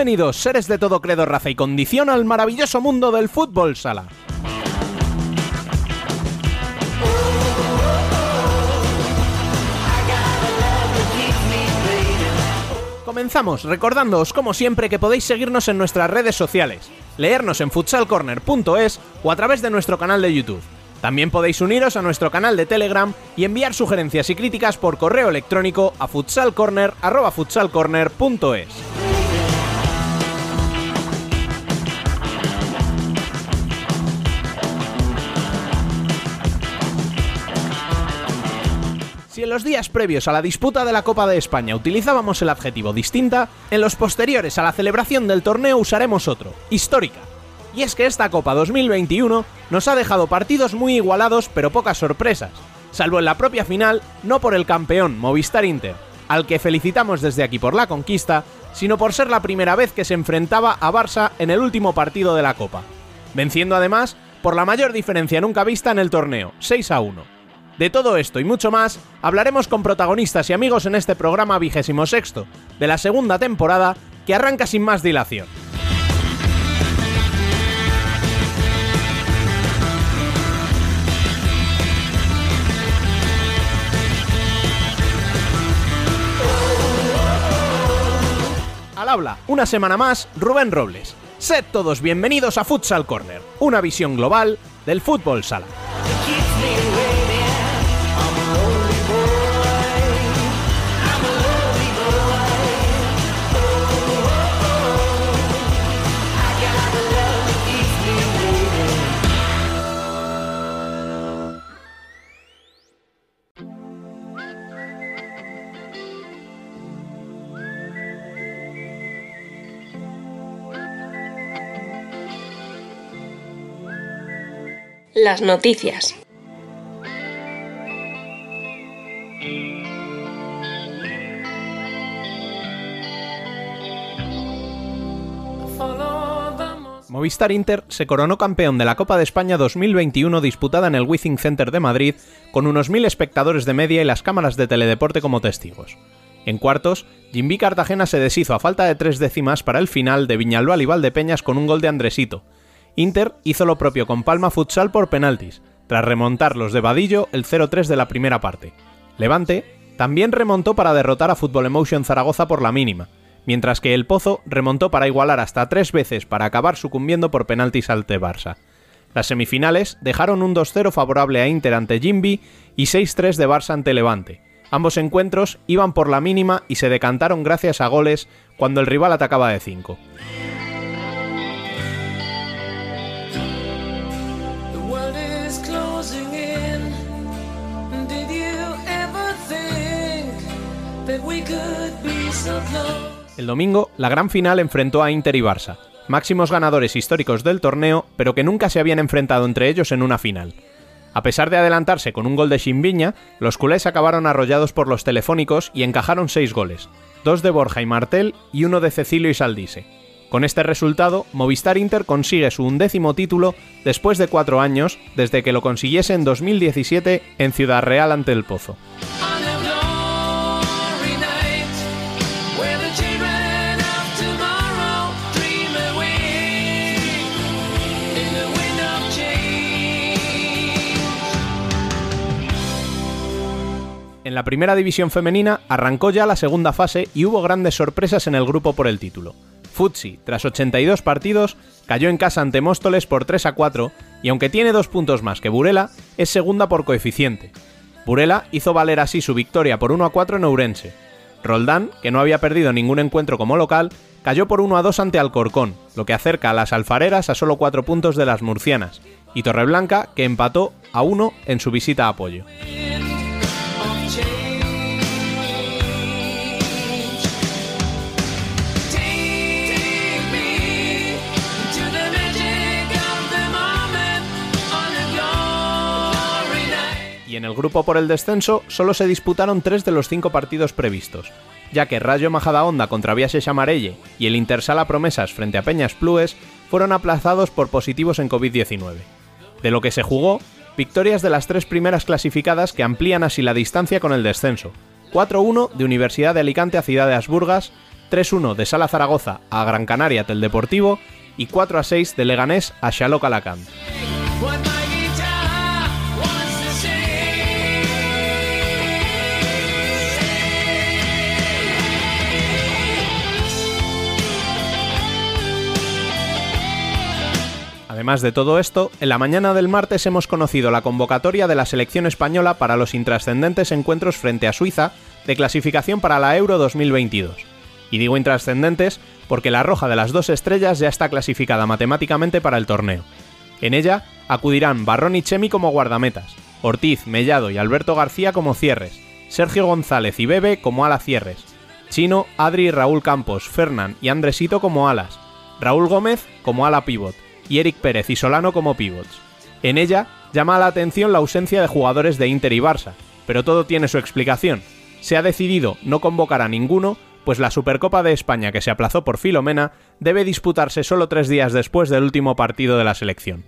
Bienvenidos, seres de todo credo, raza y condición, al maravilloso mundo del fútbol sala. Comenzamos recordándoos como siempre que podéis seguirnos en nuestras redes sociales, leernos en futsalcorner.es o a través de nuestro canal de YouTube. También podéis uniros a nuestro canal de Telegram y enviar sugerencias y críticas por correo electrónico a futsalcorner@futsalcorner.es. Si en los días previos a la disputa de la Copa de España utilizábamos el adjetivo distinta, en los posteriores a la celebración del torneo usaremos otro, histórica. Y es que esta Copa 2021 nos ha dejado partidos muy igualados pero pocas sorpresas, salvo en la propia final, no por el campeón Movistar Inter, al que felicitamos desde aquí por la conquista, sino por ser la primera vez que se enfrentaba a Barça en el último partido de la Copa, venciendo además por la mayor diferencia nunca vista en el torneo, 6 a 1. De todo esto y mucho más hablaremos con protagonistas y amigos en este programa vigésimo sexto de la segunda temporada que arranca sin más dilación. Al habla, una semana más, Rubén Robles. Sed todos bienvenidos a Futsal Corner, una visión global del fútbol sala. Las noticias. Movistar Inter se coronó campeón de la Copa de España 2021 disputada en el Withing Center de Madrid con unos mil espectadores de media y las cámaras de teledeporte como testigos. En cuartos, Jimby Cartagena se deshizo a falta de tres décimas para el final de Viñalbal y Valdepeñas con un gol de Andresito. Inter hizo lo propio con Palma Futsal por penaltis, tras remontar los de Vadillo el 0-3 de la primera parte. Levante también remontó para derrotar a Football Emotion Zaragoza por la mínima, mientras que el Pozo remontó para igualar hasta tres veces para acabar sucumbiendo por penaltis al Barça. Las semifinales dejaron un 2-0 favorable a Inter ante Jimby y 6-3 de Barça ante Levante. Ambos encuentros iban por la mínima y se decantaron gracias a goles cuando el rival atacaba de 5. El domingo, la gran final enfrentó a Inter y Barça, máximos ganadores históricos del torneo, pero que nunca se habían enfrentado entre ellos en una final. A pesar de adelantarse con un gol de Shimbiña, los culés acabaron arrollados por los telefónicos y encajaron seis goles, dos de Borja y Martel y uno de Cecilio y Saldise. Con este resultado, Movistar Inter consigue su undécimo título después de cuatro años, desde que lo consiguiese en 2017 en Ciudad Real ante el Pozo. En la primera división femenina arrancó ya la segunda fase y hubo grandes sorpresas en el grupo por el título. Futsi, tras 82 partidos, cayó en casa ante Móstoles por 3 a 4 y aunque tiene dos puntos más que Burela, es segunda por coeficiente. Burela hizo valer así su victoria por 1 a 4 en Ourense. Roldán, que no había perdido ningún encuentro como local, cayó por 1 a 2 ante Alcorcón, lo que acerca a las alfareras a solo 4 puntos de las murcianas, y Torreblanca, que empató a 1 en su visita a apoyo. Y en el grupo por el descenso solo se disputaron tres de los cinco partidos previstos, ya que Rayo Majadahonda contra Viases Amarelle y el Intersala Promesas frente a Peñas Plues fueron aplazados por positivos en COVID-19. De lo que se jugó, victorias de las tres primeras clasificadas que amplían así la distancia con el descenso. 4-1 de Universidad de Alicante a Ciudad de Asburgas, 3-1 de Sala Zaragoza a Gran Canaria Tel Deportivo y 4-6 de Leganés a Calacant. Además de todo esto, en la mañana del martes hemos conocido la convocatoria de la selección española para los intrascendentes encuentros frente a Suiza de clasificación para la Euro 2022. Y digo intrascendentes porque la roja de las dos estrellas ya está clasificada matemáticamente para el torneo. En ella acudirán Barrón y Chemi como guardametas, Ortiz, Mellado y Alberto García como cierres, Sergio González y Bebe como ala cierres, Chino, Adri, Raúl Campos, Fernán y Andresito como alas, Raúl Gómez como ala pivot, y Eric Pérez y Solano como pivots. En ella llama la atención la ausencia de jugadores de Inter y Barça, pero todo tiene su explicación. Se ha decidido no convocar a ninguno, pues la Supercopa de España que se aplazó por Filomena debe disputarse solo tres días después del último partido de la selección.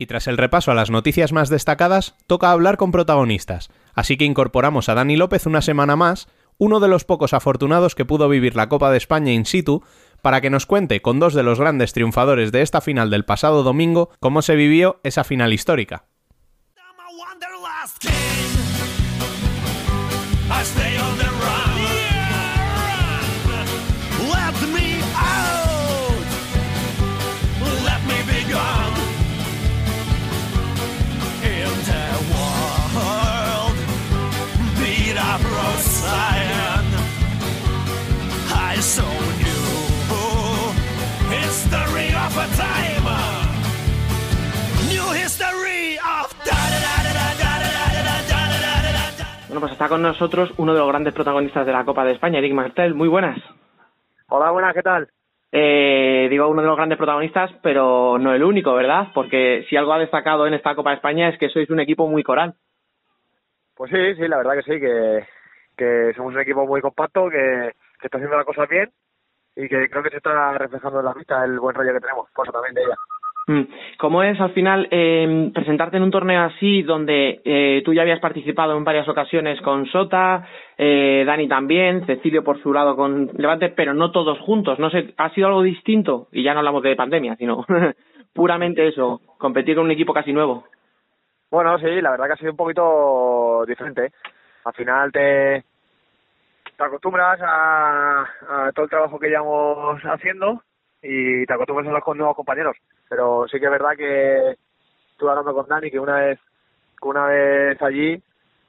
Y tras el repaso a las noticias más destacadas, toca hablar con protagonistas, así que incorporamos a Dani López una semana más, uno de los pocos afortunados que pudo vivir la Copa de España in situ, para que nos cuente con dos de los grandes triunfadores de esta final del pasado domingo cómo se vivió esa final histórica. Bueno, pues está con nosotros uno de los grandes protagonistas de la Copa de España, Eric Martel. Muy buenas. Hola, buenas, ¿qué tal? Eh, digo uno de los grandes protagonistas, pero no el único, ¿verdad? Porque si algo ha destacado en esta Copa de España es que sois un equipo muy coral. Pues sí, sí, la verdad que sí, que, que somos un equipo muy compacto, que, que está haciendo las cosas bien y que creo que se está reflejando en la vista el buen rollo que tenemos, cosa también de ella. Mm. ¿Cómo es al final eh, presentarte en un torneo así donde eh, tú ya habías participado en varias ocasiones con Sota, eh, Dani también, Cecilio por su lado con Levante, pero no todos juntos? No sé, ¿ha sido algo distinto? Y ya no hablamos de pandemia, sino puramente eso, competir con un equipo casi nuevo. Bueno, sí, la verdad que ha sido un poquito diferente. Al final te, acostumbras a todo el trabajo que llevamos haciendo y te acostumbras a los con nuevos compañeros. Pero sí que es verdad que estuve hablando con Dani que una vez una vez allí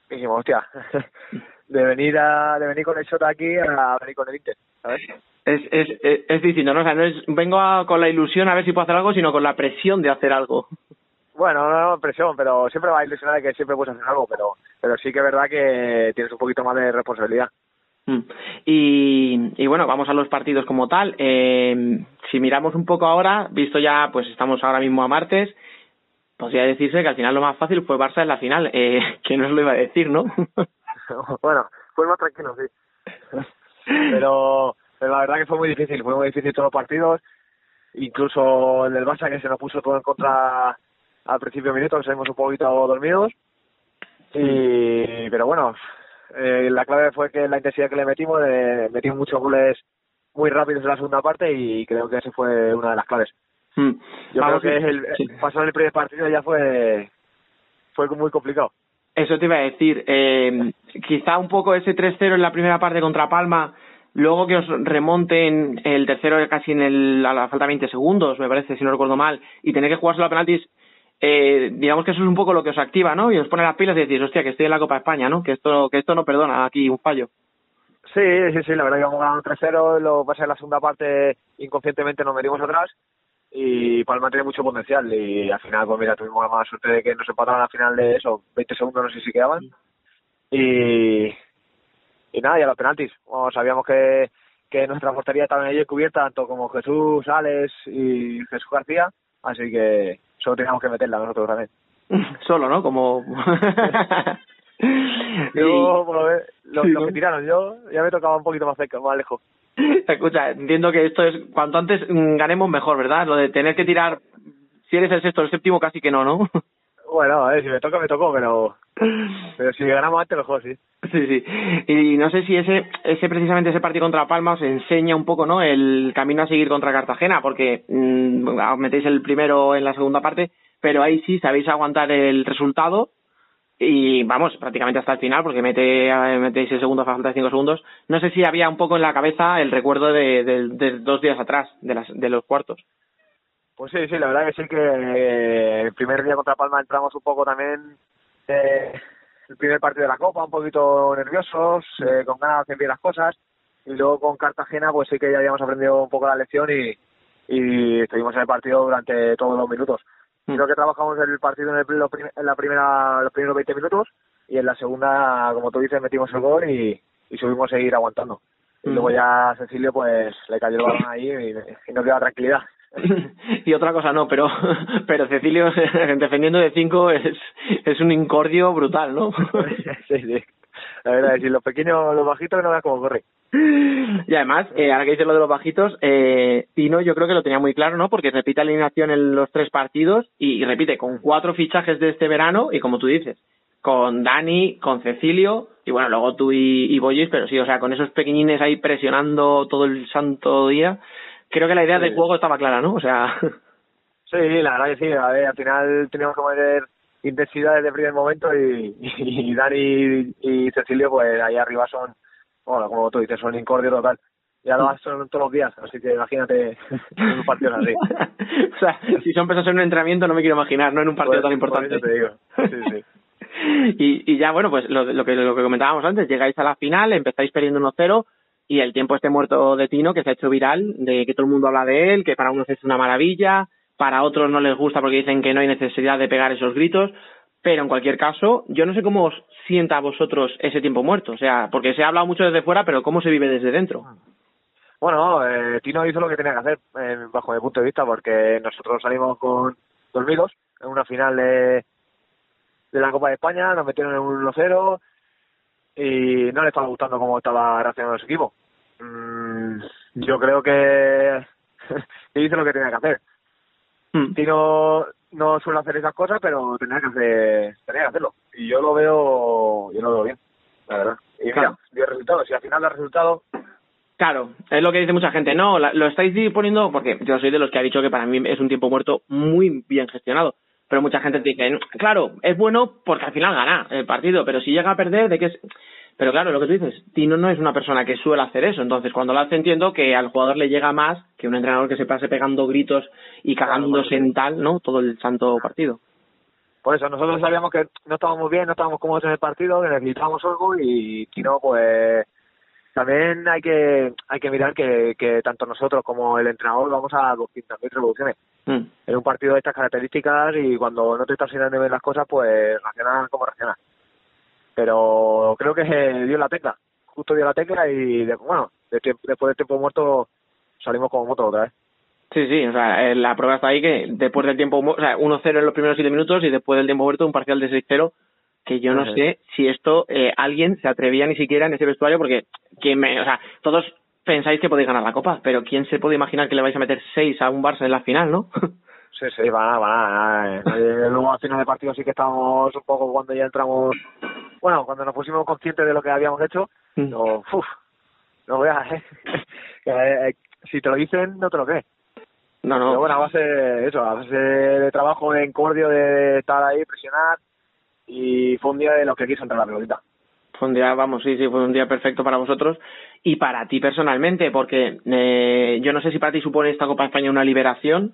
dijimos, hostia, de venir a de venir con el shot aquí a venir con el Inter, ¿sabes? Es, es, es, es distinto, ¿no? O sea, no es vengo a, con la ilusión a ver si puedo hacer algo, sino con la presión de hacer algo. Bueno, no, no presión, pero siempre va a ilusionar de que siempre puedes hacer algo, pero pero sí que es verdad que tienes un poquito más de responsabilidad. Mm. Y, bueno, vamos a los partidos como tal. Eh, si miramos un poco ahora, visto ya, pues estamos ahora mismo a martes, podría decirse que al final lo más fácil fue Barça en la final. Eh, ¿Quién nos lo iba a decir, no? bueno, fue más tranquilo, sí. pero, pero la verdad que fue muy difícil, fue muy difícil todos los partidos. Incluso el del Barça que se nos puso todo en contra al principio de minuto, que salimos un poquito dormidos. Y, pero bueno, eh, la clave fue que la intensidad que le metimos, eh, metimos muchos goles muy rápidos en la segunda parte y creo que esa fue una de las claves. Mm. Yo Vamos, creo que el, Sí. pasar el primer partido ya fue fue muy complicado. Eso te iba a decir. Eh, quizá un poco ese 3-0 en la primera parte contra Palma, luego que os remonten el tercero casi en el, a la falta de 20 segundos, me parece, si no recuerdo mal, y tener que jugárselo a penaltis, eh, digamos que eso es un poco lo que os activa, ¿no? Y os pone las pilas y decís, hostia, que estoy en la Copa de España, ¿no? Que esto, que esto no perdona aquí un fallo. Sí, sí, sí, la verdad que vamos ganando 3-0, lo pasa en la segunda parte inconscientemente nos metimos atrás y Palma tiene mucho potencial y al final, pues mira, tuvimos la mala suerte de que nos empataron al final de eso, 20 segundos no sé si quedaban y, y nada, y a los penaltis, Bueno, sabíamos que, que nuestra portería estaba allí cubierta, tanto como Jesús, Alex y Jesús García, así que solo teníamos que meterla nosotros también. Solo, ¿no? Como... Yo, por lo Sí, ¿no? que tiraron, yo ya me tocaba un poquito más cerca, más lejos. Escucha, entiendo que esto es cuanto antes mm, ganemos mejor, ¿verdad? Lo de tener que tirar si eres el sexto o el séptimo, casi que no, ¿no? Bueno, a ver, si me toca, me tocó, pero, pero si ganamos antes, mejor, sí. Sí, sí. Y no sé si ese, ese precisamente ese partido contra Palma os enseña un poco, ¿no? El camino a seguir contra Cartagena, porque mmm, metéis el primero en la segunda parte, pero ahí sí sabéis aguantar el resultado y vamos, prácticamente hasta el final, porque mete, metéis el segundo falta de cinco segundos. No sé si había un poco en la cabeza el recuerdo de, de, de dos días atrás, de, las, de los cuartos. Pues sí, sí, la verdad que sí que eh, el primer día contra Palma entramos un poco también eh, el primer partido de la Copa, un poquito nerviosos, eh, con ganas de hacer bien las cosas. Y luego con Cartagena, pues sí que ya habíamos aprendido un poco la lección y, y estuvimos en el partido durante todos los minutos. Mm. Creo que trabajamos el partido en, el, en la primera, los primeros 20 minutos y en la segunda, como tú dices, metimos el gol y, y subimos a seguir aguantando. Y Mm. luego ya a Cecilio, pues le cayó el balón ahí y, y nos dio tranquilidad. y otra cosa no, pero pero Cecilio defendiendo de cinco es, es un incordio brutal, ¿no? sí, sí. La verdad que los pequeños, los bajitos, no veas cómo corre. Y además, eh, ahora que dices lo de los bajitos, eh, Tino yo creo que lo tenía muy claro, ¿no? Porque repite alineación en los tres partidos y, y repite con cuatro fichajes de este verano y como tú dices, con Dani, con Cecilio y bueno, luego tú y, y Boyes, pero sí, o sea, con esos pequeñines ahí presionando todo el santo día, creo que la idea Sí. del juego estaba clara, ¿no? O sea, Sí, la verdad que sí. A ver, al final teníamos que meter intensidad desde el primer momento y, y Dani y Cecilio, pues ahí arriba son, bueno, como tú dices, son incordio total. Y además son todos los días, así que imagínate un partido así. o sea, si son pesos en un entrenamiento no me quiero imaginar, no en un partido Por- tan por importante. eso te digo. Sí, sí. y, y ya, bueno, pues lo, lo que lo que comentábamos antes, llegáis a la final, empezáis perdiendo 1-0 y el tiempo este muerto de Tino que se ha hecho viral, de que todo el mundo habla de él, que para unos es una maravilla, para otros no les gusta porque dicen que no hay necesidad de pegar esos gritos, pero en cualquier caso, yo no sé cómo os sienta a vosotros ese tiempo muerto, o sea, porque se ha hablado mucho desde fuera, pero cómo se vive desde dentro. Bueno, eh, Tino hizo lo que tenía que hacer, eh, bajo mi punto de vista, porque nosotros salimos con dormidos en una final de, la Copa de España, nos metieron en un 1-0 y no le estaba gustando cómo estaba reaccionando su equipo. Yo creo que, hizo lo que tenía que hacer. Hmm. Tino no suele hacer esas cosas, pero tenía que hacer, tenía que hacerlo. Y yo lo veo, yo lo veo bien, la verdad. Y mira, Claro. dio resultados. Si al final da resultado, Claro, es lo que dice mucha gente. No, lo estáis poniendo porque yo soy de los que ha dicho que para mí es un tiempo muerto muy bien gestionado. Pero mucha gente dice, claro, es bueno porque al final gana el partido, pero si llega a perder, ¿de qué es? Pero claro, lo que tú dices, Tino no es una persona que suele hacer eso. Entonces, cuando lo hace, entiendo que al jugador le llega más que un entrenador que se pase pegando gritos y cagándose en tal, ¿no? Todo el santo partido. Por eso, nosotros sabíamos que no estábamos bien, no estábamos cómodos en el partido, que necesitábamos algo y Tino, pues también hay que hay que mirar que, que tanto nosotros como el entrenador vamos a 200.000 revoluciones Mm. en un partido de estas características y cuando no te estás saliendo bien las cosas, pues reaccionar como reaccionar. Pero creo que se dio la tecla, justo dio la tecla y de- bueno, de después del tiempo muerto salimos como moto otra vez. Sí, sí, o sea, eh, la prueba está ahí que después del tiempo, o sea, 1-0 en los primeros 7 minutos y después del tiempo muerto un parcial de 6-0, que yo no Ajá. sé si esto eh, alguien se atrevía ni siquiera en ese vestuario porque, ¿quién me, o sea, todos pensáis que podéis ganar la Copa, pero ¿quién se puede imaginar que le vais a meter 6 a un Barça en la final, no? Sí, sí, va nada, va nada. eh. Eh, luego al final del partido sí que estábamos un poco cuando ya entramos, bueno, cuando nos pusimos conscientes de lo que habíamos hecho, no, uf, no veas, eh. Eh, si te lo dicen, no te lo crees. no, no. Pero bueno, a base, eso, a base de trabajo en cordio, de estar ahí, presionar, y fue un día de los que quiso entrar la pelotita. Fue un día, vamos, sí, sí, fue un día perfecto para vosotros y para ti personalmente, porque eh, yo no sé si para ti supone esta Copa España una liberación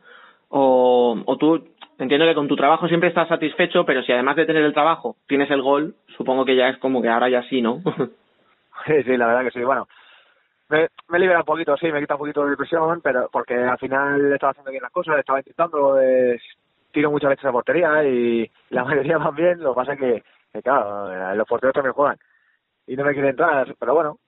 o, o tú, entiendo que con tu trabajo siempre estás satisfecho, pero si además de tener el trabajo tienes el gol, supongo que ya es como que ahora ya sí, ¿no? Sí, sí, la verdad que sí. Bueno, me, me libera un poquito, sí, me quita un poquito de presión, pero porque al final estaba haciendo bien las cosas, estaba intentando, eh, tiro muchas veces a portería y la mayoría van bien, lo que pasa es que, que, claro, los porteros también juegan y no me quieren entrar, pero bueno,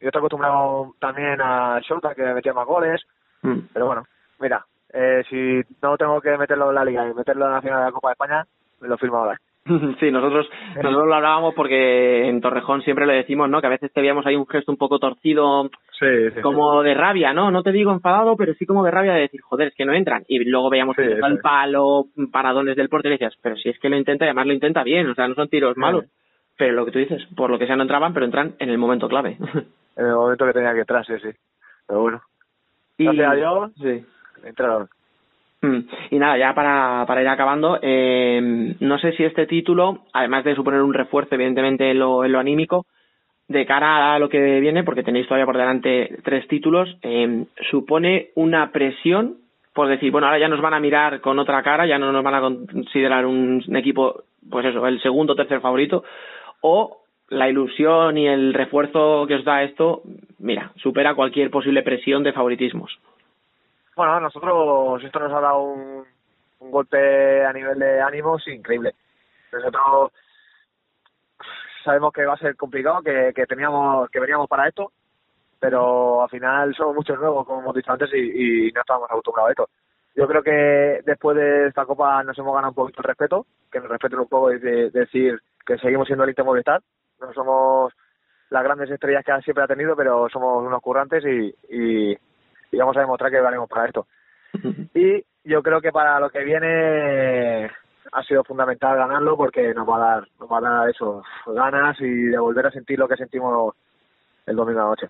yo estoy acostumbrado también a Shota que me metía más goles, Mm. pero bueno, mira, eh, si no tengo que meterlo en la Liga y meterlo en la final de la Copa de España, me lo firmo ahora. Sí, nosotros, nosotros lo hablábamos porque en Torrejón siempre le decimos, ¿no? Que a veces te veíamos ahí un gesto un poco torcido, como de rabia, ¿no? No te digo enfadado, pero sí como de rabia de decir, joder, es que no entran. Y luego veíamos que el palo, paradones del portero y decías, pero si es que lo intenta y además lo intenta bien, o sea, no son tiros malos. Pero lo que tú dices, por lo que sea no entraban, pero entran en el momento clave. En el momento que tenía que entrar, sí, sí. Pero bueno. Y... Gracias a Dios, sí. Entraron. Mm. Y nada, ya para, para ir acabando, eh, no sé si este título, además de suponer un refuerzo, evidentemente, en lo, en lo anímico, de cara a lo que viene, porque tenéis todavía por delante tres títulos, eh, supone una presión por decir, bueno, ahora ya nos van a mirar con otra cara, ya no nos van a considerar un, equipo, pues eso, el segundo o tercer favorito, o la ilusión y el refuerzo que os da esto, mira, supera cualquier posible presión de favoritismos. Bueno, nosotros esto nos ha dado un, golpe a nivel de ánimos increíble. Nosotros sabemos que va a ser complicado, que, que teníamos, que veníamos para esto, pero al final somos muchos nuevos, como hemos dicho antes, y, no estábamos acostumbrados a esto. Yo creo que después de esta copa nos hemos ganado un poquito el respeto, que nos respeten un poco y decir que seguimos siendo el Inter Movistar. No somos las grandes estrellas que siempre ha tenido, pero somos unos currantes y vamos a demostrar que valemos para esto. Y yo creo que para lo que viene ha sido fundamental ganarlo porque nos va a dar, nos va a dar eso, ganas y de volver a sentir lo que sentimos el domingo a la noche.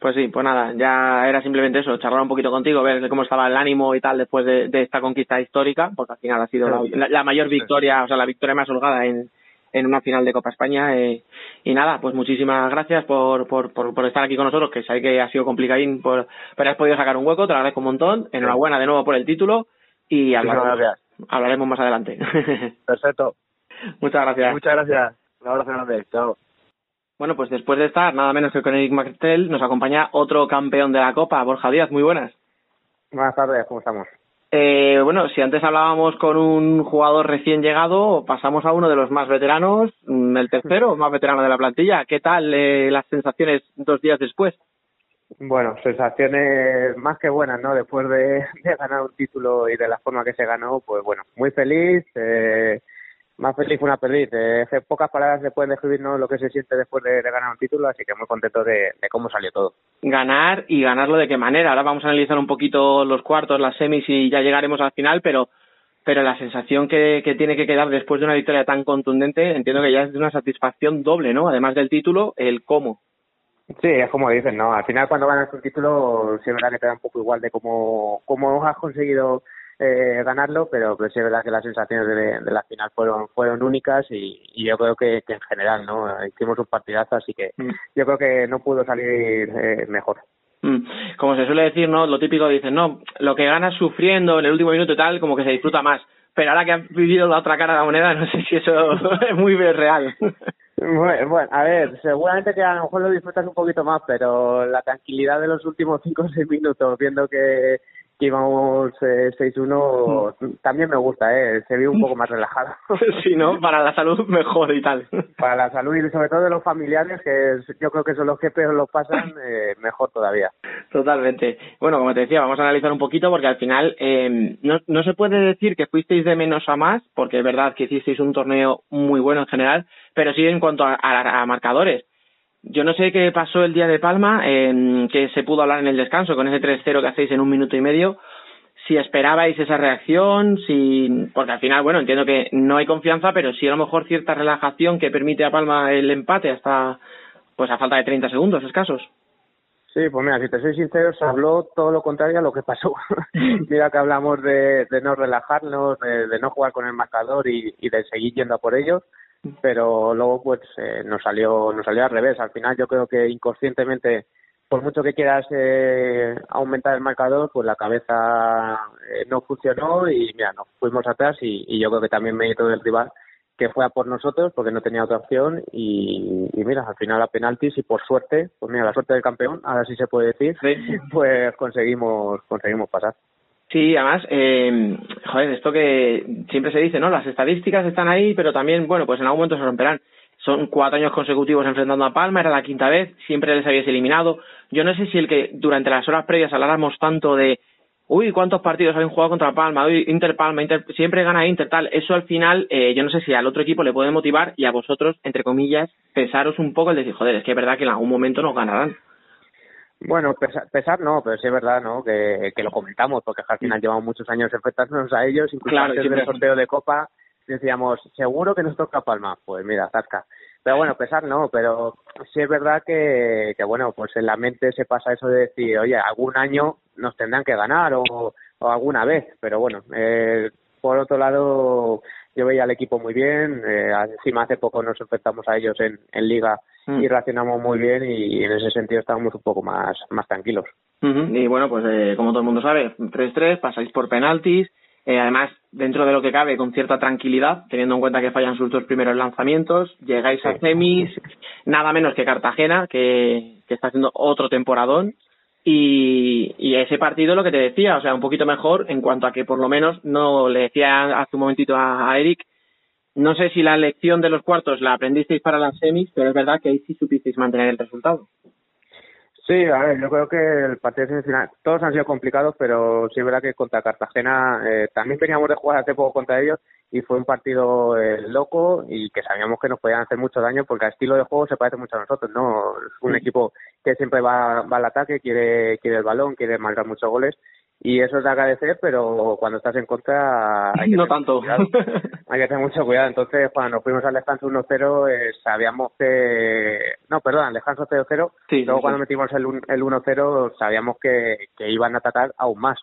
Pues sí, pues nada, ya era simplemente eso, charlar un poquito contigo, ver cómo estaba el ánimo y tal después de, esta conquista histórica, porque al final ha sido la, mayor victoria, o sea, la victoria más holgada en, en una final de Copa España. Eh, y nada, pues muchísimas gracias por, por, por, estar aquí con nosotros, que sé que ha sido complicadín, por, pero has podido sacar un hueco, te lo agradezco un montón. Enhorabuena de nuevo por el título y hablaremos, hablaremos más adelante. Perfecto. Muchas gracias. Muchas gracias. Un abrazo grande. Chao. Bueno, pues después de estar nada menos que con Eric Martel, nos acompaña otro campeón de la Copa, Borja Díaz. Muy buenas. Buenas tardes, ¿cómo estamos? Eh, bueno, si antes hablábamos con un jugador recién llegado, pasamos a uno de los más veteranos, mm, el tercero más veterano de la plantilla. ¿Qué tal eh, las sensaciones dos días después? Bueno, sensaciones más que buenas, ¿no? Después de, de ganar un título y de la forma que se ganó, pues bueno, muy feliz. Eh, más feliz que una perdiz. Eh, pocas palabras se pueden describirnos lo que se siente después de, ganar un título, así que muy contento de, cómo salió todo. Ganar y ganarlo de qué manera. Ahora vamos a analizar un poquito los cuartos, las semis y ya llegaremos al final, pero pero la sensación que, que tiene que quedar después de una victoria tan contundente, entiendo que ya es de una satisfacción doble, ¿no? Además del título, el cómo. Sí, es como dicen, ¿no? Al final cuando ganas un título, sí es verdad que te da un poco igual de cómo, cómo has conseguido eh, ganarlo, pero, pero sí es verdad que las sensaciones de, la final fueron fueron únicas y, yo creo que, en general no hicimos un partidazo, así que mm. yo creo que no pudo salir eh, mejor. Mm. Como se suele decir, ¿no? Lo típico dicen, no, lo que ganas sufriendo en el último minuto y tal, como que se disfruta más. Pero ahora que has vivido la otra cara de la moneda, no sé si eso es muy real. Bueno, bueno, a ver, seguramente que a lo mejor lo disfrutas un poquito más, pero la tranquilidad de los últimos cinco o seis minutos, viendo que, que íbamos eh, 6-1, mm. también me gusta, ¿eh? Se ve un poco más relajado. sí, ¿no? Para la salud mejor y tal. Para la salud y sobre todo de los familiares, que yo creo que son los que peor lo pasan, eh, mejor todavía. Totalmente. Bueno, como te decía, vamos a analizar un poquito porque al final eh, no, no se puede decir que fuisteis de menos a más, porque es verdad que hicisteis un torneo muy bueno en general, pero sí en cuanto a, a marcadores yo no sé qué pasó el día de Palma, que se pudo hablar en el descanso con ese 3-0 que hacéis en un minuto y medio. Si esperabais esa reacción, si porque al final, bueno, entiendo que no hay confianza, pero sí a lo mejor cierta relajación que permite a Palma el empate hasta, pues a falta de 30 segundos escasos. Sí, pues mira, si te soy sincero, se habló todo lo contrario a lo que pasó. mira que hablamos de, no relajarnos, de, no jugar con el marcador y, y de seguir yendo a por ellos pero luego pues eh, nos salió nos salió al revés. Al final yo creo que inconscientemente por mucho que quieras eh, aumentar el marcador pues la cabeza eh, no funcionó y mira nos fuimos atrás y, yo creo que también mérito del rival que fue a por nosotros porque no tenía otra opción y, mira al final a penaltis y por suerte pues mira la suerte del campeón ahora sí se puede decir pues conseguimos conseguimos pasar Sí, además, eh, joder, esto que siempre se dice, ¿no? Las estadísticas están ahí, pero también, bueno, pues en algún momento se romperán. Son cuatro años consecutivos enfrentando a Palma, era la quinta vez, siempre les habíais eliminado. Yo no sé si el que durante las horas previas habláramos tanto de uy, ¿cuántos partidos habéis jugado contra Palma? Uy, Inter Palma, Inter, siempre gana Inter, tal. Eso al final, eh, yo no sé si al otro equipo le puede motivar y a vosotros, entre comillas, pesaros un poco el decir, joder, es que es verdad que en algún momento nos ganarán. Bueno, pesar, no, pero sí es verdad, ¿no? Que, que lo comentamos, porque al final llevamos muchos años enfrentándonos a ellos, incluso Claro, antes del sorteo de Copa, decíamos, seguro que nos toca Palma. Pues mira, tasca. Pero bueno, pesar no, pero sí es verdad que, que bueno, pues en la mente se pasa eso de decir, oye, algún año nos tendrán que ganar o, o alguna vez, pero bueno, eh, por otro lado, yo veía al equipo muy bien, eh, encima hace poco nos enfrentamos a ellos en, en Liga Mm. y reaccionamos muy bien y en ese sentido estábamos un poco más, más tranquilos. Ujú, Y bueno, pues eh, como todo el mundo sabe, 3-3, pasáis por penaltis, eh, además dentro de lo que cabe con cierta tranquilidad, teniendo en cuenta que fallan sus dos primeros lanzamientos, llegáis a semis, nada menos que Cartagena, que, que está haciendo otro temporadón, y, y ese partido lo que te decía, o sea, un poquito mejor en cuanto a que por lo menos no le decía hace un momentito a, a Eric, no sé si la lección de los cuartos la aprendisteis para las semis, pero es verdad que ahí sí supisteis mantener el resultado. Sí, a ver, yo creo que el partido semifinal, todos han sido complicados, pero sí es verdad que contra Cartagena eh, también teníamos de jugar hace poco contra ellos y fue un partido eh, loco y que sabíamos que nos podían hacer mucho daño porque al estilo de juego se parece mucho a nosotros, ¿no? Es un equipo que siempre va, va al ataque, quiere, quiere el balón, quiere marcar muchos goles y eso es de agradecer, pero cuando estás en contra hay que no tener tanto. mucho cuidado. Hay que tener mucho cuidado. Entonces, cuando nos fuimos al descanso 1-0, eh, sabíamos que... No, perdón, al descanso 0-0. Sí, Luego, sí, cuando metimos el, el 1-0, sabíamos que, que iban a atacar aún más.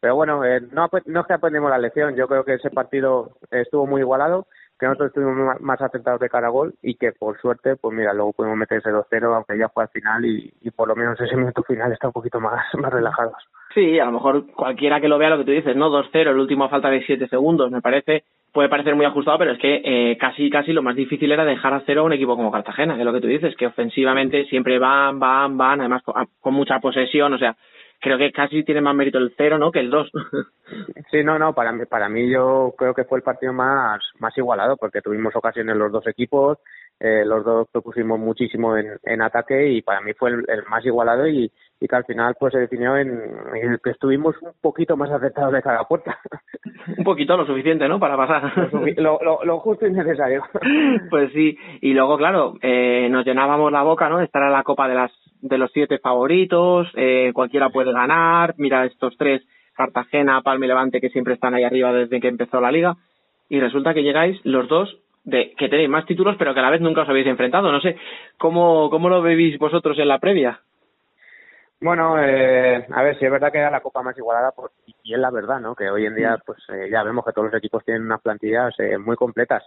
Pero bueno, eh, no, no es que aprendimos la lección. Yo creo que ese partido estuvo muy igualado, que nosotros estuvimos más- atentados de cara a gol y que, por suerte, pues mira, luego pudimos meter ese 2-0, aunque ya fue al final y, y por lo menos ese minuto final está un poquito más, más relajados. Sí, a lo mejor cualquiera que lo vea lo que tú dices, ¿no? 2-0, el último falta de 7 segundos, me parece, puede parecer muy ajustado, pero es que eh, casi casi lo más difícil era dejar a cero a un equipo como Cartagena, que es lo que tú dices, que ofensivamente siempre van, van, van, además con, con mucha posesión, o sea, creo que casi tiene más mérito el 0, ¿no? Que el 2. Sí, no, no, para mí, para mí yo creo que fue el partido más, más igualado porque tuvimos ocasiones los dos equipos, eh, los dos propusimos muchísimo en, en ataque y para mí fue el, el más igualado y, y que al final pues se definió en, en que estuvimos un poquito más acertados de cada puerta. un poquito, lo suficiente, ¿no? Para pasar. lo, lo, lo justo y necesario. Pues sí, y luego, claro, eh, nos llenábamos la boca, ¿no? Estar en la copa de las de los siete favoritos, eh, cualquiera puede ganar, mira estos tres, Cartagena, Palma y Levante, que siempre están ahí arriba desde que empezó la liga, y resulta que llegáis los dos de que tenéis más títulos, pero que a la vez nunca os habéis enfrentado. No sé, ¿cómo, cómo lo veis vosotros en la previa? Bueno, eh, a ver, si es verdad que era la copa más igualada, pues, y es la verdad, ¿no? Que hoy en día, pues eh, ya vemos que todos los equipos tienen unas plantillas eh, muy completas.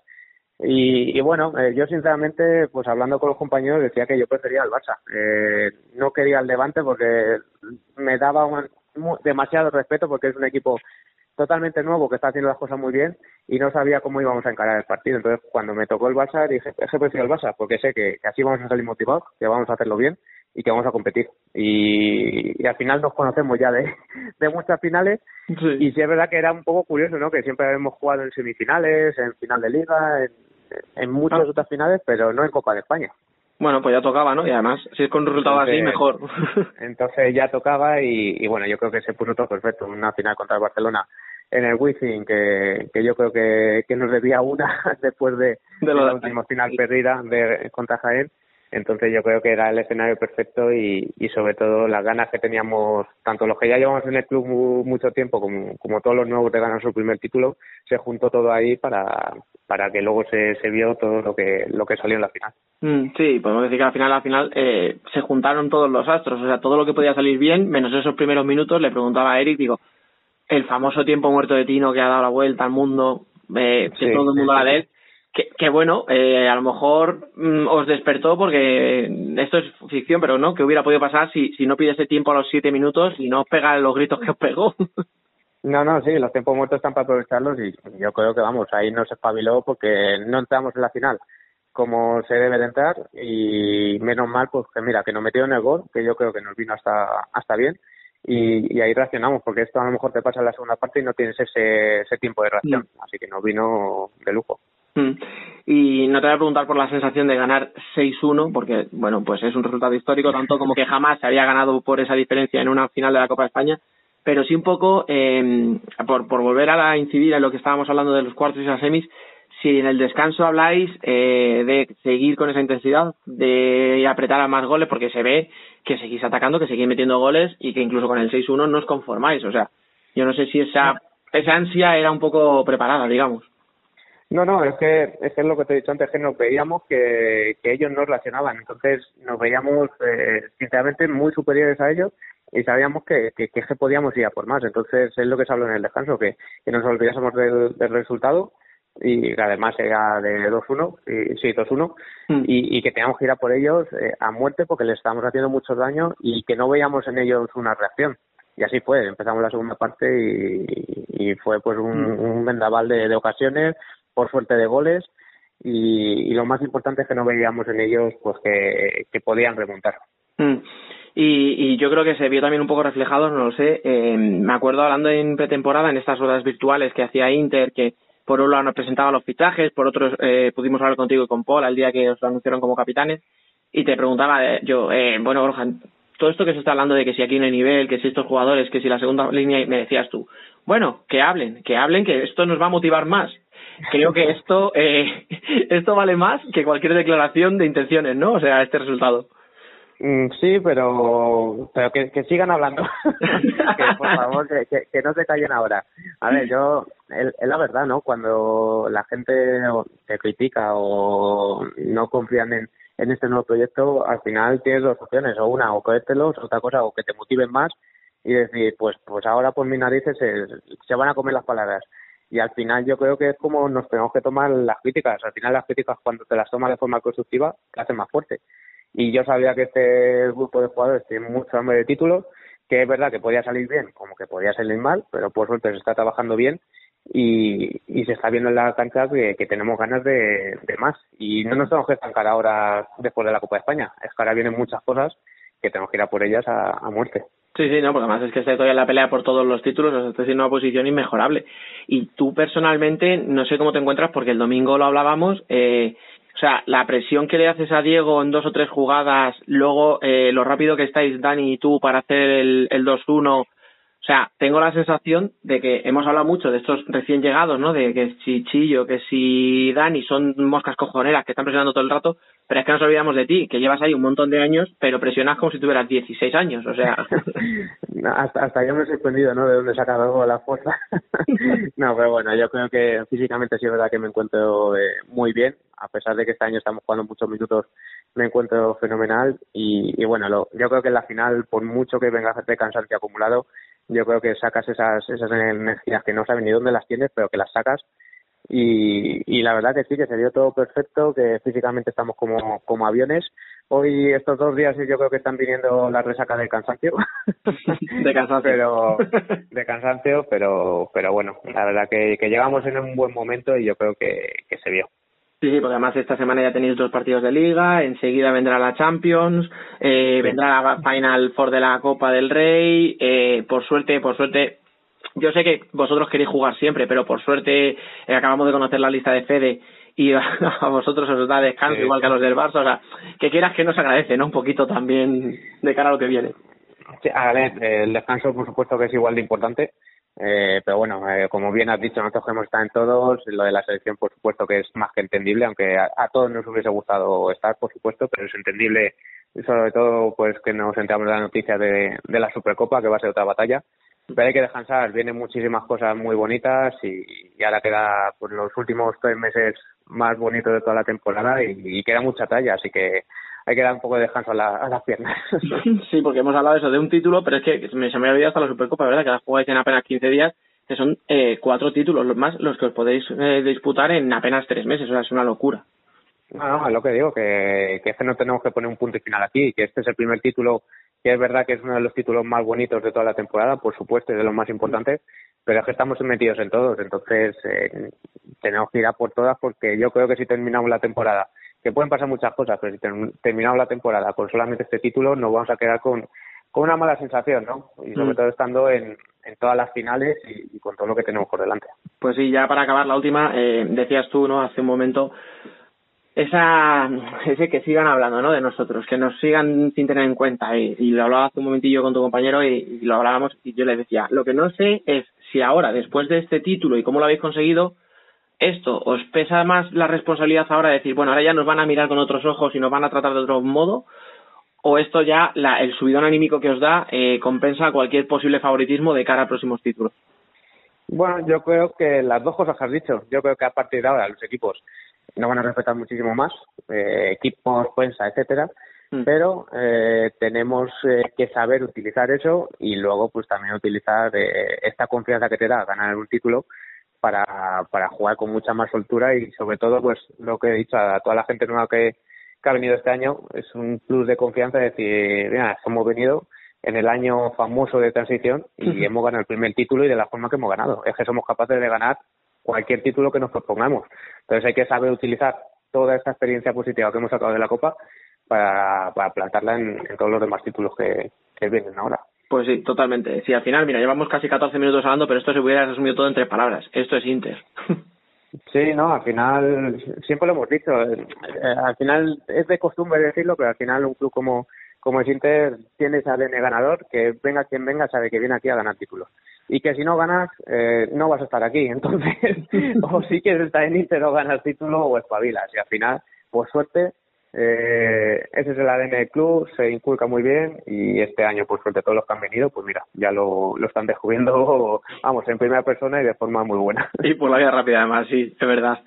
Y, y bueno, eh, yo sinceramente, pues hablando con los compañeros, decía que yo prefería al Barça. Eh, no quería al Levante porque me daba un- demasiado respeto porque es un equipo totalmente nuevo que está haciendo las cosas muy bien y no sabía cómo íbamos a encarar el partido. Entonces, cuando me tocó el Barça, dije, es que prefiero el Barça porque sé que, que así vamos a salir motivados, que vamos a hacerlo bien y que vamos a competir. Y, y al final nos conocemos ya de, de muchas finales y sí es verdad que era un poco curioso, ¿no? Que siempre hemos jugado en semifinales, en final de liga, en, en muchas Ah. otras finales, pero no en Copa de España. Bueno, pues ya tocaba, ¿no? Y además, si es con un resultado así, mejor. Entonces ya tocaba y, y bueno, yo creo que se puso todo perfecto. Una final contra el Barcelona en el Wizzing, que, que yo creo que, que nos debía una después de, De lo de- la última final perdida de, contra Jaén. Entonces yo creo que era el escenario perfecto y, y sobre todo las ganas que teníamos, tanto los que ya llevamos en el club mu- mucho tiempo como, como todos los nuevos de ganar su primer título, se juntó todo ahí para, para que luego se, se vio todo lo que, lo que salió en la final. Mm, Sí, podemos decir que al final, al final eh, se juntaron todos los astros, o sea, todo lo que podía salir bien, menos esos primeros minutos. Le preguntaba a Eric, digo, el famoso tiempo muerto de Tino que ha dado la vuelta al mundo, eh, que Sí, todo el mundo sí, sí. de él. Que, que bueno, eh, a lo mejor mm, os despertó porque esto es ficción, pero no, que hubiera podido pasar si, si no pide ese tiempo a los siete minutos y no os pega los gritos que os pegó. No, no, sí, los tiempos muertos están para aprovecharlos y yo creo que vamos, ahí nos espabiló porque no entramos en la final como se debe de entrar y menos mal pues que mira, que nos metieron el gol, que yo creo que nos vino hasta hasta bien y, y ahí reaccionamos porque esto a lo mejor te pasa en la segunda parte y no tienes ese, ese tiempo de reacción, así que nos vino de lujo. Mm. Y no te voy a preguntar por la sensación de ganar 6-1, porque, bueno, pues es un resultado histórico, tanto como que jamás se había ganado por esa diferencia en una final de la Copa de España. pero sí un poco, eh, por, por volver a incidir en lo que estábamos hablando de los cuartos y las semis, si en el descanso habláis eh, de seguir con esa intensidad, de apretar a más goles, porque se ve que seguís atacando, que seguís metiendo goles y que incluso con el 6-1 no os conformáis. O sea, yo no sé si esa, esa ansia era un poco preparada, digamos. No, no, es que, es que es lo que te he dicho antes, que nos veíamos que, que ellos nos relacionaban. Entonces nos veíamos, eh, sinceramente, muy superiores a ellos y sabíamos que, que, que podíamos ir a por más. Entonces es lo que se habló en el descanso, que, que nos olvidásemos del, del resultado y además era de 2-1, y, sí, 2-1, mm. y, y, que teníamos que ir a por ellos eh, a muerte porque les estábamos haciendo mucho daño y que no veíamos en ellos una reacción. Y así fue, empezamos la segunda parte y, y fue pues un, mm. un vendaval de, de, ocasiones, por suerte de goles, y, lo más importante es que no veíamos en ellos pues que, podían remontar. Mm. Y, y, yo creo que se vio también un poco reflejado, no lo sé. Eh, me acuerdo hablando en pretemporada, en estas horas virtuales que hacía Inter, que por un lado nos presentaba los fichajes, por otro eh, pudimos hablar contigo y con Paul al día que os anunciaron como capitanes, y te preguntaba eh, yo, eh, bueno, Borja, todo esto que se está hablando de que si aquí no hay nivel, que si estos jugadores, que si la segunda línea, me decías tú, bueno, que hablen, que hablen, que esto nos va a motivar más. Creo que esto, eh, esto vale más que cualquier declaración de intenciones, ¿no? O sea, este resultado. Mm, sí, pero pero que, sigan hablando. que por favor, que, que, no se callen ahora. A ver, yo, es la verdad, ¿no? Cuando la gente te critica o no confían en, en este nuevo proyecto, al final tienes dos opciones, o una, o creértelos, otra cosa, o que te motiven más y decir, pues pues ahora por mis narices se, se van a comer las palabras. Y al final yo creo que es como nos tenemos que tomar las críticas. Al final las críticas cuando te las tomas de forma constructiva te hacen más fuerte y yo sabía que este grupo de jugadores tiene mucho hambre de títulos, que es verdad que podía salir bien, como que podía salir mal, pero por suerte se está trabajando bien y, y se está viendo en la cancha que, que tenemos ganas de, de, más. Y no nos tenemos que estancar ahora después de la Copa de España, es que ahora vienen muchas cosas que tenemos que ir a por ellas a, a muerte. Sí, sí, no, porque además es que está todavía en la pelea por todos los títulos, o sea, está siendo una posición inmejorable. Y tú personalmente, no sé cómo te encuentras, porque el domingo lo hablábamos, eh, o sea, la presión que le haces a Diego en dos o tres jugadas, luego eh, lo rápido que estáis Dani y tú para hacer el, el 2-1, o sea, tengo la sensación de que hemos hablado mucho de estos recién llegados, ¿no? De que si Chillo, que si Dani son moscas cojoneras que están presionando todo el rato, pero es que nos olvidamos de ti, que llevas ahí un montón de años, pero presionas como si tuvieras 16 años, o sea. hasta, hasta yo me he sorprendido, ¿no? De dónde saca luego la fuerza. no, pero bueno, yo creo que físicamente sí es verdad que me encuentro eh, muy bien, a pesar de que este año estamos jugando muchos minutos, me encuentro fenomenal y, y bueno, lo, yo creo que en la final, por mucho que vengas de cansancio acumulado, yo creo que sacas esas, esas energías que no saben ni dónde las tienes, pero que las sacas y, y la verdad que sí, que se dio todo perfecto, que físicamente estamos como, como aviones. Hoy, estos dos días, yo creo que están viniendo la resaca de cansancio. de cansancio. pero, de cansancio, pero, pero bueno, la verdad que, que llegamos en un buen momento y yo creo que, que se vio. Sí, sí, porque además esta semana ya tenéis dos partidos de liga, enseguida vendrá la Champions, eh, vendrá la Final Four de la Copa del Rey, eh, por suerte, por suerte, yo sé que vosotros queréis jugar siempre, pero por suerte eh, acabamos de conocer la lista de Fede y a, vosotros os da descanso sí. igual que a los del Barça, o sea, que quieras que nos agradece, ¿no? Un poquito también de cara a lo que viene. Sí, a ver, el descanso por supuesto que es igual de importante, eh, pero bueno, eh, como bien has dicho, nosotros hemos estado en todos, lo de la selección por supuesto que es más que entendible, aunque a, todos nos hubiese gustado estar, por supuesto, pero es entendible sobre todo pues que nos enteramos de la noticia de, de la Supercopa, que va a ser otra batalla, pero hay que descansar, vienen muchísimas cosas muy bonitas y, ahora queda pues, los últimos tres meses más bonitos de toda la temporada y, queda mucha talla, así que hay que dar un poco de descanso a, la, a las piernas. sí, porque hemos hablado de eso, de un título, pero es que me, se me ha olvidado hasta la Supercopa, ¿verdad? Que la jugáis en apenas 15 días, que son eh, cuatro títulos, los más los que os podéis eh, disputar en apenas tres meses, o sea, es una locura. No, no, es lo que digo, que, que es que no tenemos que poner un punto y final aquí, que este es el primer título que es verdad que es uno de los títulos más bonitos de toda la temporada, por supuesto, es de los más importantes, pero es que estamos metidos en todos, entonces eh, tenemos que ir a por todas porque yo creo que si terminamos la temporada, que pueden pasar muchas cosas, pero si ter terminamos la temporada con solamente este título, nos vamos a quedar con, con una mala sensación, ¿no? Y sobre mm. todo estando en, en todas las finales y, y, con todo lo que tenemos por delante. Pues sí, ya para acabar la última, eh, decías tú, ¿no? Hace un momento esa ese que sigan hablando no de nosotros que nos sigan sin tener en cuenta y, lo hablaba hace un momentillo con tu compañero y, lo hablábamos y yo le decía lo que no sé es si ahora después de este título y cómo lo habéis conseguido esto os pesa más la responsabilidad ahora de decir bueno ahora ya nos van a mirar con otros ojos y nos van a tratar de otro modo o esto ya la, el subidón anímico que os da eh, compensa cualquier posible favoritismo de cara a próximos títulos bueno, yo creo que las dos cosas que has dicho. Yo creo que a partir de ahora los equipos no van a respetar muchísimo más, eh, equipos, prensa, etcétera, mm. pero eh, tenemos eh, que saber utilizar eso y luego pues también utilizar eh, esta confianza que te da ganar un título para, para jugar con mucha más soltura y sobre todo pues lo que he dicho a toda la gente nueva que, que ha venido este año es un plus de confianza de decir, mira, hemos venido en el año famoso de transición y hemos ganado el primer título y de la forma que hemos ganado. Es que somos capaces de ganar cualquier título que nos propongamos. Entonces hay que saber utilizar toda esta experiencia positiva que hemos sacado de la Copa para, para plantarla en, todos los demás títulos que, que vienen ahora. Pues sí, totalmente. Sí, al final, mira, llevamos casi 14 minutos hablando, pero esto se hubiera resumido todo en tres palabras. Esto es Inter. Sí, no, al final, siempre lo hemos dicho, eh, al final es de costumbre decirlo, pero al final un club como, como el Inter tiene ese ADN ganador, que venga quien venga sabe que viene aquí a ganar títulos y que si no ganas eh, no vas a estar aquí. Entonces, o sí que estar en Inter o ganas título o espabilas. Y al final, por suerte, eh, ese es el ADN del club, se inculca muy bien y este año, por suerte, todos los que han venido, pues mira, ya lo, lo están descubriendo, vamos, en primera persona y de forma muy buena. Y por la vida rápida, además, sí, es verdad.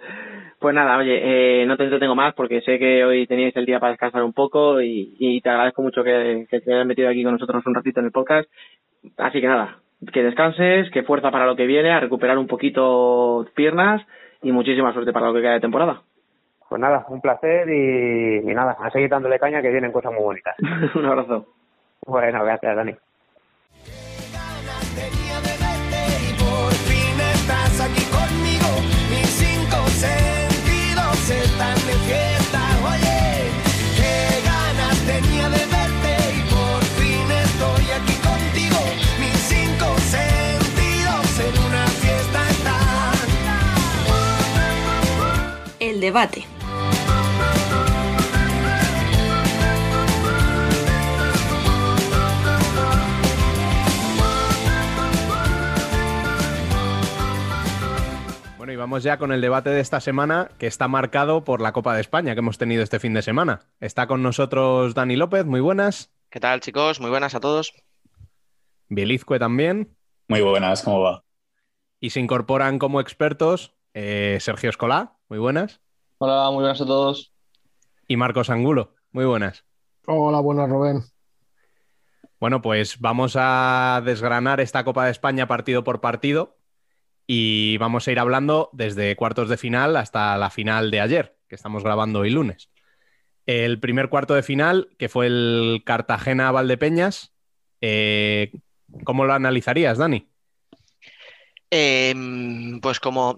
Pues nada, oye, eh, no te entretengo más porque sé que hoy teníais el día para descansar un poco y, y te agradezco mucho que te hayas metido aquí con nosotros un ratito en el podcast. Así que nada, que descanses, que fuerza para lo que viene, a recuperar un poquito piernas y muchísima suerte para lo que queda de temporada. Pues nada, un placer y, nada, a seguir dándole caña que vienen cosas muy bonitas. un abrazo. Bueno, gracias, Dani. debate. Bueno, y vamos ya con el debate de esta semana, que está marcado por la Copa de España que hemos tenido este fin de semana. Está con nosotros Dani López, muy buenas. ¿Qué tal, chicos? Muy buenas a todos. Bielizque también. Muy buenas, ¿cómo va? Y se incorporan como expertos eh, Sergio Escolá, muy buenas. Hola, muy buenas a todos. Y Marcos Angulo, muy buenas. Hola, buenas, Rubén. Bueno, pues vamos a desgranar esta Copa de España partido por partido y vamos a ir hablando desde cuartos de final hasta la final de ayer, que estamos grabando hoy lunes. El primer cuarto de final, que fue el Cartagena-Valdepeñas, eh, ¿cómo lo analizarías, Dani? Em, pues como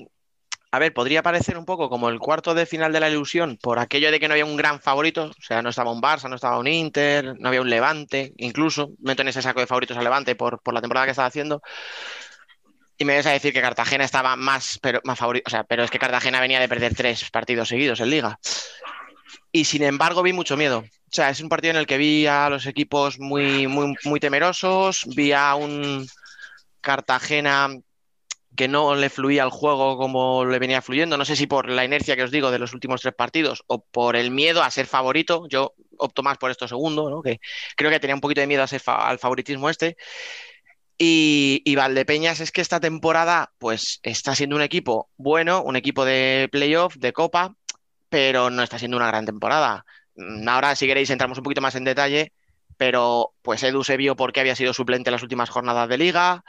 a ver, podría parecer un poco como el cuarto de final de la ilusión por aquello de que no había un gran favorito, o sea, no estaba un Barça, no estaba un Inter, no había un Levante, incluso meto en ese saco de favoritos a Levante por, la temporada que estaba haciendo. Y me vas a decir que Cartagena estaba más, pero, más favorito, o sea, pero es que Cartagena venía de perder tres partidos seguidos en liga. Y sin embargo vi mucho miedo. O sea, es un partido en el que vi a los equipos muy, muy, muy temerosos, vi a un Cartagena que no le fluía el juego como le venía fluyendo. No sé si por la inercia que os digo de los últimos tres partidos o por el miedo a ser favorito. Yo opto más por esto segundo, ¿no? que creo que tenía un poquito de miedo a ser al favoritismo este. Y, y, Valdepeñas es que esta temporada pues está siendo un equipo bueno, un equipo de playoff, de copa, pero no está siendo una gran temporada. Ahora si queréis entramos un poquito más en detalle pero pues Edu se vio porque había sido suplente en las últimas jornadas de liga,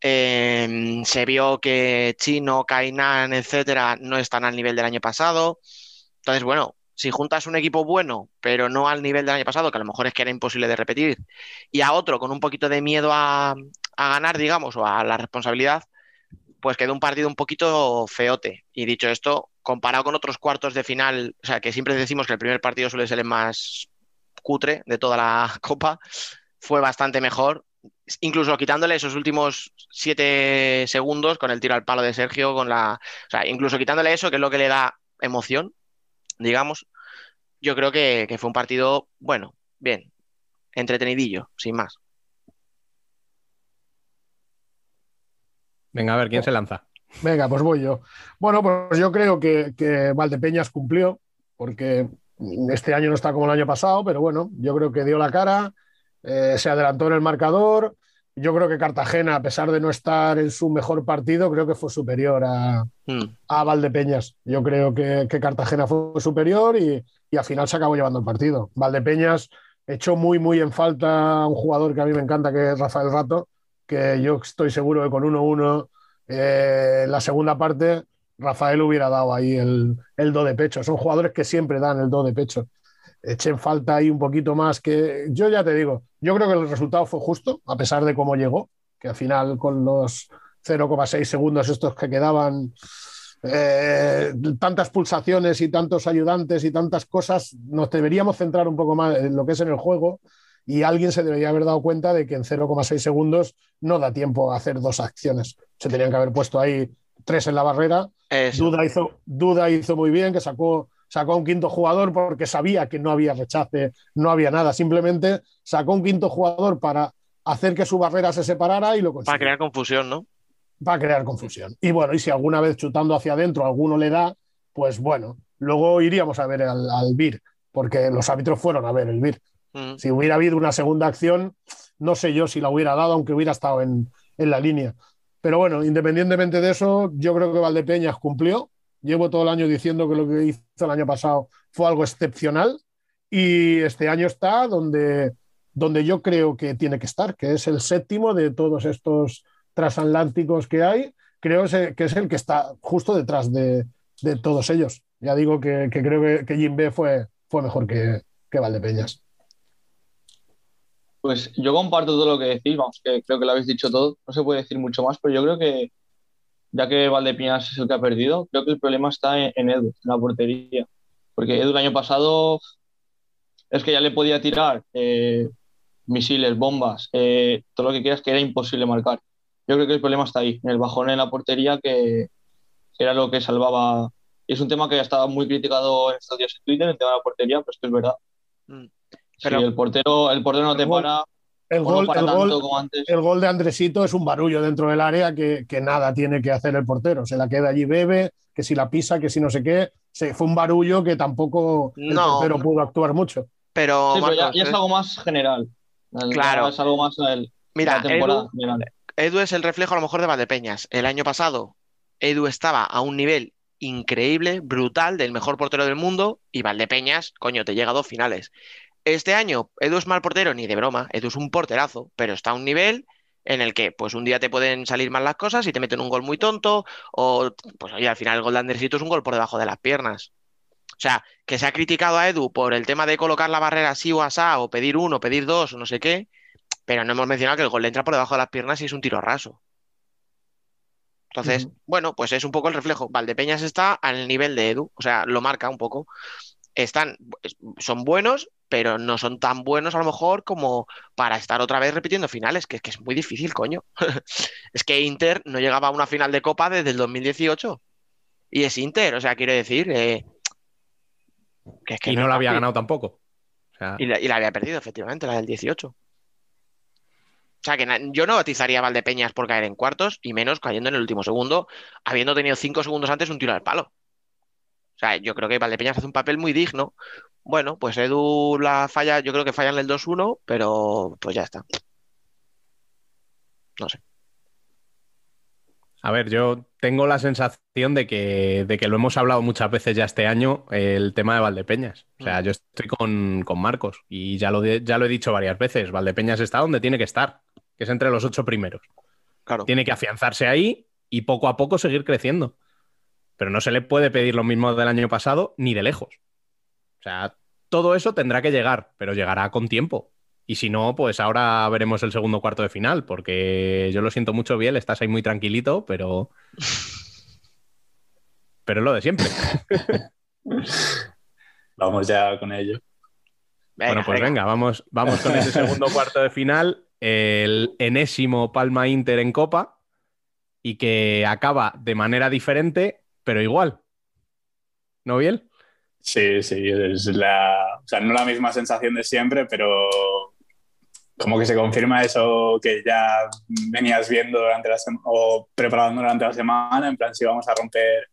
em, se vio que Chino, Kainan, etcétera, no están al nivel del año pasado. Entonces, bueno, si juntas un equipo bueno, pero no al nivel del año pasado, que a lo mejor es que era imposible de repetir, y a otro con un poquito de miedo a, a ganar, digamos, o a la responsabilidad, pues quedó un partido un poquito feote. Y dicho esto, comparado con otros cuartos de final, o sea, que siempre decimos que el primer partido suele ser el más cutre de toda la copa, fue bastante mejor. Incluso quitándole esos últimos siete segundos con el tiro al palo de Sergio, con la. O sea, incluso quitándole eso, que es lo que le da emoción. Digamos, yo creo que, que fue un partido, bueno, bien, entretenidillo, sin más. Venga, a ver, ¿quién se lanza? Venga, pues voy yo. Bueno, pues yo creo que, que Valdepeñas cumplió, porque este año no está como el año pasado, pero bueno, yo creo que dio la cara, eh, se adelantó en el marcador. Yo creo que Cartagena, a pesar de no estar en su mejor partido, creo que fue superior a, Mm. a Valdepeñas. Yo creo que, que Cartagena fue superior y, y al final se acabó llevando el partido. Valdepeñas echó muy, muy en falta a un jugador que a mí me encanta, que es Rafael Rato, que yo estoy seguro que con 1-1 eh, en la segunda parte Rafael hubiera dado ahí el, el do de pecho. Son jugadores que siempre dan el do de pecho. Eché en falta ahí un poquito más que yo ya te digo, yo creo que el resultado fue justo, a pesar de cómo llegó, que al final con los 0,6 segundos estos que quedaban, eh, tantas pulsaciones y tantos ayudantes y tantas cosas, nos deberíamos centrar un poco más en lo que es en el juego y alguien se debería haber dado cuenta de que en 0,6 segundos no da tiempo a hacer dos acciones. Se tenían que haber puesto ahí tres en la barrera. Eso. Duda hizo, Duda hizo muy bien, que sacó, sacó a un quinto jugador porque sabía que no había rechace, no había nada. Simplemente sacó un quinto jugador para hacer que su barrera se separara y lo consiguió Para crear confusión, ¿no? va a crear confusión. Y bueno, y si alguna vez chutando hacia adentro alguno le da, pues bueno, luego iríamos a ver al, al BIR, porque los árbitros fueron a ver el BIR. Mm. Si hubiera habido una segunda acción, no sé yo si la hubiera dado, aunque hubiera estado en, en la línea. Pero bueno, independientemente de eso, yo creo que Valdepeñas cumplió. Llevo todo el año diciendo que lo que hizo el año pasado fue algo excepcional y este año está donde, donde yo creo que tiene que estar, que es el séptimo de todos estos transatlánticos que hay. Creo que es el que está justo detrás de, de todos ellos. Ya digo que, que creo que, que Jim B fue, fue mejor que, que Valdepeñas. Pues yo comparto todo lo que decís, vamos, que creo que lo habéis dicho todo, no se puede decir mucho más, pero yo creo que, ya que Valdepiñas es el que ha perdido, creo que el problema está en, en Edu, en la portería. Porque Edu el año pasado es que ya le podía tirar eh, misiles, bombas, eh, todo lo que quieras, que era imposible marcar. Yo creo que el problema está ahí, en el bajón en la portería, que era lo que salvaba. Y es un tema que ya estaba muy criticado en estos días en Twitter, el tema de la portería, pero es que es verdad. Mm. Si Pero- el portero, el portero no te para, El no gol, el, gol, como antes. el gol de Andresito es un barullo dentro del área que, que nada tiene que hacer el portero. Se la queda allí, bebe, que si la pisa, que si no sé qué. Se, fue un barullo que tampoco el No. portero pudo actuar mucho. Pero, Sí, pero ya, Marcos, ya es algo más general. Claro. Es algo más el, mira, la temporada Edu, general. Edu es el reflejo a lo mejor de Valdepeñas. El año pasado, Edu estaba a un nivel increíble, brutal, del mejor portero del mundo, y Valdepeñas, coño, te llega a dos finales. Este año, Edu es mal portero, ni de broma, Edu es un porterazo, pero está a un nivel en el que, pues un día te pueden salir mal las cosas y te meten un gol muy tonto, o pues oye, al final el gol de Andersito es un gol por debajo de las piernas. O sea, que se ha criticado a Edu por el tema de colocar la barrera así o asá, o pedir uno, pedir dos, o no sé qué, pero no hemos mencionado que el gol le entra por debajo de las piernas y es un tiro raso. Entonces, bueno, pues es un poco el reflejo. Valdepeñas está al nivel de Edu, o sea, lo marca un poco. Están, son buenos, pero no son tan buenos a lo mejor como para estar otra vez repitiendo finales, que, que es muy difícil, coño. Es que Inter no llegaba a una final de Copa desde el 2018. Y es Inter, o sea, quiero decir, eh, que es que y no la había ganado tampoco. O sea, Y la, y la había perdido, efectivamente, la del 18. O sea, que yo no batizaría a Valdepeñas por caer en cuartos y menos cayendo en el último segundo, habiendo tenido cinco segundos antes un tiro al palo. O sea, yo creo que Valdepeñas hace un papel muy digno. Bueno, pues Edu la falla, yo creo que falla en el 2-1, pero pues ya está. No sé. A ver, yo tengo la sensación de que, de que lo hemos hablado muchas veces ya este año, el tema de Valdepeñas. O sea, yo estoy con, con Marcos y ya lo, de- ya lo he dicho varias veces. Valdepeñas está donde tiene que estar, que es entre los ocho primeros. Claro. Tiene que afianzarse ahí y poco a poco seguir creciendo. Pero no se le puede pedir lo mismo del año pasado ni de lejos. O sea, todo eso tendrá que llegar, pero llegará con tiempo. Y si no, pues ahora veremos el segundo cuarto de final, porque yo lo siento mucho, Biel, estás ahí muy tranquilito, pero. Pero es lo de siempre. Vamos ya con ello. Venga, bueno, pues venga. venga, vamos, vamos con ese segundo cuarto de final, el enésimo Palma Inter en Copa, y que acaba de manera diferente, pero igual. ¿No, Biel? Sí, sí, es la, o sea, no la misma sensación de siempre, pero como que se confirma eso que ya venías viendo durante la o preparando durante la semana, en plan si vamos a romper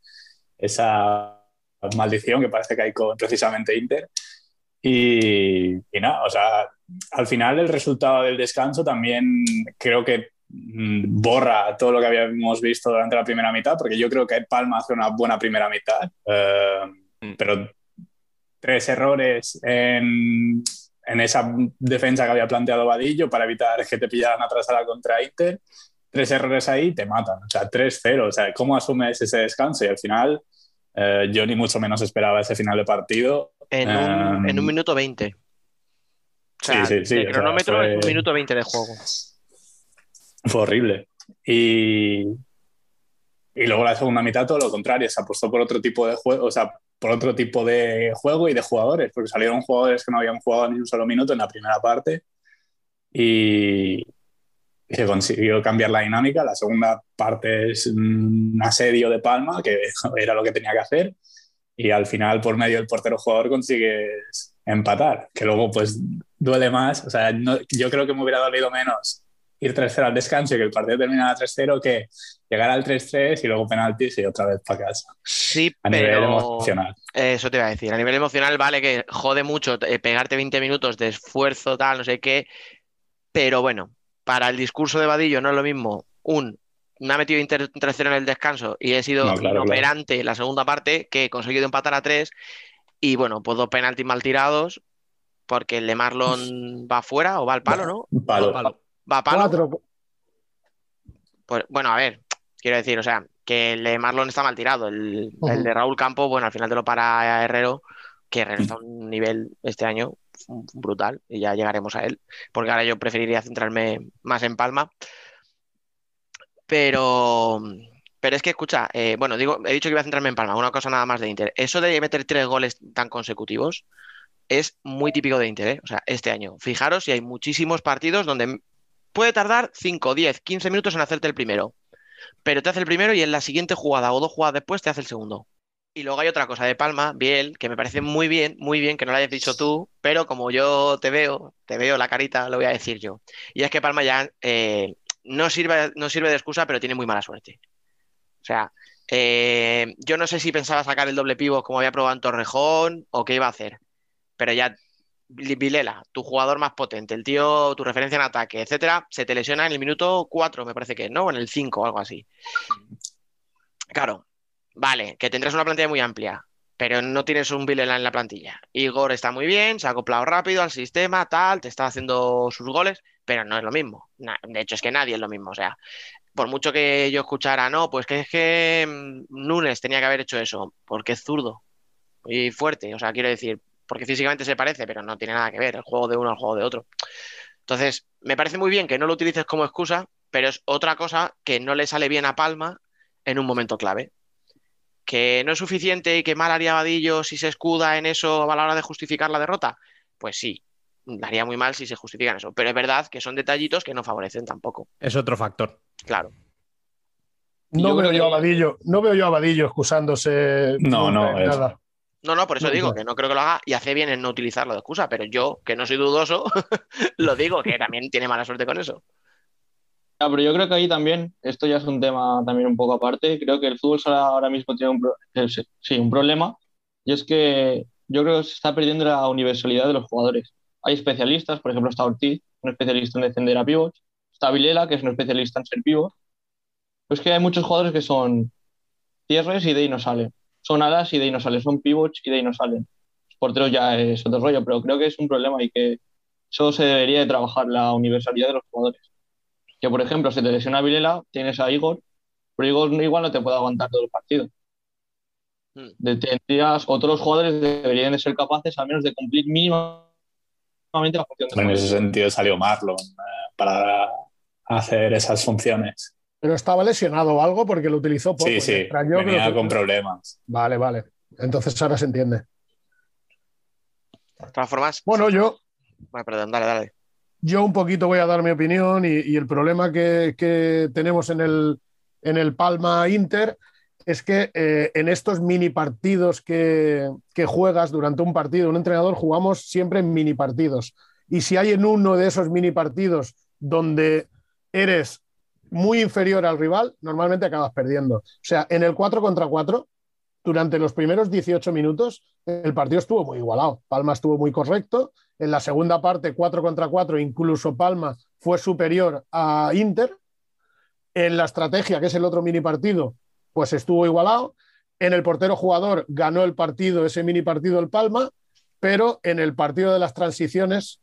esa maldición que parece que hay con precisamente Inter. Y, y nada, o sea, al final el resultado del descanso también creo que borra todo lo que habíamos visto durante la primera mitad, porque yo creo que Palma hace una buena primera mitad, eh, Mm. pero tres errores en, en esa defensa que había planteado Vadillo para evitar que te pillaran atrás a la contra Inter, tres errores ahí te matan, o sea, 3-0, o sea, ¿cómo asumes ese descanso? Y al final, eh, yo ni mucho menos esperaba ese final de partido. En un, Eh, en un minuto 20. O sea, Sí, sí, sí, o sea, cronómetro fue- es un minuto 20 de juego. Fue horrible. Y, y luego la segunda mitad todo lo contrario, se apostó por otro tipo de juego, o sea, por otro tipo de juego y de jugadores, porque salieron jugadores que no habían jugado ni un solo minuto en la primera parte y, y se consiguió cambiar la dinámica. La segunda parte es un asedio de Palma, que era lo que tenía que hacer, y al final por medio del portero jugador consigues empatar, que luego pues duele más, o sea, no- yo creo que me hubiera dolido menos ir 3-0 al descanso y que el partido terminara 3-0 que llegar al 3-3 y luego penaltis y otra vez para casa. Sí, A nivel pero emocional. eso te iba a decir. A nivel emocional, vale que jode mucho eh, pegarte 20 minutos de esfuerzo, tal, no sé qué. Pero bueno, para el discurso de Vadillo no es lo mismo. Un, me ha metido Inter 3-0 en el descanso y he sido No, claro, inoperante la segunda parte, que he conseguido empatar a 3. Y bueno, pues dos penaltis mal tirados, porque el de Marlon va fuera o va al palo, ¿no? Palo. Palo. Va a palo. Cuatro. Pues, bueno, a ver, quiero decir, o sea, que el de Marlon está mal tirado. El, el de Raúl Campos, bueno, al final te lo para Herrero, que Herrero está a un nivel este año brutal, y ya llegaremos a él, porque ahora yo preferiría centrarme más en Palma. Pero, pero es que, escucha, eh, bueno, digo, he dicho que iba a centrarme en Palma, una cosa nada más de Inter. Eso de meter tres goles tan consecutivos es muy típico de Inter, ¿eh? O sea, este año. Fijaros si hay muchísimos partidos donde puede tardar 5, 10, 15 minutos en hacerte el primero. Pero te hace el primero y en la siguiente jugada o dos jugadas después te hace el segundo. Y luego hay otra cosa de Palma, Biel, que me parece muy bien, muy bien que no lo hayas dicho tú, pero como yo te veo, te veo la carita, lo voy a decir yo. Y es que Palma ya eh, no sirve, no sirve de excusa, pero tiene muy mala suerte. O sea, eh, yo no sé si pensaba sacar el doble pivo como había probado en Torrejón o qué iba a hacer. Pero ya Vilela, tu jugador más potente, el tío, tu referencia en ataque, etcétera, se te lesiona en el minuto 4, me parece que ¿no? O en el 5 o algo así. Claro, vale, que tendrás una plantilla muy amplia, pero no tienes un Vilela en la plantilla. Igor está muy bien, se ha acoplado rápido al sistema, tal, te está haciendo sus goles, pero no es lo mismo. De hecho, es que nadie es lo mismo. O sea, por mucho que yo escuchara, no, pues que es que mm, Núñez tenía que haber hecho eso, porque es zurdo y fuerte. O sea, quiero decir, porque físicamente se parece, pero no tiene nada que ver el juego de uno al juego de otro. Entonces, me parece muy bien que no lo utilices como excusa, pero es otra cosa que no le sale bien a Palma en un momento clave. Que no es suficiente y que mal haría Vadillo si se escuda en eso a la hora de justificar la derrota. Pues sí, haría muy mal si se justifican eso. Pero es verdad que son detallitos que no favorecen tampoco. Es otro factor. Claro. No Yo veo yo a Vadillo, no veo yo a Vadillo excusándose. No, no, es- nada. No, no, por eso No, digo no. que no creo que lo haga y hace bien en no utilizarlo de excusa, pero yo, que no soy dudoso, lo digo, que también tiene mala suerte con eso. Ah, pero yo creo que ahí también, esto ya es un tema también un poco aparte, creo que el fútbol sala ahora mismo tiene un, pro- eh, sí, sí, un problema, y es que yo creo que se está perdiendo la universalidad de los jugadores. Hay especialistas, por ejemplo está Ortiz, un especialista en defender a pivots, está Vilela, que es un especialista en ser pivot, pues que hay muchos jugadores que son cierres y de ahí no salen, son alas y de ahí no salen, son pivots y de ahí no salen. Los porteros ya es otro rollo, pero creo que es un problema y que eso se debería de trabajar, la universalidad de los jugadores que por ejemplo se te lesiona Vilela, tienes a Igor, pero Igor igual no te puede aguantar todo el partido. Mm. De- Tendrías, otros jugadores deberían de ser capaces al menos de cumplir mínimamente la función de En ese sentido salió Marlon eh, para hacer esas funciones. Pero estaba lesionado o algo porque lo utilizó poco. Sí, sí, venía lo- con problemas. Vale, vale. Entonces ahora se entiende. De todas formas, Bueno, yo, bueno, perdón, dale, dale. yo un poquito voy a dar mi opinión y, y el problema que, que tenemos en el, en el Palma Inter es que eh, en estos mini partidos que, que juegas durante un partido, un entrenador jugamos siempre en mini partidos. Y si hay en uno de esos mini partidos donde eres muy inferior al rival, normalmente acabas perdiendo. O sea, en el 4 contra 4, durante los primeros 18 minutos, el partido estuvo muy igualado. Palma estuvo muy correcto. En la segunda parte, 4 contra 4, incluso Palma fue superior a Inter. En la estrategia, que es el otro mini partido, pues estuvo igualado. En el portero jugador ganó el partido, ese mini partido el Palma, pero en el partido de las transiciones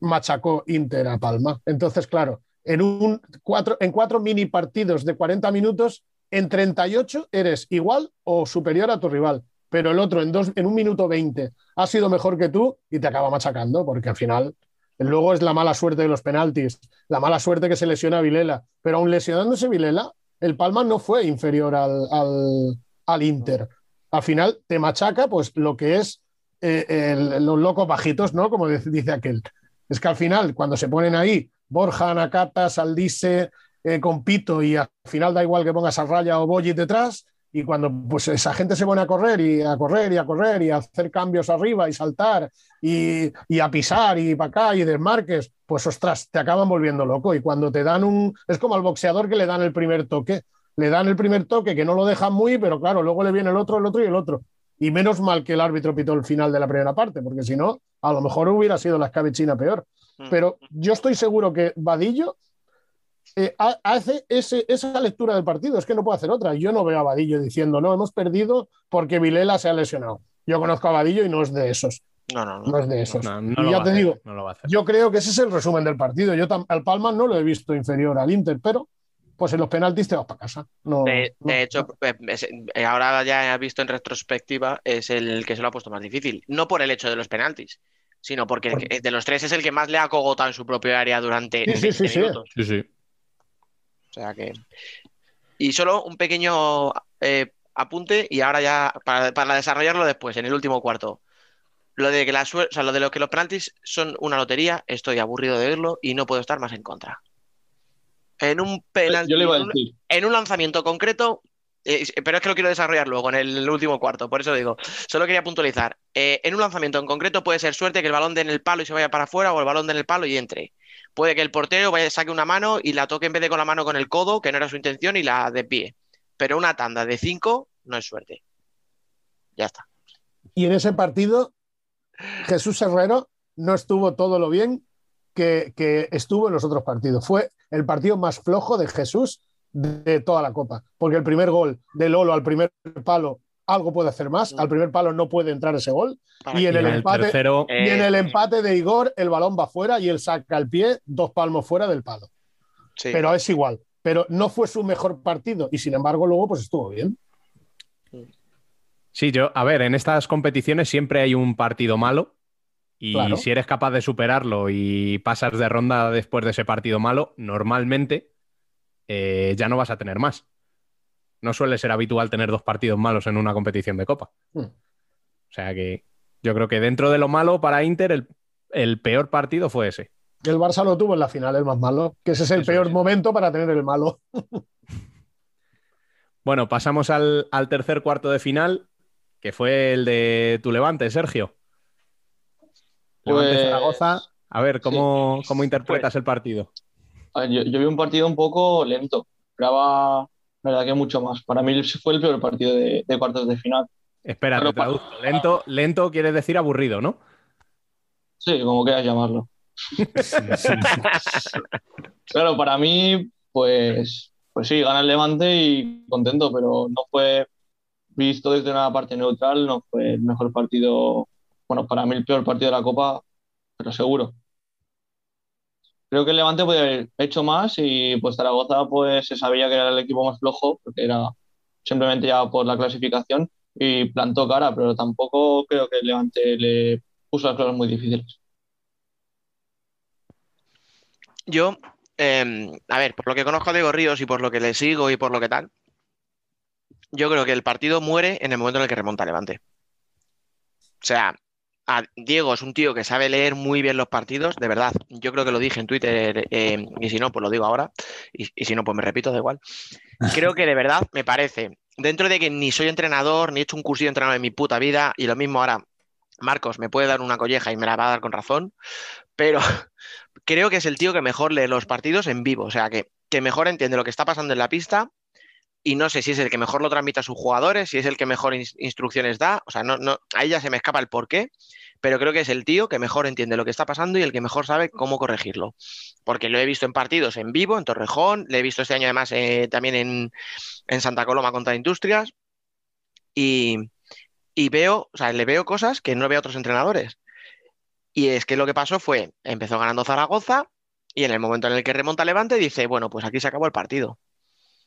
machacó Inter a Palma. Entonces, claro, en, un cuatro, en cuatro mini partidos de 40 minutos, en 38 eres igual o superior a tu rival, pero el otro en, dos, en un minuto 20 ha sido mejor que tú y te acaba machacando, porque al final luego es la mala suerte de los penaltis, la mala suerte que se lesiona a Vilela, pero aún lesionándose Vilela, el Palma no fue inferior al, al, Inter. Al final te machaca pues lo que es eh, los locos bajitos, ¿no? Como dice aquel. Es que al final, cuando se ponen ahí Borja, Nakata, Saldice, eh, con Pito y al final da igual que pongas a Raya o Boyi detrás y cuando pues esa gente se pone a correr y a correr y a correr y a hacer cambios arriba y saltar y, y a pisar y para acá y desmarques, pues ostras, te acaban volviendo loco y cuando te dan un... Es como al boxeador que le dan el primer toque, le dan el primer toque que no lo dejan muy, pero claro, luego le viene el otro, el otro y el otro. Y menos mal que el árbitro pitó el final de la primera parte, porque si no, a lo mejor hubiera sido la escabechina peor. Pero yo estoy seguro que Vadillo eh, hace ese, esa lectura del partido. Es que no puede hacer otra. Yo no veo a Vadillo diciendo, no, hemos perdido porque Vilela se ha lesionado. Yo conozco a Vadillo y no es de esos. No, no, no. No es de esos. No, y no lo ya te hacer, digo, no lo va a hacer. yo creo que ese es el resumen del partido. Yo al Palma no lo he visto inferior al Inter, pero pues en los penaltis te vas para casa. No, De, no- de hecho, eh, es- eh, ahora ya he visto en retrospectiva, es el que se lo ha puesto más difícil. No por el hecho de los penaltis, sino porque que- de los tres es el que más le ha cogotado en su propio área durante Sí, sí, 20 sí, sí. minutos. Sí, sí. O sea que. Y solo un pequeño eh, apunte, y ahora ya para, para desarrollarlo después, en el último cuarto. Lo de que la o sea, lo de lo que los penaltis son una lotería, estoy aburrido de verlo y no puedo estar más en contra. En un penalti, Yo le iba a en un- decir. en un lanzamiento concreto, eh, pero es que lo quiero desarrollar luego en el último cuarto, por eso digo, solo quería puntualizar. Eh, en un lanzamiento en concreto puede ser suerte que el balón dé en el palo y se vaya para afuera o el balón dé en el palo y entre. Puede que el portero vaya, saque una mano y la toque en vez de con la mano con el codo, que no era su intención, y la desvíe. Pero una tanda de cinco no es suerte. Ya está. Y en ese partido, Jesús Herrero no estuvo todo lo bien que, que estuvo en los otros partidos. Fue el partido más flojo de Jesús de toda la Copa. Porque el primer gol de Lolo al primer palo, algo puede hacer más. Al primer palo no puede entrar ese gol. Y en el Y en el empate- tercero, Eh, Y en el empate de Igor, el balón va fuera y él saca el pie dos palmos fuera del palo. sí. Pero es igual. Pero no fue su mejor partido y sin embargo luego pues estuvo bien. Sí, yo, a ver, en estas competiciones siempre hay un partido malo y Claro. si eres capaz de superarlo y pasas de ronda después de ese partido malo, normalmente eh, ya no vas a tener más. No suele ser habitual tener dos partidos malos en una competición de copa. Hmm. O sea que yo creo que dentro de lo malo para Inter, el, el peor partido fue ese. El Barça lo tuvo en la final, el más malo, que ese es el Eso peor es. momento para tener el malo. Bueno, pasamos al, al tercer cuarto de final, que fue el de tu Levante, Sergio. Levante Pues- Zaragoza. A ver, ¿cómo, cómo interpretas el partido? Yo, yo vi un partido un poco lento. Esperaba, la verdad, que mucho más. Para mí fue el peor partido de, de cuartos de final. Espera, te traduzco. Lento, lento quiere decir aburrido, ¿no? Sí, como quieras llamarlo. Claro, para mí, pues, pues sí, gana el Levante y contento, pero no fue visto desde una parte neutral, no fue el mejor partido, bueno, para mí el peor partido de la Copa, pero seguro. Creo que el Levante podía haber hecho más y pues Zaragoza pues se sabía que era el equipo más flojo, porque era simplemente ya por la clasificación y plantó cara, pero tampoco creo que el Levante le puso las cosas muy difíciles. Yo, eh, a ver, por lo que conozco a Diego Ríos y por lo que le sigo y por lo que tal, yo creo que el partido muere en el momento en el que remonta Levante. O sea, Diego es un tío que sabe leer muy bien los partidos, de verdad. Yo creo que lo dije en Twitter eh, y si no, pues lo digo ahora. Y, y, si no, pues me repito, da igual. Creo que de verdad me parece, dentro de que ni soy entrenador, ni he hecho un cursillo de entrenador en mi puta vida, y lo mismo ahora, Marcos me puede dar una colleja y me la va a dar con razón, pero creo que es el tío que mejor lee los partidos en vivo, o sea, que, que mejor entiende lo que está pasando en la pista y no sé si es el que mejor lo transmite a sus jugadores, si es el que mejor in instrucciones da, o sea, no, no, ahí ya se me escapa el porqué, pero creo que es el tío que mejor entiende lo que está pasando y el que mejor sabe cómo corregirlo. Porque lo he visto en partidos en vivo, en Torrejón, le he visto este año además eh, también en, en, Santa Coloma contra Industrias y, y, veo, o sea, le veo cosas que no veo a otros entrenadores. Y es que lo que pasó fue, empezó ganando Zaragoza y en el momento en el que remonta Levante dice, bueno, pues aquí se acabó el partido.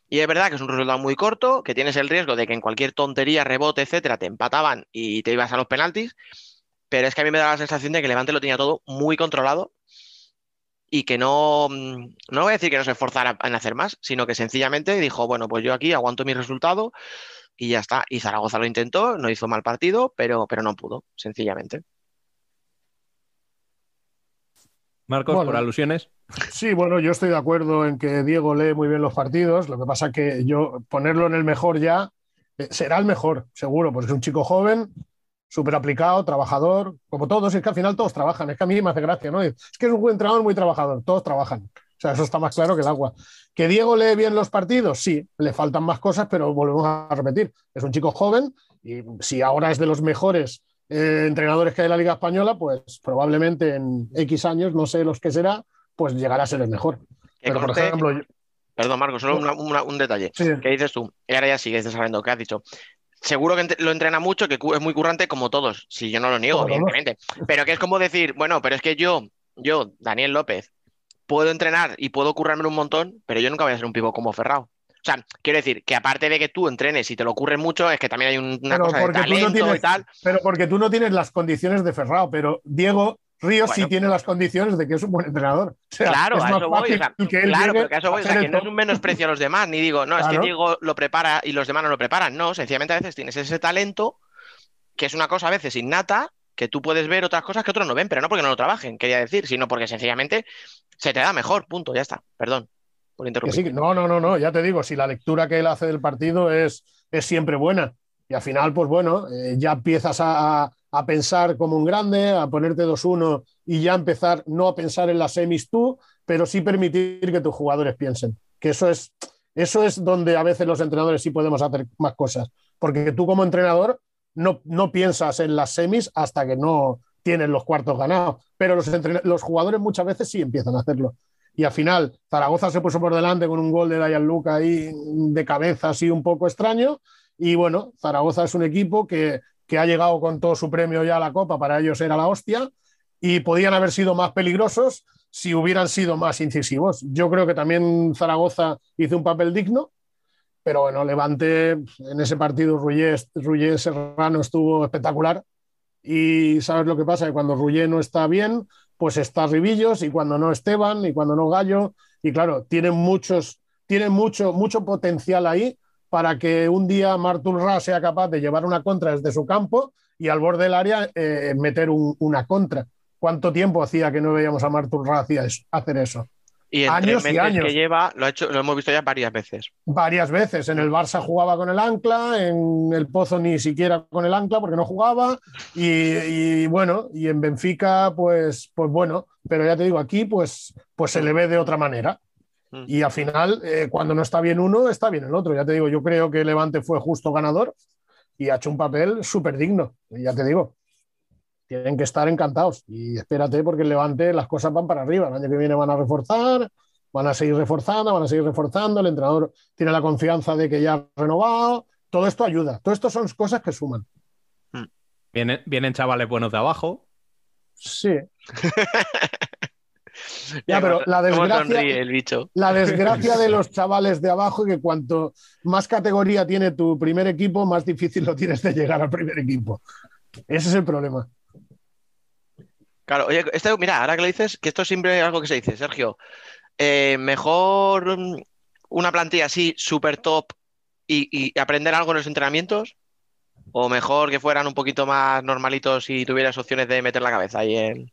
Y es verdad que es un resultado muy corto, que tienes el riesgo de que en cualquier tontería, rebote, etcétera, te empataban y te ibas a los penaltis. Pero es que a mí me da la sensación de que Levante lo tenía todo muy controlado y que no, no voy a decir que no se esforzara en hacer más, sino que sencillamente dijo, bueno, pues yo aquí aguanto mi resultado y ya está. Y Zaragoza lo intentó, no hizo mal partido, pero, pero no pudo, sencillamente. Marcos, bueno, por alusiones. Sí, bueno, yo estoy de acuerdo en que Diego lee muy bien los partidos. Lo que pasa que yo ponerlo en el mejor ya eh, será el mejor, seguro, porque es un chico joven, súper aplicado, trabajador, como todos. Es que al final todos trabajan. Es que a mí me hace gracia, ¿no? Es que es un buen entrenador muy trabajador. Todos trabajan. O sea, eso está más claro que el agua. ¿Que Diego lee bien los partidos? Sí, le faltan más cosas, pero volvemos a repetir. Es un chico joven y si ahora es de los mejores eh, entrenadores que hay en la Liga Española, pues probablemente en X años, no sé los que será, pues llegará a ser el mejor. Pero, por ejemplo, yo... Perdón, Marco, solo una, una, un detalle. Sí. ¿Qué dices tú? Y ahora ya sigues sabiendo qué has dicho. Seguro que lo entrena mucho, que es muy currante como todos. Si yo no lo niego, evidentemente. Pero que es como decir, bueno, pero es que yo, yo, Daniel López, puedo entrenar y puedo currarme un montón, pero yo nunca voy a ser un pivo como Ferrao. O sea, quiero decir que aparte de que tú entrenes y te lo ocurre mucho, es que también hay una pero cosa de talento no tienes, y tal. Pero porque tú no tienes las condiciones de Ferrao, pero Diego Ríos bueno, sí tiene las condiciones de que es un buen entrenador. O sea, claro, es a eso voy. O sea, que claro, pero que a eso voy. O sea, que no es un menosprecio a los demás, ni digo, no, es Claro. que Diego lo prepara y los demás no lo preparan. No, sencillamente a veces tienes ese talento, que es una cosa a veces innata, que tú puedes ver otras cosas que otros no ven, pero no porque no lo trabajen, quería decir, sino porque sencillamente se te da mejor, punto, ya está. Perdón por Que interrumpir. sí, que- no, no, no, no, ya te digo, si la lectura que él hace del partido es, es siempre buena. Y al final, pues bueno, eh, ya empiezas a, a- pensar como un grande, a ponerte 2-1 y ya empezar no a pensar en las semis tú, pero sí permitir que tus jugadores piensen. Que eso es, eso es donde a veces los entrenadores sí podemos hacer más cosas. Porque tú como entrenador no, no piensas en las semis hasta que no tienes los cuartos ganados. Pero los, los jugadores muchas veces sí empiezan a hacerlo. Y al final, Zaragoza se puso por delante con un gol de Dayan Luca ahí de cabeza, así un poco extraño. Y bueno, Zaragoza es un equipo que, que ha llegado con todo su premio ya a la Copa, para ellos era la hostia, y podían haber sido más peligrosos si hubieran sido más incisivos. Yo creo que también Zaragoza hizo un papel digno, pero bueno, Levante en ese partido, Rullé, Rullé Serrano estuvo espectacular. Y sabes lo que pasa, que cuando Rullé no está bien, pues está Ribillos, y cuando no Esteban, y cuando no Gallo, y claro, tienen muchos, tienen mucho, mucho potencial ahí para que un día Martul Ra sea capaz de llevar una contra desde su campo y al borde del área eh, meter un- una contra. ¿Cuánto tiempo hacía que no veíamos a Martul Ra hacer eso? Y en años y años. que lleva, lo, ha hecho, lo hemos visto ya varias veces. varias veces. En el Barça jugaba con el ancla, en el Pozo ni siquiera con el ancla porque no jugaba. Y, y bueno, y en Benfica, pues, pues bueno, pero ya te digo, aquí pues, pues se le ve de otra manera. Mm. Y al final, eh, cuando no está bien uno, está bien el otro. Ya te digo, yo creo que Levante fue justo ganador y ha hecho un papel súper digno. Ya te digo, tienen que estar encantados. Y espérate, porque el Levante las cosas van para arriba. El año que viene van a reforzar, van a seguir reforzando, van a seguir reforzando. El entrenador tiene la confianza de que ya ha renovado. Todo esto ayuda. Todo esto son cosas que suman. Vienen, vienen chavales buenos de abajo. Sí. Ya, pero la ¿Cómo desgracia, sonríe el bicho? la desgracia de los chavales de abajo es que cuanto más categoría tiene tu primer equipo, más difícil lo tienes de llegar al primer equipo. Ese es el problema. Claro, oye, esto, mira, ahora que lo dices, que esto es siempre algo que se dice, Sergio. eh, mejor mm, una plantilla así, súper top, y, y aprender algo en los entrenamientos, ¿O mejor que fueran un poquito más normalitos y tuvieras opciones de meter la cabeza ahí en.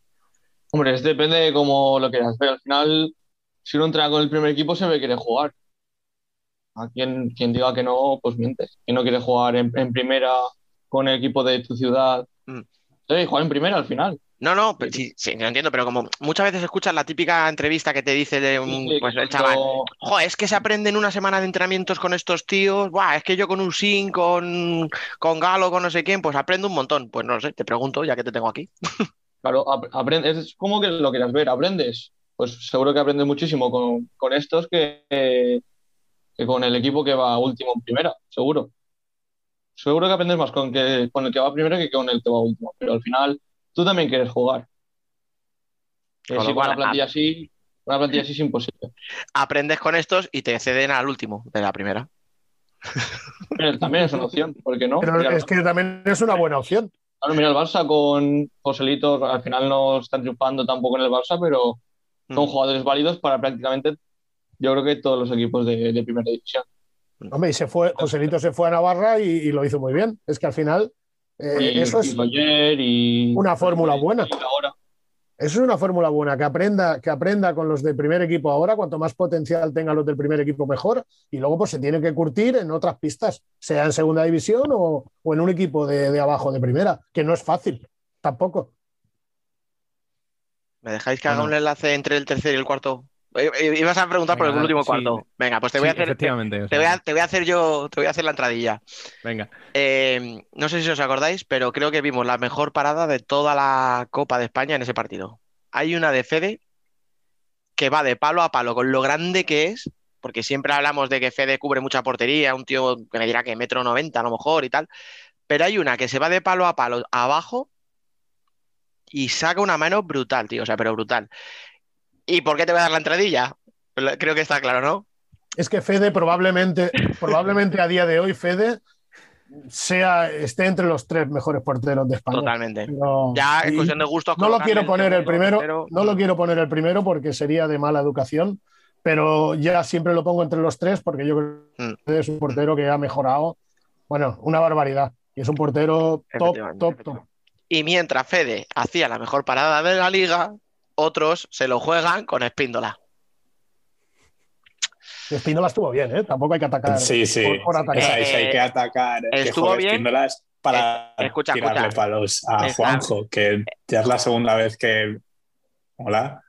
Hombre, es depende de cómo lo quieras ver. Al final, si uno entra con el primer equipo, se que quiere jugar. A quien, quien diga que no, pues miente. Que no quiere jugar en, en primera con el equipo de tu ciudad. Mm. Sí, jugar en primera al final. No, no, pero sí, sí, lo entiendo, pero como muchas veces escuchas la típica entrevista que te dice de un, Sí, pues el chaval, es que se aprende en una semana de entrenamientos con estos tíos. Buah, es que yo con Usin, con, con Galo, con no sé quién, pues aprendo un montón. Pues no lo sé, te pregunto, ya que te tengo aquí. Claro, ap- aprendes, es como que lo quieras ver, aprendes. Pues seguro que aprendes muchísimo con, con estos que, que con el equipo que va último en primera, seguro. Seguro que aprendes más con, que, con el que va primero que con el que va último. Pero al final, tú también quieres jugar. Con sí, cual, una plantilla así, una plantilla así es imposible. Aprendes con estos y te ceden al último de la primera. Pero También es una opción, ¿por qué no? Pero Mira, es que también es una buena opción. Claro, mira el Barça con Joselito, al final no están triunfando tampoco en el Barça, pero son Mm. jugadores válidos para prácticamente, yo creo que todos los equipos de, de primera división. Hombre, y se fue, Joselito se fue a Navarra y, y lo hizo muy bien. Es que al final, eh, y, eso es y una fórmula buena. ahora. Eso es una fórmula buena, que aprenda, que aprenda con los del primer equipo ahora, cuanto más potencial tengan los del primer equipo mejor, y luego pues se tiene que curtir en otras pistas, sea en segunda división o, o en un equipo de, de abajo de primera, que no es fácil, tampoco. ¿Me dejáis que haga un enlace entre el tercer y el cuarto? Eh, eh, Ibas a preguntar por el último sí. cuarto. Venga, pues te voy Sí, a hacer, te, voy a, te voy a hacer yo, te voy a hacer la entradilla. Venga. Eh, no sé si os acordáis, pero creo que vimos la mejor parada de toda la Copa de España en ese partido. Hay una de Fede que va de palo a palo con lo grande que es, porque siempre hablamos de que Fede cubre mucha portería, un tío que me dirá que metro noventa a lo mejor y tal, pero hay una que se va de palo a palo abajo y saca una mano brutal, tío, o sea, pero brutal. ¿Y por qué te voy a dar la entradilla? Creo que está claro, ¿no? Es que Fede probablemente, probablemente a día de hoy, Fede sea, esté entre los tres mejores porteros de España. Totalmente. Pero- Ya es y cuestión de gustos. no lo quiero poner el primero, no lo quiero poner el primero porque sería de mala educación, pero ya siempre lo pongo entre los tres porque yo creo Mm. que es un portero que ha mejorado, bueno, una barbaridad. Y es un portero top, top, top. Y mientras Fede hacía la mejor parada de la liga, otros se lo juegan con Espíndola. Espíndola estuvo bien, ¿eh? Tampoco hay que atacar. Sí, sí. por- por atacar. Esa hay Eh, que atacar. que estuvo joder, bien. Espíndola es para Eh, escucha, tirarle escucha. palos a Está- Juanjo, que ya es la segunda vez que. Hola.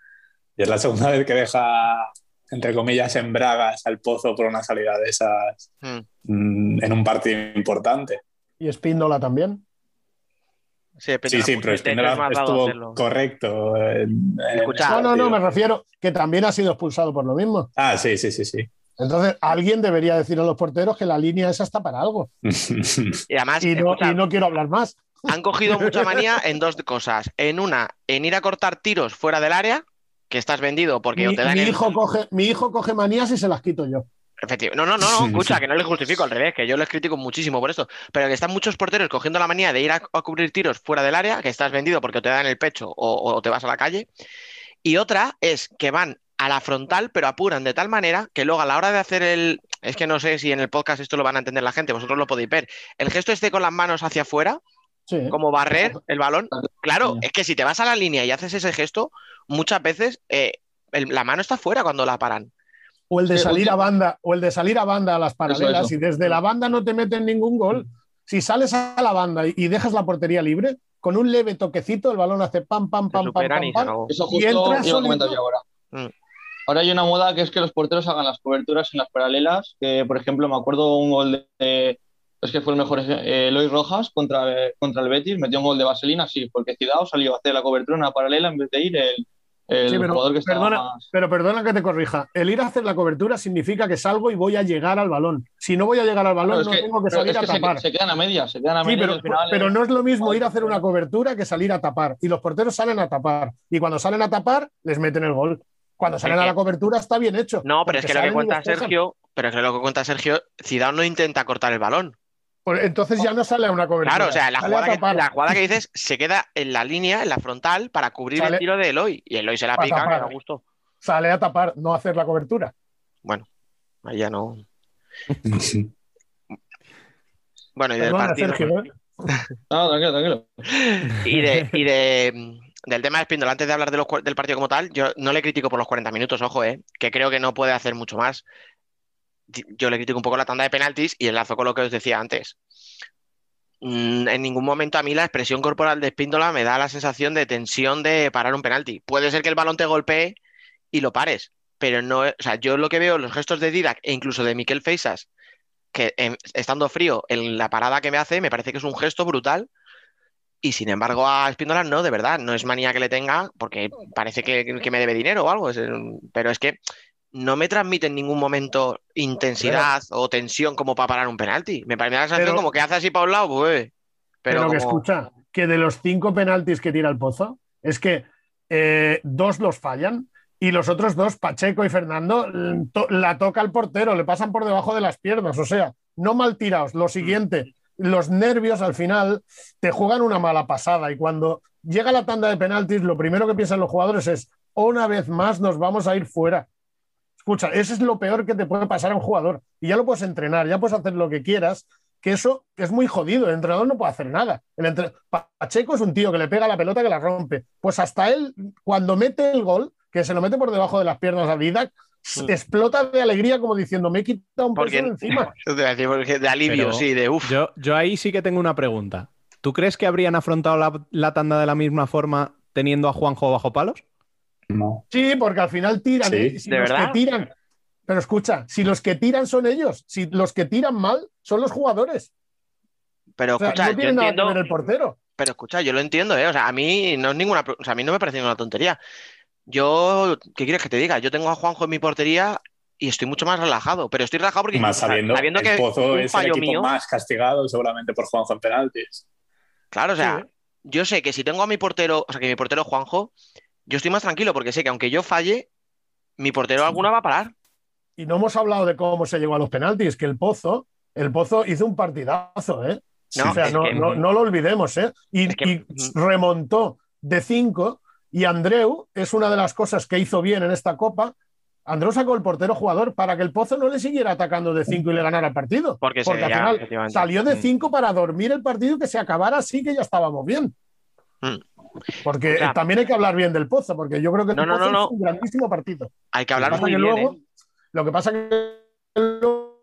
Ya es la segunda vez que deja, entre comillas, en bragas al pozo por una salida de esas Hmm. mm, en un partido importante. Y Espíndola también. Sí, Sí, sí, pero dado estuvo hacerlo. correcto. en- en Escucha. No, no, no, me refiero que también ha sido expulsado por lo mismo. Ah, sí, sí, sí, sí. Entonces, alguien debería decir a los porteros que la línea esa está para algo. Y además, Y no, escucha, y no quiero hablar más. han cogido mucha manía en dos cosas. En una, en ir a cortar tiros fuera del área, que estás vendido porque Mi, o te dan mi el- hijo coge, mi hijo coge manías y se las quito yo. Efectivo. No, no, no, no, escucha, que no les justifico, al revés, que yo les critico muchísimo por esto. Pero que están muchos porteros cogiendo la manía de ir a, a cubrir tiros fuera del área, que estás vendido porque te dan el pecho o, o te vas a la calle. Y otra es que van a la frontal, pero apuran de tal manera que luego a la hora de hacer el. Es que no sé si en el podcast esto lo van a entender la gente, vosotros lo podéis ver. El gesto este con las manos hacia afuera, Sí. como barrer el balón. Claro, es que si te vas a la línea y haces ese gesto, muchas veces eh, el- la mano está fuera cuando la paran. O el de Sí, salir a banda, o el de salir a banda a las paralelas eso. y desde la banda no te meten ningún gol. Si sales a la banda y, y dejas la portería libre, con un leve toquecito el balón hace pam, pam, pam, pam, superan pam, y pam. Eso Y justo entra iba a solito. yo ahora. Mm. Ahora hay una moda que es que los porteros hagan las coberturas en las paralelas. Que, por ejemplo, me acuerdo un gol de. Es que fue el mejor. Eh, Eloy Rojas contra, contra el Betis. Metió un gol de vaselina, sí, porque Cidao salió a hacer la cobertura en una paralela en vez de ir el, el Sí, pero jugador que estaba perdona, más. pero perdona que te corrija. El ir a hacer la cobertura significa que salgo y voy a llegar al balón. Si no voy a llegar al balón, es no que- tengo que salir es a que tapar. se quedan a medias, se quedan a Sí, medias. pero, final pero es- no es lo mismo ir a hacer una cobertura que salir a tapar. Y los porteros salen a tapar. Y cuando salen a tapar, les meten el gol. Cuando salen a la cobertura está bien hecho. No, pero es que lo que cuenta. Sergio, pero es que lo que cuenta Sergio, Zidane no intenta cortar el balón. Pues entonces ya no sale a una cobertura. Claro, o sea, la jugada, que, tapar. la jugada que dices se queda en la línea, en la frontal, para cubrir Sale- el tiro de Eloy. Y Eloy se la pica, que da gusto. Sale a tapar, no hacer la cobertura. Bueno, ahí ya no. Bueno, y del Perdona, partido. Sergio, ¿eh? No, tranquilo, tranquilo. Y, de, y de, del tema de Espíndola, antes de hablar de los cua- del partido como tal, yo no le critico por los 40 minutos, ojo, eh, que creo que no puede hacer mucho más. Yo le critico un poco la tanda de penaltis y enlazo con lo que os decía antes. Mm, En ningún momento a mí la expresión corporal de Espíndola me da la sensación de tensión de parar un penalti. Puede ser que el balón te golpee y lo pares, pero no, o sea, yo lo que veo, los gestos de Didac e incluso de Miquel Feisas, que em, estando frío en la parada que me hace, me parece que es un gesto brutal. Y sin embargo, a Espíndola no, de verdad, no es manía que le tenga, porque parece que, que me debe dinero o algo. pero es que no me transmite en ningún momento intensidad o tensión como para parar un penalti. Me parece la sensación Pero- como que hace así para un lado, pues. Pero, Pero, que escucha, que de los cinco penaltis que tira el Pozo, es que eh, dos los fallan y los otros dos, Pacheco y Fernando, to- la toca el portero, le pasan por debajo de las piernas. O sea, no mal tirados. Lo siguiente, los nervios al final te juegan una mala pasada y cuando llega la tanda de penaltis, lo primero que piensan los jugadores es, una vez más nos vamos a ir fuera. Escucha, eso es lo peor que te puede pasar a un jugador. Y ya lo puedes entrenar, ya puedes hacer lo que quieras, que eso es muy jodido. El entrenador no puede hacer nada. El entre- Pacheco es un tío que le pega la pelota que la rompe. Pues hasta él, cuando mete el gol, que se lo mete por debajo de las piernas a Didac, Mm. explota de alegría como diciendo, me he quitado un Porque- peso de encima. Eso te iba a decir, porque de alivio, Pero sí, de uff. Yo, yo ahí sí que tengo una pregunta. ¿Tú crees que habrían afrontado la, la tanda de la misma forma teniendo a Juanjo bajo palos? No. Sí, porque al final tiran. Sí. ¿eh? Si ¿De los verdad? que tiran. Pero escucha, si los que tiran son ellos, si los que tiran mal son los jugadores. Pero O sea, escucha, no yo tiene nada entiendo, que ver el portero. pero escucha, yo lo entiendo, ¿eh? O sea, a mí no es ninguna, o sea, a mí no me parece ninguna tontería. Yo, ¿qué quieres que te diga? Yo tengo a Juanjo en mi portería y estoy mucho más relajado, pero estoy relajado porque Más o sea, sabiendo, sabiendo el que Pozo un es el equipo mío, más castigado seguramente por Juanjo en penaltis. claro, o sea, Sí. yo sé que si tengo a mi portero, o sea, que mi portero Juanjo, yo estoy más tranquilo porque sé que aunque yo falle, mi portero alguna va a parar. Y no hemos hablado de cómo se llegó a los penaltis, que el Pozo, el Pozo hizo un partidazo, ¿eh? No, o sea, no, que- no- no lo olvidemos, ¿eh? Y, Es que- y remontó de cinco. Y Andreu es una de las cosas que hizo bien en esta copa. Andreu sacó el portero jugador para que el Pozo no le siguiera atacando de cinco y le ganara el partido. Porque se al veía, final salió de Mm. cinco para dormir el partido que se acabara así que ya estábamos bien. Mm. Porque O sea- también hay que hablar bien del Pozo, porque yo creo que No, el no, Pozo no, no. hizo un grandísimo partido. Hay que Lo hablar muy que bien, luego- ¿eh? Lo que pasa que luego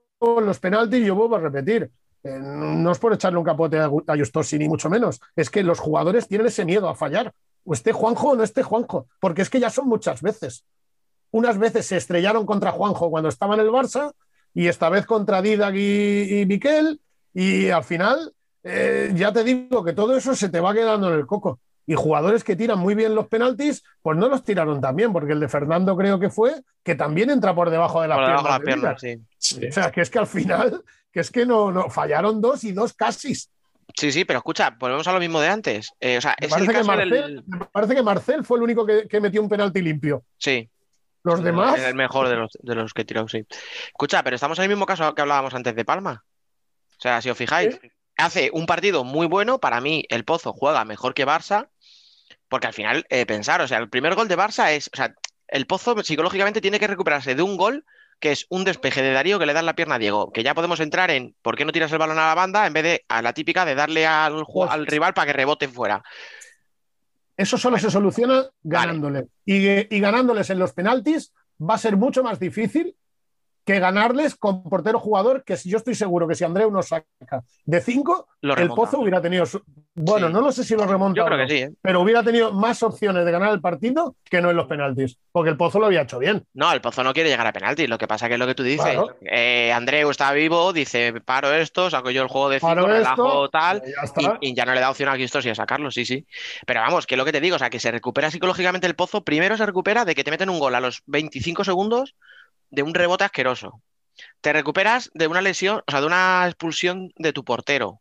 los penaltis, yo vuelvo a repetir, eh, no es por echarle un capote a, Justosi, ni mucho menos, es que los jugadores tienen ese miedo a fallar, o esté Juanjo o no esté Juanjo, porque es que ya son muchas veces. Unas veces se estrellaron contra Juanjo cuando estaba en el Barça, y esta vez contra Didac y, y Miquel, y al final, eh, ya te digo que todo eso se te va quedando en el coco. Y jugadores que tiran muy bien los penaltis, pues no los tiraron tan bien, porque el de Fernando creo que fue, que también entra por debajo de las Por debajo de Didac. piernas, sí. Sí. O sea, que es que al final, que es que no, no fallaron dos y dos casi. Sí, sí, pero escucha, volvemos a lo mismo de antes. Eh, o sea, Me es el parece, que caso Marcel, del. me parece que Marcel fue el único que, que metió un penalti limpio. Sí, Los demás, Es el mejor de los, de los que he tirado, sí. Escucha, pero estamos en el mismo caso que hablábamos antes de Palma. O sea, si os fijáis, hace un partido muy bueno. Para mí, el Pozo juega mejor que Barça, porque al final, eh, pensar, o sea, el primer gol de Barça es. O sea, el Pozo psicológicamente tiene que recuperarse de un gol que es un despeje de Darío que le da en la pierna a Diego. Que ya podemos entrar en por qué no tiras el balón a la banda en vez de a la típica de darle al, al rival para que rebote fuera. eso solo se soluciona ganándole. Y, y ganándoles en los penaltis va a ser mucho más difícil que ganarles con portero jugador, que si yo estoy seguro que si Andreu nos saca de cinco, Lo el remonta. Pozo hubiera tenido. su- Bueno, Sí. no lo sé si lo remonta. Yo o creo no, que sí, ¿eh? Pero hubiera tenido más opciones de ganar el partido que no en los penaltis, porque el Pozo lo había hecho bien. No, el Pozo no quiere llegar a penalti. Lo que pasa que es lo que tú dices. Claro. Eh, Andreu está vivo, dice, paro esto, saco yo el juego de cinco, Paro relajo esto, tal, y ya y, y no le da opción a Guistosi a sacarlo, sí, sí. Pero vamos, que es lo que te digo, o sea, que se recupera psicológicamente el Pozo. Primero se recupera de que te meten un gol a los 25 segundos de un rebote asqueroso. Te recuperas de una lesión, o sea, de una expulsión de tu portero.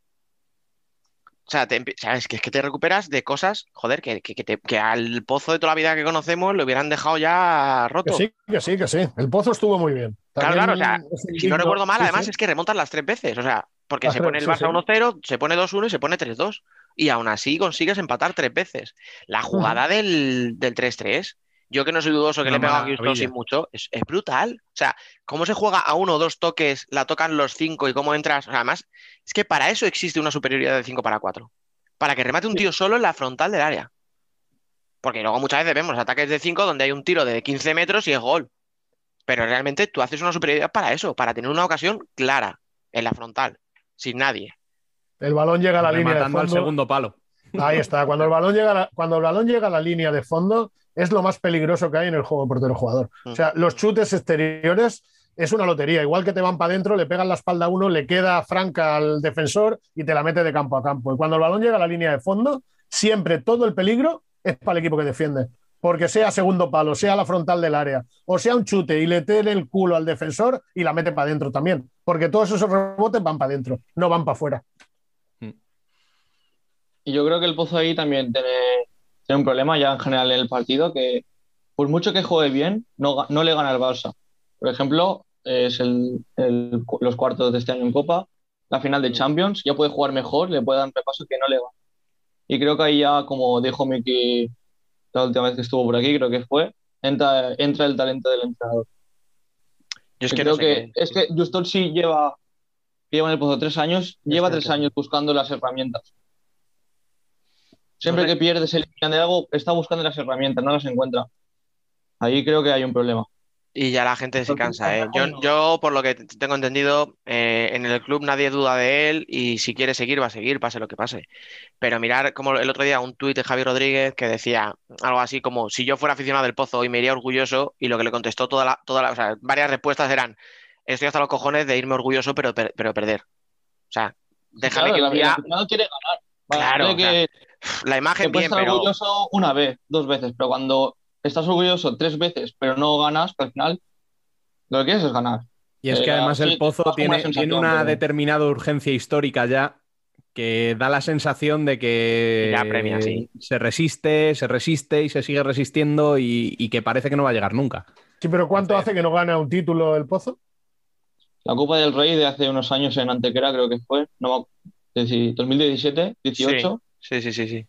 O sea, te sabes que es que te recuperas de cosas, joder, que, que, que te- que al pozo de toda la vida que conocemos lo hubieran dejado ya Que roto. sí, que sí, que sí. El Pozo estuvo muy bien. Claro, claro, o sea, También si no recuerdo mal, Sí, además sí. es que remontan las tres veces, o sea, porque Las se pone el Barça sí. 1-0, se pone 2-1 y se pone 3-2. Y aún así consigues empatar tres veces. La jugada del, del 3-3 Yo que no soy dudoso, que le he pegado a. Houston sin mucho, es, es brutal. O sea, cómo se juega a uno o dos toques, la tocan los cinco y cómo entras. O sea, además, es que para eso existe una superioridad de 5 para 4. Para que remate un tío solo en la frontal del área. Porque luego muchas veces vemos ataques de 5 donde hay un tiro de 15 metros y es gol. Pero realmente tú haces una superioridad para eso, para tener una ocasión clara en la frontal, sin nadie. El balón llega a la línea de Rematando al fondo. segundo palo. Ahí está. Cuando el balón llega a la, cuando el balón llega a la línea de fondo, es lo más peligroso que hay en el juego portero-jugador. O sea, los chutes exteriores es una lotería. Igual que te van para adentro, le pegan la espalda a uno, le queda franca al defensor y te la mete de campo a campo. Y cuando el balón llega a la línea de fondo, siempre todo el peligro es para el equipo que defiende. Porque sea segundo palo, sea la frontal del área, o sea un chute y le tiene el culo al defensor y la mete para adentro también. Porque todos esos rebotes van para adentro, no van para afuera. Y yo creo que el Pozo ahí también tiene, tiene un problema ya en general en el partido, que por mucho que juegue bien, no, le gana al Barça. Por ejemplo, es el, el- los cuartos de este año en Copa, la final de Champions, ya puede jugar mejor, le puede dar un repaso que no le gana. Y creo que ahí ya, como dijo Miki la última vez que estuvo por aquí, creo que fue, entra, entra el talento del entrenador. Yo es que creo no sé que, qué- es que Justo sí lleva, lleva en el pozo tres años, lleva tres años buscando las herramientas. Siempre No que pierde, se elimina de algo, está buscando las herramientas, no las encuentra. Ahí creo que hay un problema. Y ya la gente se cansa, ¿eh? Yo, no. yo, por lo que tengo entendido, eh, en el club nadie duda de él y si quiere seguir, va a seguir, pase lo que pase. Pero mirar como el otro día un tuit de Javi Rodríguez que decía algo así como, si yo fuera aficionado del Pozo hoy me iría orgulloso y lo que le contestó toda la, toda la, o sea, varias respuestas eran, estoy hasta los cojones de irme orgulloso pero, per- pero perder. O sea, déjame Claro, que el- un el día, aficionado quiere ganar. Vale, Claro, que, la imagen puedes bien, estar pero... orgulloso una vez, dos veces, pero cuando estás orgulloso tres veces, pero no ganas, al final lo que quieres es ganar. Y es que Eh, además el Pozo bajo una tiene, tiene una pero- determinada urgencia histórica ya que da la sensación de que premia, sí. se resiste, se resiste y se sigue resistiendo y, y que parece que no va a llegar nunca. Sí, pero ¿cuánto hace que no gana un título el Pozo? La Copa del Rey de hace unos años en Antequera creo que fue, no, me- es decir, 2017, 18. Sí, sí, sí, sí.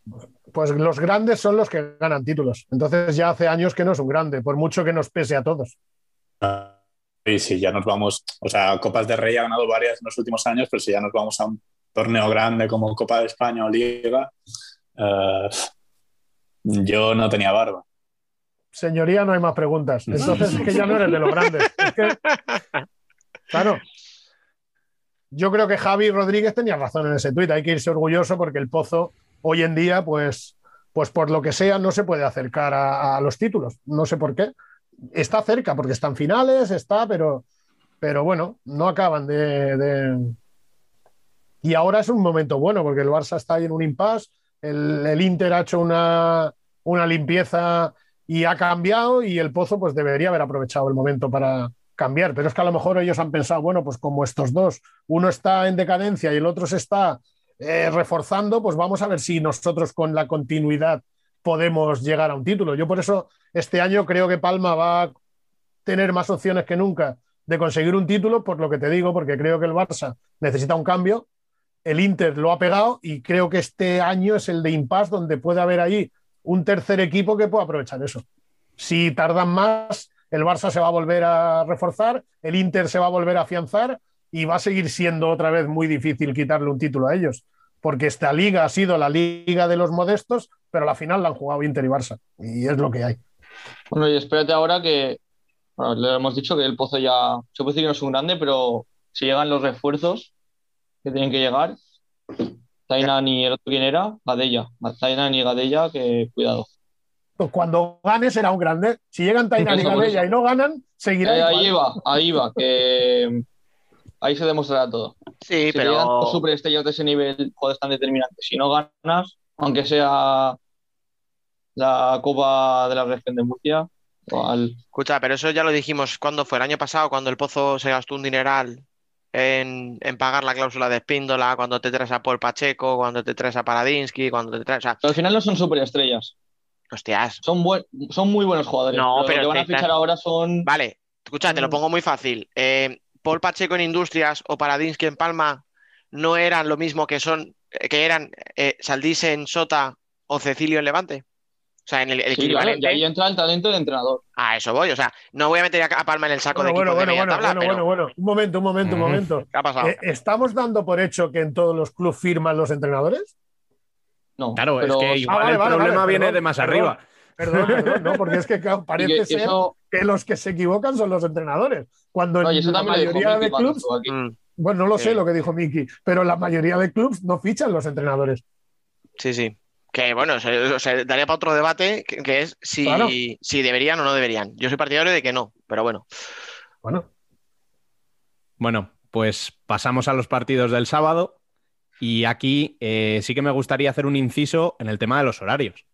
Pues los grandes son los que ganan títulos. Entonces ya hace años que no es un grande, por mucho que nos pese a todos. Y si ya nos vamos, o sea, Copas de Rey ha ganado varias en los últimos años, pero si ya nos vamos a un torneo grande como Copa de España o Liga, eh, yo no tenía barba. Señoría, no hay más preguntas. Entonces es que ya no eres de los grandes. Es que, claro. Yo creo que Javi Rodríguez tenía razón en ese tuit. Hay que irse orgulloso porque el Pozo hoy en día, pues, pues por lo que sea, no se puede acercar a, los títulos. No sé por qué. Está cerca porque están finales, está, pero, pero bueno, no acaban de, de- Y ahora es un momento bueno porque el Barça está ahí en un impasse. El, el Inter ha hecho una, una limpieza y ha cambiado y el Pozo pues debería haber aprovechado el momento para cambiar, pero es que a lo mejor ellos han pensado, bueno, pues como estos dos, uno está en decadencia y el otro se está eh, reforzando, pues vamos a ver si nosotros con la continuidad podemos llegar a un título. Yo por eso este año creo que Palma va a tener más opciones que nunca de conseguir un título, por lo que te digo, porque creo que el Barça necesita un cambio, el Inter lo ha pegado y creo que este año es el de impasse donde puede haber ahí un tercer equipo que pueda aprovechar eso. Si tardan más, el Barça se va a volver a reforzar, el Inter se va a volver a afianzar y va a seguir siendo otra vez muy difícil quitarle un título a ellos, porque esta liga ha sido la liga de los modestos, pero la final la han jugado Inter y Barça, y es lo que hay. Bueno, y espérate ahora que, le hemos dicho que el Pozo ya, se puede decir que no es un grande, pero si llegan los refuerzos que tienen que llegar, Tainan y el otro quién era, Gadella, Tainan y Gadella, que cuidado. Pues cuando gane será un grande. Si llegan Tainan y eso. y no ganan, seguirá Eh, ahí va, ahí va, que ahí se demostrará todo. Sí, Si pero... llegan superestrellas de ese nivel, joder, tan determinantes. Si no ganas, aunque sea la Copa de la Región de Murcia, igual. Escucha, pero eso ya lo dijimos cuando fue el año pasado, cuando el Pozo se gastó un dineral en, en pagar la cláusula de Espíndola, cuando te traes a Paul Pacheco, cuando te traes a Paradinsky, cuando te traes. O sea, Pero al final no son superestrellas. Hostias. Son, buen- son muy buenos jugadores. No, pero, pero lo que van a fichar ahora son. Vale, escucha, te lo pongo muy fácil. Eh, Paul Pacheco en Industrias o Paradinsky en Palma no eran lo mismo que son, que eran eh, Saldís en Sota o Cecilio en Levante. O sea, en el, el Sí, claro, equivalente. y ahí entra el talento del entrenador. A eso voy. O sea, no voy a meter a Palma en el saco Bueno, de bueno, bueno, de bueno, tabla, bueno, pero bueno, bueno. Un momento, un momento, un momento. ¿qué ha pasado? Eh, ¿Estamos dando por hecho que en todos los clubes firman los entrenadores? No, Claro, pero- es que igual vale, el vale, problema vale, viene perdón, de más perdón. arriba. Perdón, perdón, no, porque es que claro, y parece que ser eso, que los que se equivocan son los entrenadores. Cuando no, en la mayoría de clubes. Mm, bueno, no lo Sí. sé lo que dijo Miki, pero la mayoría de clubes no fichan los entrenadores. sí, sí. Que bueno, se, se daría para otro debate, que, que es si, Claro. si deberían o no deberían. Yo soy partidario de que no, pero bueno. Bueno, Bueno, pues pasamos a los partidos del sábado y aquí eh, sí que me gustaría hacer un inciso en el tema de los horarios.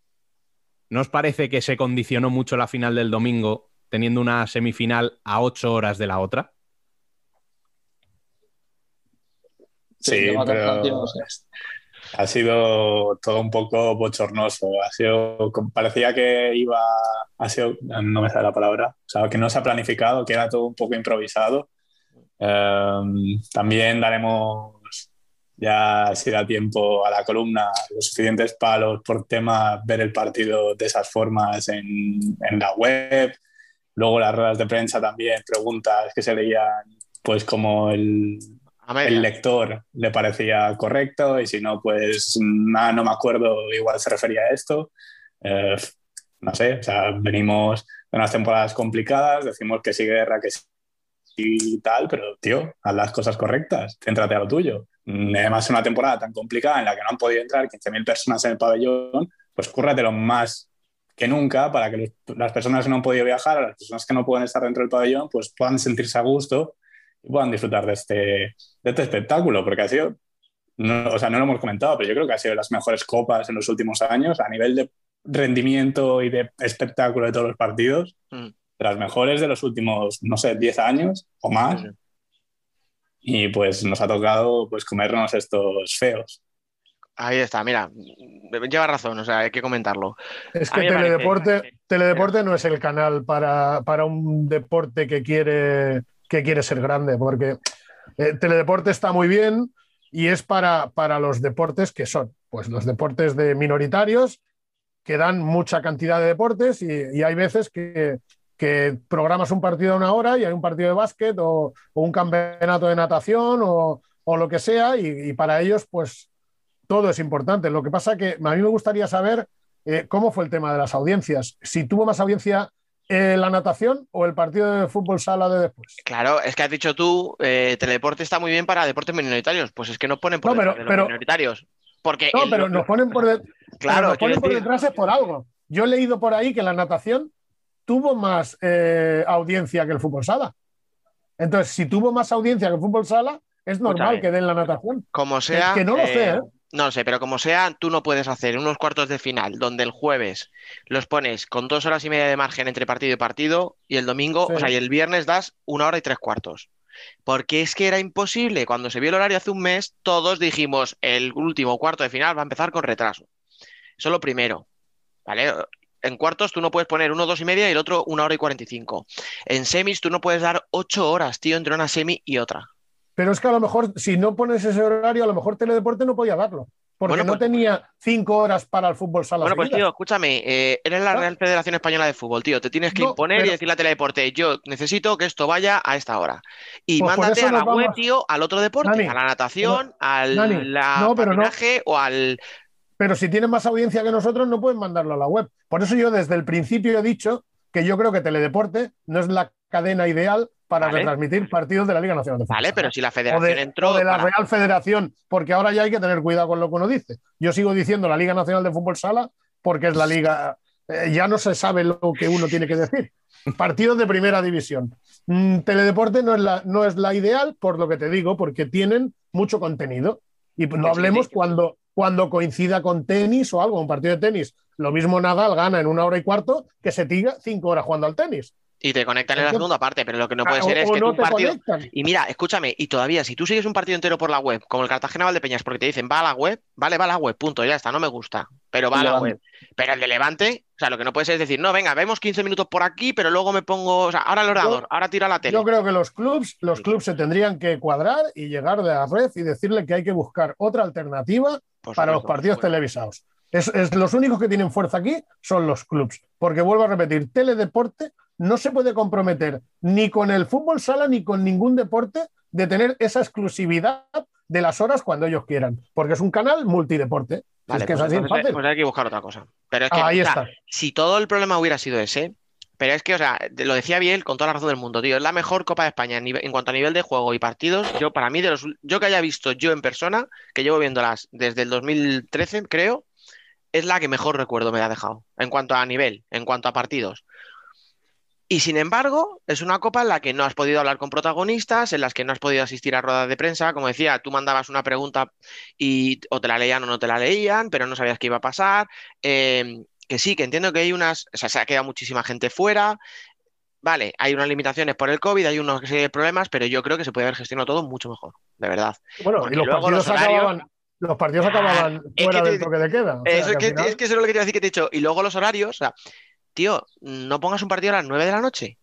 ¿No os parece que se condicionó mucho la final del domingo teniendo una semifinal a ocho horas de la otra? Sí, pero ha sido todo un poco bochornoso. Ha sido, parecía que iba, ha sido, no me sale la palabra, o sea, que no se ha planificado, que era todo un poco improvisado. Eh, también daremos ya si da tiempo a la columna los suficientes palos por tema ver el partido de esas formas en, en la web. Luego las ruedas de prensa también, preguntas que se leían pues como el, el lector le parecía correcto y si no, pues nada, no me acuerdo, igual se refería a esto. Eh, no sé, o sea, venimos de unas temporadas complicadas, decimos que sí guerra, que sí y tal, pero tío, haz las cosas correctas, céntrate a lo tuyo. Además, una temporada tan complicada en la que no han podido entrar 15.000 personas en el pabellón, pues cúrratelo más que nunca para que los- las personas que no han podido viajar, las personas que no pueden estar dentro del pabellón, pues puedan sentirse a gusto y puedan disfrutar de este, de este espectáculo, porque ha sido, no, o sea, no lo hemos comentado, pero yo creo que ha sido de las mejores copas en los últimos años a nivel de rendimiento y de espectáculo de todos los partidos, Mm. de las mejores de los últimos, no sé, 10 años o más. Y pues nos ha tocado pues comernos estos feos. Ahí está, mira, lleva razón, o sea, hay que comentarlo. es que parece- Teledeporte, Teledeporte no es el canal para, para un deporte que quiere, que quiere ser grande, porque eh, Teledeporte está muy bien y es para, para los deportes que son, pues los deportes de minoritarios que dan mucha cantidad de deportes y, y hay veces que, que programas un partido a una hora y hay un partido de básquet o, o un campeonato de natación o, o lo que sea y, y para ellos pues todo es importante. Lo que pasa que a mí me gustaría saber eh, cómo fue el tema de las audiencias. Si tuvo más audiencia eh, la natación o el partido de fútbol sala de después. Claro, es que has dicho tú, eh, Teledeporte está muy bien para deportes minoritarios. Pues es que nos ponen por No, pero- detrás de los pero- minoritarios. Porque No, el- pero nos ponen por, de- claro, nos ponen por detrás es por algo. Yo he leído por ahí que la natación tuvo más eh, audiencia que el fútbol sala. Entonces, si tuvo más audiencia que el fútbol sala, es normal Escúchame. que den la natación. como sea. que no lo eh, sé, ¿eh? No lo sé, pero como sea, tú no puedes hacer unos cuartos de final donde el jueves los pones con dos horas y media de margen entre partido y partido y el domingo, Sí. o sea, y el viernes das una hora y tres cuartos. Porque es que era imposible. Cuando se vio el horario hace un mes, todos dijimos el último cuarto de final va a empezar con retraso. Eso es lo primero. ¿Vale? En cuartos tú no puedes poner uno, dos y media y el otro una hora y cuarenta y cinco. En semis tú no puedes dar ocho horas, tío, entre una semi y otra. Pero es que a lo mejor, si no pones ese horario, a lo mejor Teledeporte no podía darlo. Porque Bueno, no pues- tenía cinco horas para el fútbol sala. Bueno, pues tío, escúchame, eh, eres la. Real Federación Española de Fútbol, tío. Te tienes que No, imponer y decirle a Teledeporte, yo necesito que esto vaya a esta hora. Y Pues mándate a la web, vamos- tío, al otro deporte, Dani, a la natación, al Dani, la no. patinaje o al. Pero si tienen más audiencia que nosotros, no pueden mandarlo a la web. Por eso yo desde el principio he dicho que yo creo que Teledeporte no es la cadena ideal para Vale. retransmitir partidos de la Liga Nacional de Fútbol. Vale, pero si la o federación de, entró. o de la para- Real Federación, porque ahora ya hay que tener cuidado con lo que uno dice. Yo sigo diciendo la Liga Nacional de Fútbol Sala porque es la liga, eh, ya no se sabe lo que uno tiene que decir. Partidos de primera división. Mm, Teledeporte no es, la, no es la ideal, por lo que te digo, porque tienen mucho contenido. Y no hablemos cuando, cuando coincida con tenis o algo, un partido de tenis. Lo mismo Nadal gana en una hora y cuarto que se tira cinco horas jugando al tenis. Y te conectan en la segunda parte, pero lo que no puede Ah, ser es que no tú un partido. conectan. Y mira, escúchame, y todavía, si tú sigues un partido entero por la web, como el Cartagena Valdepeñas, porque te dicen va a la web, vale, va a la web, punto, ya está, no me gusta, pero va a la Levante. web. Pero el de Levante, o sea, lo que no puede ser es decir, no, venga, vemos 15 minutos por aquí, pero luego me pongo, o sea, ahora el ordenador, ahora tiro a la tele. Yo creo que los clubs, los clubs se tendrían que cuadrar y llegar de la red y decirle que hay que buscar otra alternativa Por para los partidos televisados. Es, es- los únicos que tienen fuerza aquí son los clubs. Porque vuelvo a repetir, teledeporte no se puede comprometer ni con el fútbol sala ni con ningún deporte de tener esa exclusividad de las horas cuando ellos quieran. Porque es un canal multideporte. Vale, es que pues, es así entonces, fácil. pues hay que buscar otra cosa. Pero es que, Ahí o sea, está. si todo el problema hubiera sido ese, pero es que, o sea, lo decía Biel con toda la razón del mundo, tío, es la mejor Copa de España en, cuanto a nivel de juego y partidos. Yo, para mí, de los, yo que haya visto yo en persona, que llevo viéndolas desde el 2013, creo, es la que mejor recuerdo me ha dejado, en cuanto a nivel, en cuanto a partidos. Y sin embargo, es una copa en la que no has podido hablar con protagonistas, en las que no has podido asistir a ruedas de prensa. Como decía, tú mandabas una pregunta y o te la leían o no te la leían, pero no sabías qué iba a pasar. Eh, que sí, que entiendo que hay unas, o sea, se ha quedado muchísima gente fuera. Vale, hay unas limitaciones por el COVID, hay unos problemas, pero yo creo que se puede haber gestionado todo mucho mejor, de verdad. Bueno, Porque y los partidos los horarios- acababan, los partidos acababan fuera que te- del toque de queda. Sea, Eso es que final- es que eso es lo que te iba a decir que te he dicho. Y luego los horarios, o sea, tío, no pongas un partido a las 9 de la noche.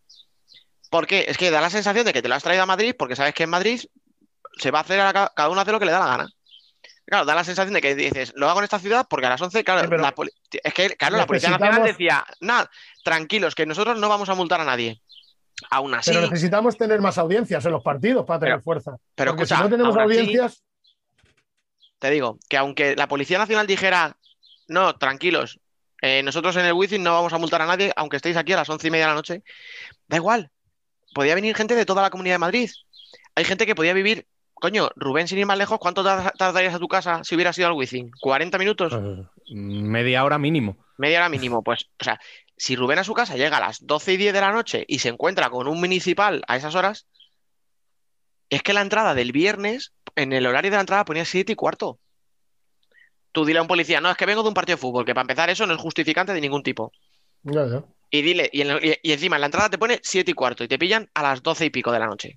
¿Por qué? Es que da la sensación de que te lo has traído a Madrid porque sabes que en Madrid se va a hacer, a la- cada uno hace lo que le da la gana. Claro, da la sensación de que dices, lo hago en esta ciudad porque a las 11, claro, Sí, pero la poli- es que, claro, la Policía Nacional decía, nada, tranquilos, que nosotros no vamos a multar a nadie. Aún así, Pero necesitamos tener más audiencias en los partidos para tener Pero- fuerza. pero escucha, si no tenemos así- audiencias, te digo, que aunque la Policía Nacional dijera, no, tranquilos, eh, nosotros en el Wizzing no vamos a multar a nadie, aunque estéis aquí a las once y media de la noche, da igual. Podía venir gente de toda la Comunidad de Madrid. Hay gente que podía vivir, coño, Rubén, sin ir más lejos, ¿cuánto tar- tardarías a tu casa si hubieras ido al Wizzing? ¿40 minutos? Eh, media hora mínimo. Media hora mínimo. Pues, o sea, si Rubén a su casa llega a las 12 y 10 de la noche y se encuentra con un municipal a esas horas, es que la entrada del viernes, en el horario de la entrada ponía 7 y cuarto. Tú dile a un policía, no, es que vengo de un partido de fútbol, que para empezar eso no es justificante de ningún tipo. ya, ya. Y dile, y, en el- y- y encima en la entrada te pone 7 y cuarto y te pillan a las 12 y pico de la noche.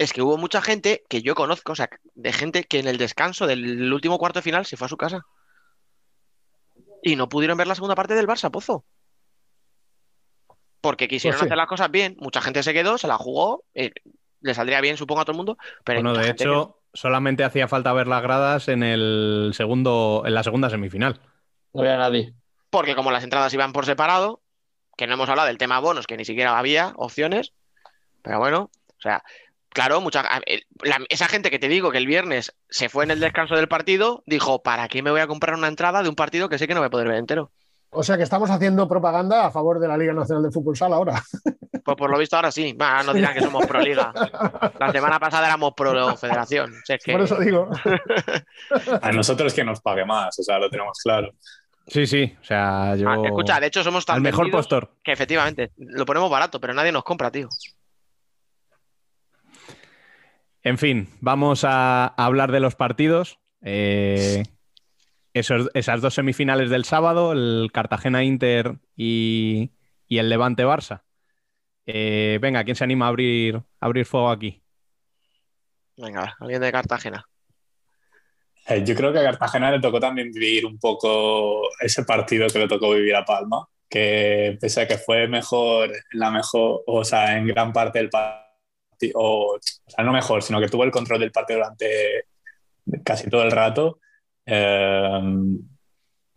Es que hubo mucha gente que yo conozco, o sea, de gente que en el descanso del último cuarto de final se fue a su casa. Y no pudieron ver la segunda parte del Barça, Pozo. Porque quisieron Pues sí. hacer las cosas bien. Mucha gente se quedó, se la jugó, eh, le saldría bien, supongo, a todo el mundo. Pero Bueno, de que- hecho, solamente hacía falta ver las gradas en el segundo, en la segunda semifinal. No había nadie. porque como las entradas iban por separado, que no hemos hablado del tema bonos, que ni siquiera había opciones, pero bueno, o sea, claro, mucha, el- la- esa gente que te digo que el viernes se fue en el descanso del partido, dijo, ¿para qué me voy a comprar una entrada de un partido que sé que no voy a poder ver entero? O sea que estamos haciendo propaganda a favor de la Liga Nacional de Fútbol Sala ahora. Pues por lo visto ahora sí, no dirán que somos pro liga. La semana pasada éramos pro federación. O sea, es que- Por eso digo. A nosotros que nos pague más, o sea, lo tenemos claro. Sí, sí. O sea, yo. Ah, escucha, de hecho somos tan al mejor postor. que efectivamente lo ponemos barato, pero nadie nos compra, tío. En fin, vamos a, hablar de los partidos. Eh, esos- esas dos semifinales del sábado, el Cartagena-Inter y, y el Levante-Barça. Eh, venga, ¿quién se anima a abrir, a abrir fuego aquí? Venga, alguien de Cartagena. Eh, yo creo que a Cartagena le tocó también vivir un poco ese partido que le tocó vivir a Palma, que pese a que fue mejor, la mejor, o sea, en gran parte del partido, o, o sea, no mejor, sino que tuvo el control del partido durante casi todo el rato. eh,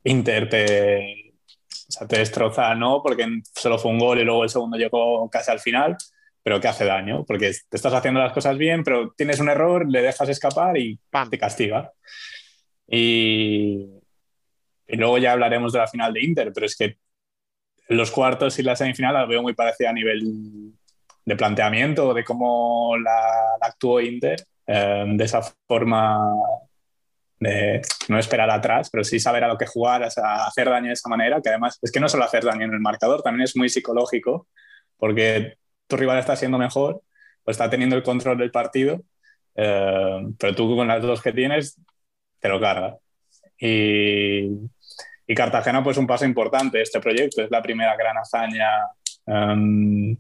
Inter te, o sea, te destroza, no, porque solo fue un gol y luego el segundo llegó casi al final, pero que hace daño, porque te estás haciendo las cosas bien, pero tienes un error, le dejas escapar y Pam. te castiga. Y, y luego ya hablaremos de la final de Inter, pero es que los cuartos y la semifinal la veo muy parecida a nivel de planteamiento, de cómo la, actuó Inter, eh, de esa forma de no esperar atrás, pero sí saber a lo que jugar, o hacer daño de esa manera, que además es que no solo hacer daño en el marcador, también es muy psicológico, porque tu rival está siendo mejor o está teniendo el control del partido, eh, pero tú con las dos que tienes te lo cargas. Y, y Cartagena, pues un paso importante este proyecto, es la primera gran hazaña um,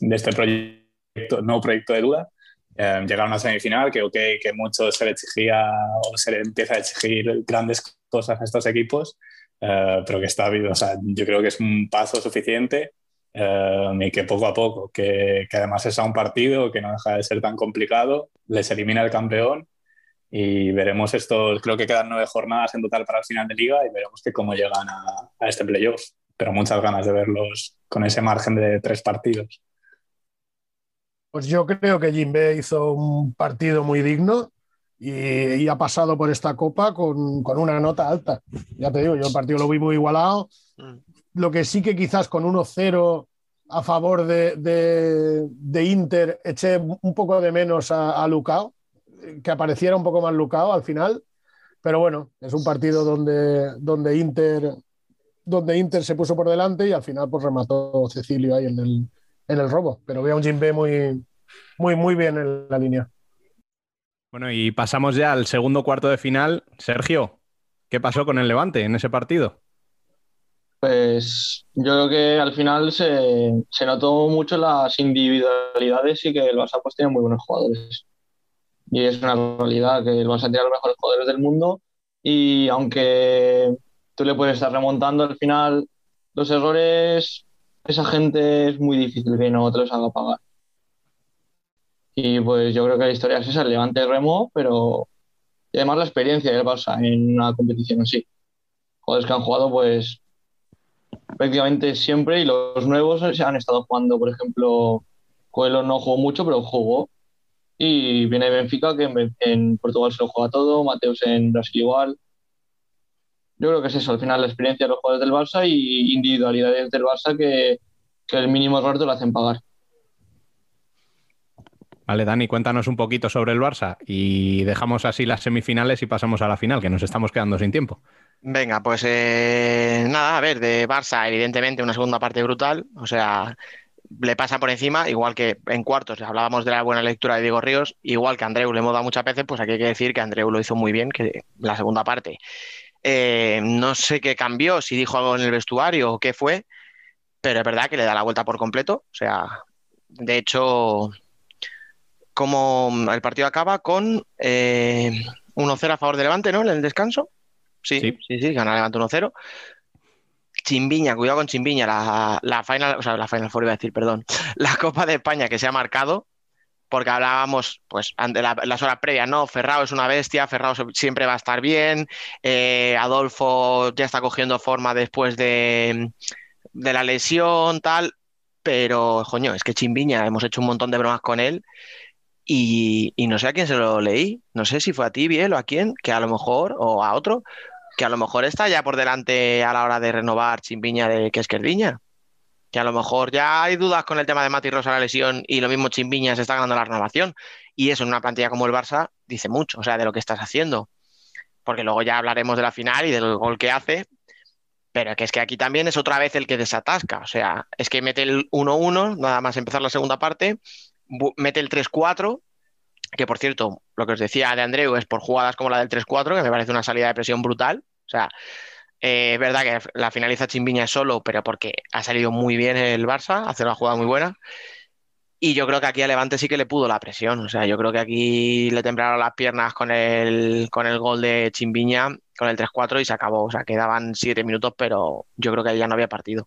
de este proyecto, no proyecto de duda. Eh, llegar a una semifinal que, ok, que mucho se le exigía o se le empieza a exigir grandes cosas a estos equipos, eh, pero que está bien, o sea, yo creo que es un paso suficiente eh, y que poco a poco, que, que además es a un partido que no deja de ser tan complicado, les elimina el campeón Y veremos estos, creo que quedan nueve jornadas en total para el final de liga y veremos que cómo llegan a, a este playoff. Pero muchas ganas de verlos con ese margen de tres partidos. Pues yo creo que Jimbe hizo un partido muy digno y, y ha pasado por esta copa con, con, una nota alta. Ya te digo, yo el partido lo vi muy igualado. Mm. Lo que sí que quizás con 1-0 a favor de, de, de, Inter eché un poco de menos a, a Lucao, que apareciera un poco más Lucao al final. Pero bueno, es un partido donde, donde, Inter, donde Inter se puso por delante y al final pues remató Cecilio ahí en el, en el robo. Pero veo a un Jimbe muy, muy, muy bien en la línea. Bueno, y pasamos ya al segundo cuarto de final. Sergio, ¿qué pasó con el Levante en ese partido? Pues yo creo que al final se, se, notó mucho las individualidades y que el Barça pues tiene muy buenos jugadores. Y es una realidad que el Barça tiene los mejores jugadores del mundo y aunque tú le puedes estar remontando al final los errores, esa gente es muy difícil que no te haga pagar. Y pues yo creo que la historia es esa, el Levante remo, pero y además la experiencia del Barça en una competición así. Jugadores que han jugado pues prácticamente siempre y los nuevos han estado jugando, por ejemplo, Coelho no jugó mucho, pero jugó. Y viene Benfica, que en, en, Portugal se lo juega todo, Mateus en Brasil igual. Yo creo que es eso, al final la experiencia de los jugadores del Barça y individualidades del Barça que, que el mínimo error te lo hacen pagar. Vale, Dani, cuéntanos un poquito sobre el Barça y dejamos así las semifinales y pasamos a la final, que nos estamos quedando sin tiempo. Venga, pues eh, nada, a ver, de Barça, evidentemente una segunda parte brutal, o sea, le pasa por encima, igual que en cuartos hablábamos de la buena lectura de Diego Ríos, igual que Andreu le hemos dado muchas veces, pues aquí hay que decir que Andreu lo hizo muy bien, que la segunda parte. Eh, no sé qué cambió, si dijo algo en el vestuario o qué fue, pero es verdad que le da la vuelta por completo, o sea, de hecho, como el partido acaba con eh, 1-0 a favor de Levante, ¿no? En el descanso. Sí, sí, sí, sí gana Levante 1-0. Chimbiña, cuidado con Chimbiña, la, la final, o sea, la Final Four iba a decir, perdón, la Copa de España que se ha marcado, porque hablábamos, pues, ante la, las horas previas, ¿no? Ferrao es una bestia, Ferrao siempre va a estar bien, eh, Adolfo ya está cogiendo forma después de, de la lesión, tal, pero, coño, es que Chimbiña, hemos hecho un montón de bromas con él y, no sé a quién se lo leí, no sé si fue a ti, Biel, o a quién, que a lo mejor, o a otro, que a lo mejor está ya por delante a la hora de renovar Chimbiña de que Esquerdiña. Que a lo mejor ya hay dudas con el tema de Mati Rosa la lesión y lo mismo Chimbiña se está ganando la renovación. Y eso en una plantilla como el Barça dice mucho, o sea, de lo que estás haciendo. Porque luego ya hablaremos de la final y del gol que hace, pero que es que aquí también es otra vez el que desatasca. O sea, es que mete el 1-1, nada más empezar la segunda parte, mete el 3-4, que por cierto, lo que os decía de Andreu es por jugadas como la del 3-4, que me parece una salida de presión brutal. O sea, eh, es verdad que la finaliza Chimbiña solo, pero porque ha salido muy bien el Barça, hace una jugada muy buena. Y yo creo que aquí a Levante sí que le pudo la presión. O sea, yo creo que aquí le temblaron las piernas con el, con el gol de Chimbiña, con el 3-4 y se acabó. O sea, quedaban siete minutos, pero yo creo que ahí ya no había partido.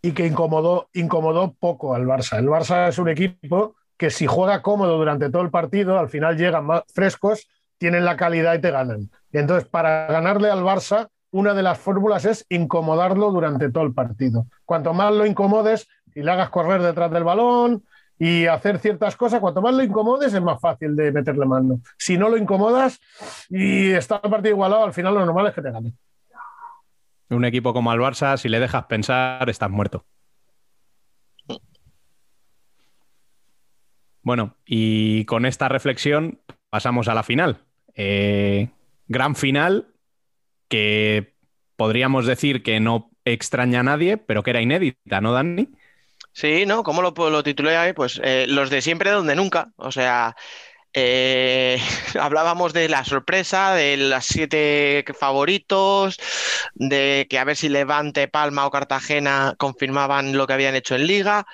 Y que incomodó, incomodó poco al Barça. El Barça es un equipo que si juega cómodo durante todo el partido, al final llegan más frescos, tienen la calidad y te ganan. Y entonces, para ganarle al Barça, una de las fórmulas es incomodarlo durante todo el partido. Cuanto más lo incomodes y le hagas correr detrás del balón y hacer ciertas cosas, cuanto más lo incomodes es más fácil de meterle mano. Si no lo incomodas y está el partido igualado, al final lo normal es que te gane. Un equipo como el Barça, si le dejas pensar, estás muerto. Bueno, y con esta reflexión pasamos a la final. Eh, gran final que podríamos decir que no extraña a nadie, pero que era inédita, ¿no, Dani? Sí, ¿no? ¿Cómo lo, titulé ahí? Pues eh, los de siempre, donde nunca. O sea, eh, hablábamos de la sorpresa, de las siete favoritos, de que a ver si Levante, Palma o Cartagena confirmaban lo que habían hecho en Liga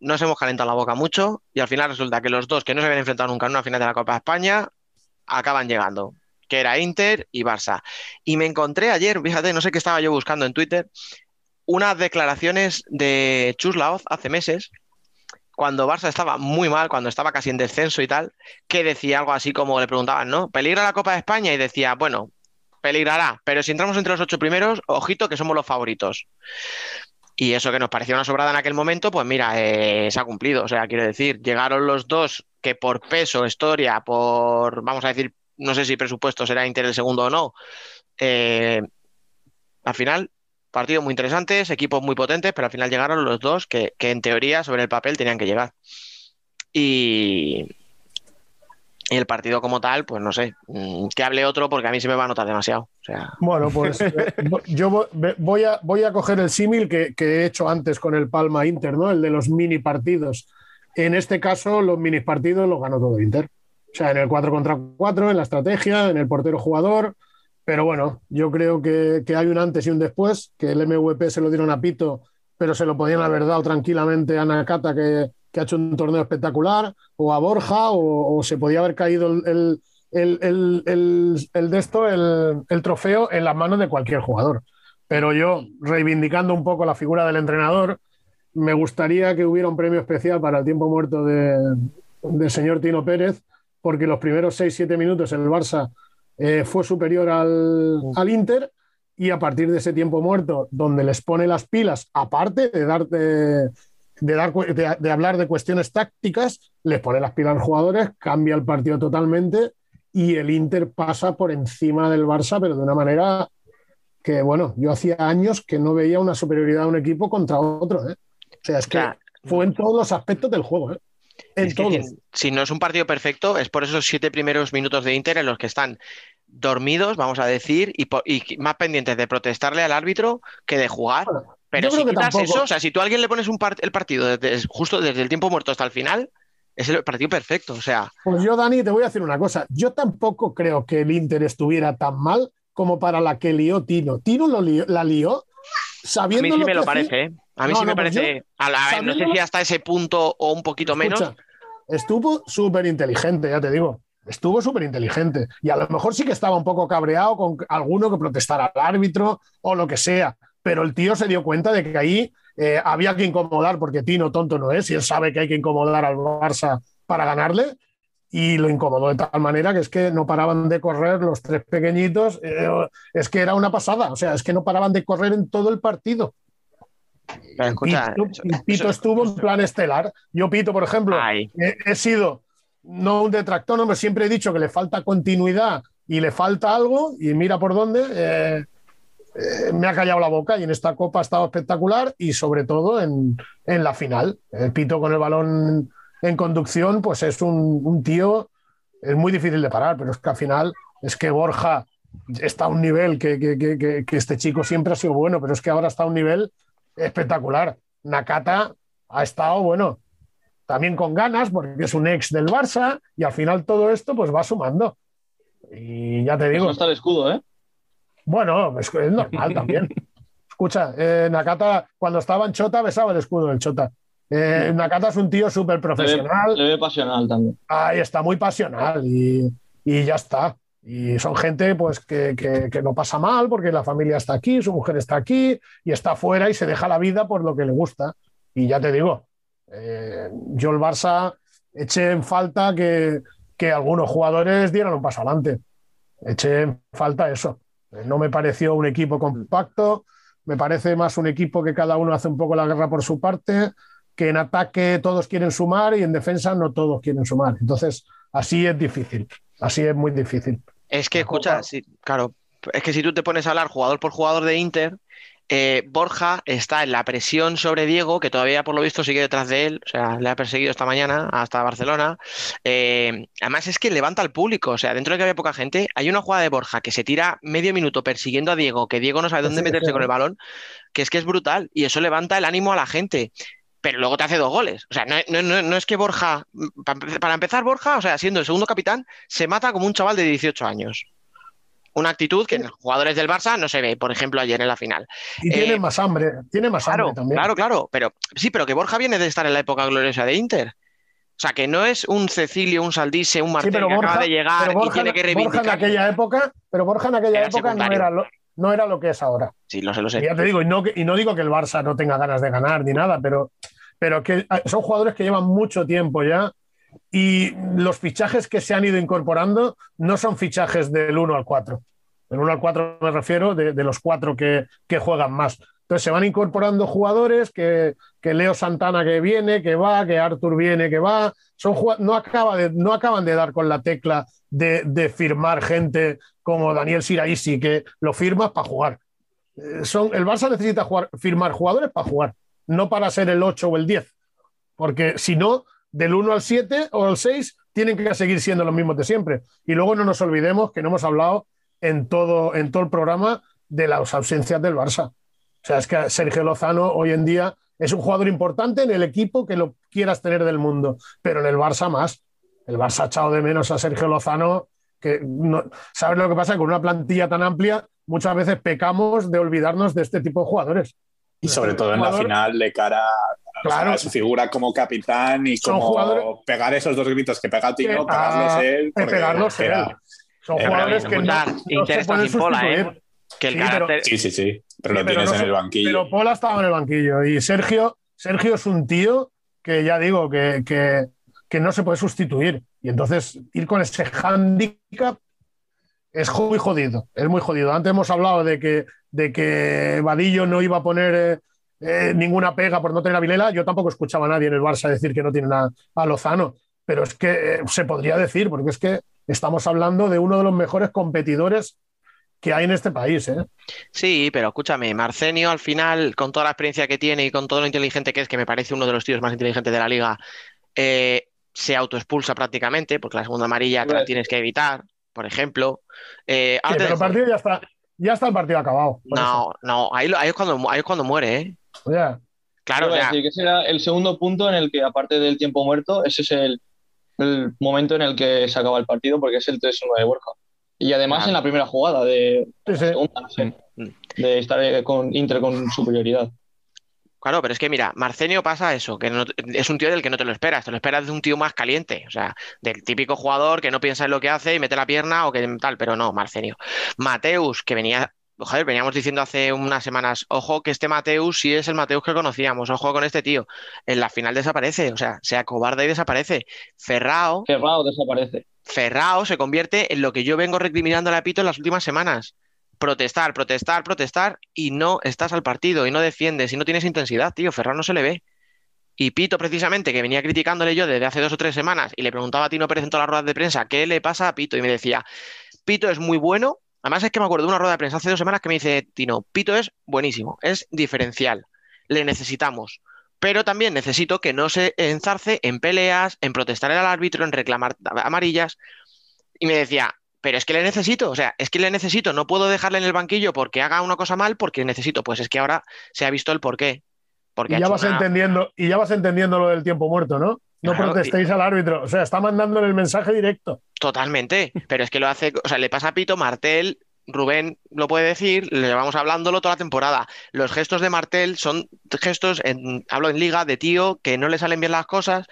nos hemos calentado la boca mucho y al final resulta que los dos que no se habían enfrentado nunca en una final de la Copa de España acaban llegando, que era Inter y Barça. Y me encontré ayer, fíjate, no sé qué estaba yo buscando en Twitter, unas declaraciones de Chus Laoz hace meses, cuando Barça estaba muy mal, cuando estaba casi en descenso y tal, que decía algo así como le preguntaban, ¿no? ¿Peligra la Copa de España? Y decía, bueno, peligrará, pero si entramos entre los ocho primeros, ojito que somos los favoritos. Y eso que nos parecía una sobrada en aquel momento, pues mira, eh, se ha cumplido. O sea, quiero decir, llegaron los dos que por peso, historia, por, vamos a decir, no sé si presupuesto será Inter el segundo o no. eh, al final, partidos muy interesantes, equipos muy potentes, pero al final llegaron los dos que, que en teoría sobre el papel tenían que llegar. Y, y el partido como tal, pues no sé, mm, que hable otro porque a mí se me va a notar demasiado. O sea, Bueno, pues eh, yo voy a, voy a coger el símil que, que he hecho antes con el Palma Inter, ¿no? El de los mini partidos. En este caso, los mini partidos los ganó todo Inter. O sea, en el 4 contra 4, en la estrategia, en el portero jugador. Pero bueno, yo creo que, que hay un antes y un después, que el MVP se lo dieron a Pito, pero se lo podían haber dado tranquilamente a Nakata, que, que ha hecho un torneo espectacular, o a Borja, o, o se podía haber caído el, el, el, el- de esto, el trofeo, en las manos de cualquier jugador. Pero yo, reivindicando un poco la figura del entrenador, me gustaría que hubiera un premio especial para el tiempo muerto de, del señor Tino Pérez, porque los primeros 6-7 minutos el Barça eh, fue superior al, al Inter y a partir de ese tiempo muerto, donde les pone las pilas, aparte de, dar, de, de dar, de, de hablar de cuestiones tácticas, les pone las pilas a los jugadores, cambia el partido totalmente y el Inter pasa por encima del Barça, pero de una manera que, bueno, yo hacía años que no veía una superioridad de un equipo contra otro. ¿eh? O sea, es que Claro. fue en todos los aspectos del juego. ¿eh? En es que todos. si, no es un partido perfecto, es por esos siete primeros minutos de Inter en los que están dormidos, vamos a decir, y, más pendientes de protestarle al árbitro que de jugar. Pero si quitas tampoco- eso, o sea, si tú a alguien le pones un el partido desde- justo desde el tiempo muerto hasta el final, es el partido perfecto. O sea, Pues yo, Dani, te voy a decir una cosa. Yo tampoco creo que el Inter estuviera tan mal como para la que lió Tino. Tino lo lió- la lió a sabiendo mí sí lo me que lo hacía- parece, ¿eh? A mí No, sí me no, pues parece. yo, a la- no sé si hasta ese punto o un poquito menos. Estuvo súper inteligente, ya te digo. Estuvo súper inteligente. Y a lo mejor sí que estaba un poco cabreado con alguno que protestara al árbitro o lo que sea. Pero el tío se dio cuenta de que ahí eh, había que incomodar, porque Tino tonto no es, y él sabe que hay que incomodar al Barça para ganarle. Y lo incomodó de tal manera que es que no paraban de correr los tres pequeñitos. eh, es que era una pasada. O sea, es que no paraban de correr en todo el partido. Pero escucha, Pito, eso- y Pito eso- estuvo en plan estelar. Yo, Pito, por ejemplo, he, he sido no un detractor, no, pero siempre he dicho que le falta continuidad y le falta algo, y mira por dónde. eh, eh, me ha callado la boca y en esta copa ha estado espectacular y sobre todo en, en la final. El Pito con el balón en conducción, pues es un, un tío, es muy difícil de parar, pero es que al final es que Borja está a un nivel que- que- que- que este chico siempre ha sido bueno, pero es que ahora está a un nivel espectacular. Nakata ha estado, bueno, también con ganas, porque es un ex del Barça, y al final todo esto pues va sumando. Y ya te Pues digo. no está el escudo, ¿eh? Bueno, es, es normal también. Escucha, eh, Nakata, cuando estaba en Chota, besaba el escudo del Chota. Eh, Nakata es un tío súper Le ve, profesional. le ve pasional también. Ahí está muy pasional y, y ya está. Y son gente pues que, que- que no pasa mal porque la familia está aquí, su mujer está aquí y está fuera y se deja la vida por lo que le gusta. Y ya te digo, eh, yo el Barça eché en falta que, que algunos jugadores dieran un paso adelante. Eché en falta eso. No me pareció un equipo compacto, me parece más un equipo que cada uno hace un poco la guerra por su parte, que en ataque todos quieren sumar y en defensa no todos quieren sumar. Entonces, así es difícil, así es muy difícil. Es que, escucha, sí, claro, es que si tú te pones a hablar jugador por jugador de Inter, eh, Borja está en la presión sobre Diego, que todavía por lo visto sigue detrás de él, o sea, le ha perseguido esta mañana hasta Barcelona. Eh, además es que levanta al público, o sea, dentro de que había poca gente, hay una jugada de Borja que se tira medio minuto persiguiendo a Diego, que Diego no sabe dónde Sí, meterse sí. con el balón, que es que es brutal y eso levanta el ánimo a la gente. Pero luego te hace dos goles. O sea, no, no- no- es que Borja, para empe- para empezar, Borja, o sea, siendo el segundo capitán, se mata como un chaval de 18 años. Una actitud que en los jugadores del Barça no se ve, por ejemplo, ayer en la final. Y Eh, tiene más hambre, tiene más Claro, hambre también. claro, claro. Pero sí, pero que Borja viene de estar en la época gloriosa de Inter. O sea, que no es un Cecilio, un Saldise, un Sí, Martel pero que acaba de llegar y tiene que Borja en reivindicar. aquella época, pero Borja en aquella Era época no era, lo, no era lo que es ahora. Sí, lo sé, lo sé. Y ya te digo, y no, y no digo que el Barça no tenga ganas de ganar ni nada, pero pero que ah, son jugadores que llevan mucho tiempo ya y los fichajes que se han ido incorporando no son fichajes del 1 al 4. Del 1 al 4 me refiero de, de los cuatro que, que, juegan más. Entonces se van incorporando jugadores que, Leo Santana que viene, que va, que Arthur viene, que va. Son, no, acaba no acaban de dar con la tecla de, de firmar gente como Daniel Siraisi, que lo firmas para jugar. Eh, son, el Barça necesita jugar, firmar jugadores para jugar, no para ser el 8 o el 10. Porque si no, del 1 al 7 o al 6 tienen que seguir siendo los mismos de siempre. Y luego no nos olvidemos que no hemos hablado en todo, en todo el programa de las ausencias del Barça. O sea, es que Sergio Lozano hoy en día es un jugador importante en el equipo que lo quieras tener del mundo, pero en el Barça más. El Barça ha echado de menos a Sergio Lozano, que no, ¿sabes lo que pasa? Con una plantilla tan amplia, muchas veces pecamos de olvidarnos de este tipo de jugadores. Y sobre todo en la final de cara claro. a su figura como capitán y como pegar esos dos gritos que pega Tino, pegarlos él. Pegarlos él. Son jugadores que no, no se pueden sustituir. ¿eh? Que el sí, carácter... pero, sí, sí, sí, pero lo sí, tienes pero no, en el banquillo. Pero Pola estaba en el banquillo y Sergio, Sergio es un tío que ya digo que, que, que no se puede sustituir. Y entonces ir con ese handicap es muy jodido, es muy jodido. Antes hemos hablado de que, de que Vadillo no iba a poner eh, eh, ninguna pega por no tener a Vilela. Yo tampoco escuchaba a nadie en el Barça decir que no tienen a, a Lozano, pero es que eh, se podría decir, porque es que estamos hablando de uno de los mejores competidores que hay en este país. ¿eh? Sí, pero escúchame, Marcenio al final, con toda la experiencia que tiene y con todo lo inteligente que es, que me parece uno de los tíos más inteligentes de la liga, eh, se autoexpulsa prácticamente, porque la segunda amarilla te la tienes que evitar, por ejemplo. Eh, sí, pero el partido ya está, ya está el partido acabado. No, eso. no, ahí, ahí, es cuando, ahí es cuando muere, ¿eh. Yeah. Claro, o sea, decir que será el segundo punto en el que, aparte del tiempo muerto, ese es el, el momento en el que se acaba el partido, porque es el 3-1 de Borja. Y además en la primera jugada de, sí, sí. segunda, no sé, de estar con Inter con superioridad. Claro, pero es que mira, Marcenio pasa eso, que no, es un tío del que no te lo esperas, te lo esperas de un tío más caliente, o sea, del típico jugador que no piensa en lo que hace y mete la pierna o que tal, pero no, Marcenio. Mateus, que venía, joder, veníamos diciendo hace unas semanas, ojo que este Mateus sí es el Mateus que conocíamos, ojo con este tío, en la final desaparece, o sea, se acobarda y desaparece. Ferrao. Ferrao desaparece. Ferrao se convierte en lo que yo vengo recriminando a Pito en las últimas semanas. Protestar, protestar, protestar y no estás al partido y no defiendes y no tienes intensidad, tío. Ferrao no se le ve. Y Pito, precisamente, que venía criticándole yo desde hace dos o tres semanas y le preguntaba a Tino Pérez en todas las ruedas de prensa qué le pasa a Pito y me decía, Pito es muy bueno. Además es que me acuerdo de una rueda de prensa hace dos semanas que me dice Tino, Pito es buenísimo, es diferencial, le necesitamos pero también necesito que no se enzarce en peleas, en protestar al árbitro, en reclamar amarillas. Y me decía, pero es que le necesito, o sea, es que le necesito, no puedo dejarle en el banquillo porque haga una cosa mal, porque necesito, pues es que ahora se ha visto el porqué. Porque y ya vas una... entendiendo, y ya vas entendiendo lo del tiempo muerto, ¿no? No claro, protestéis y... al árbitro, o sea, está mandándole el mensaje directo. Totalmente, pero es que lo hace, o sea, le pasa a Pito Martel, Rubén lo puede decir, le llevamos hablándolo toda la temporada. Los gestos de Martel son gestos, en, hablo en liga, de tío que no le salen bien las cosas,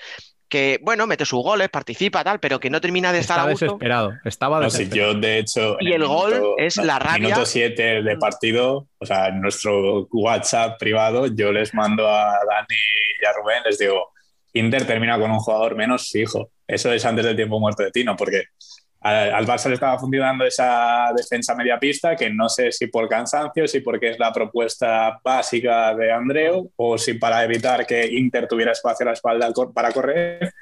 que, bueno, mete sus goles, participa, tal, pero que no termina de estar a gusto. desesperado, estaba No, desesperado. sí, yo, de hecho. Y el gol es la rabia. Minuto 7 de partido, o sea, en nuestro WhatsApp privado, yo les mando a Dani y a Rubén, les digo, Inter termina con un jugador menos fijo. Eso es antes del tiempo muerto de Tino, porque al, al Barça le estaba funcionando esa defensa media pista, que no sé si por cansancio, si porque es la propuesta básica de Andreu, o si para evitar que Inter tuviera espacio a la espalda para correr,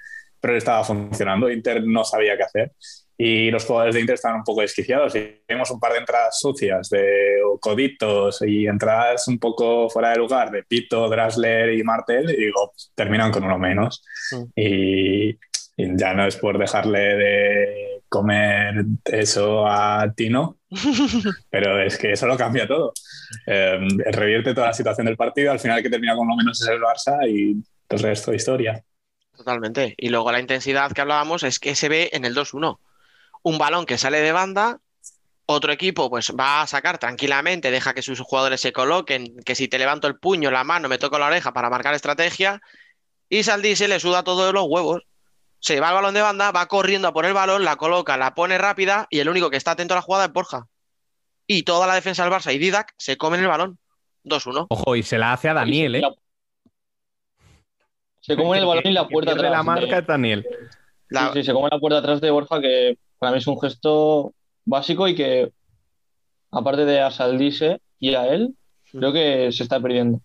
pero le estaba funcionando. Inter no sabía qué hacer. Y los jugadores de Inter estaban un poco desquiciados. Y vimos un par de entradas sucias, de coditos y entradas un poco fuera de lugar, de Pito, Drasler y Martel. Y digo, terminan con uno menos. Mm. Y, y ya no es por dejarle de comer eso a Tino, pero es que eso lo cambia todo. Eh, revierte toda la situación del partido, al final que termina con lo menos es el Barça y el resto de historia. Totalmente. Y luego la intensidad que hablábamos es que se ve en el 2-1. Un balón que sale de banda, otro equipo pues va a sacar tranquilamente, deja que sus jugadores se coloquen, que si te levanto el puño, la mano, me toco la oreja para marcar estrategia, y Saldí se le suda todo de los huevos se va al balón de banda, va corriendo a por el balón, la coloca, la pone rápida y el único que está atento a la jugada es Borja. Y toda la defensa del Barça y Didac se comen el balón. 2-1. Ojo, y se la hace a Daniel, ¿eh? se come el balón y la puerta atrás. la marca es Daniel. Sí, sí, se come la puerta atrás de Borja, que para mí es un gesto básico y que, aparte de a Saldise y a él, creo que se está perdiendo.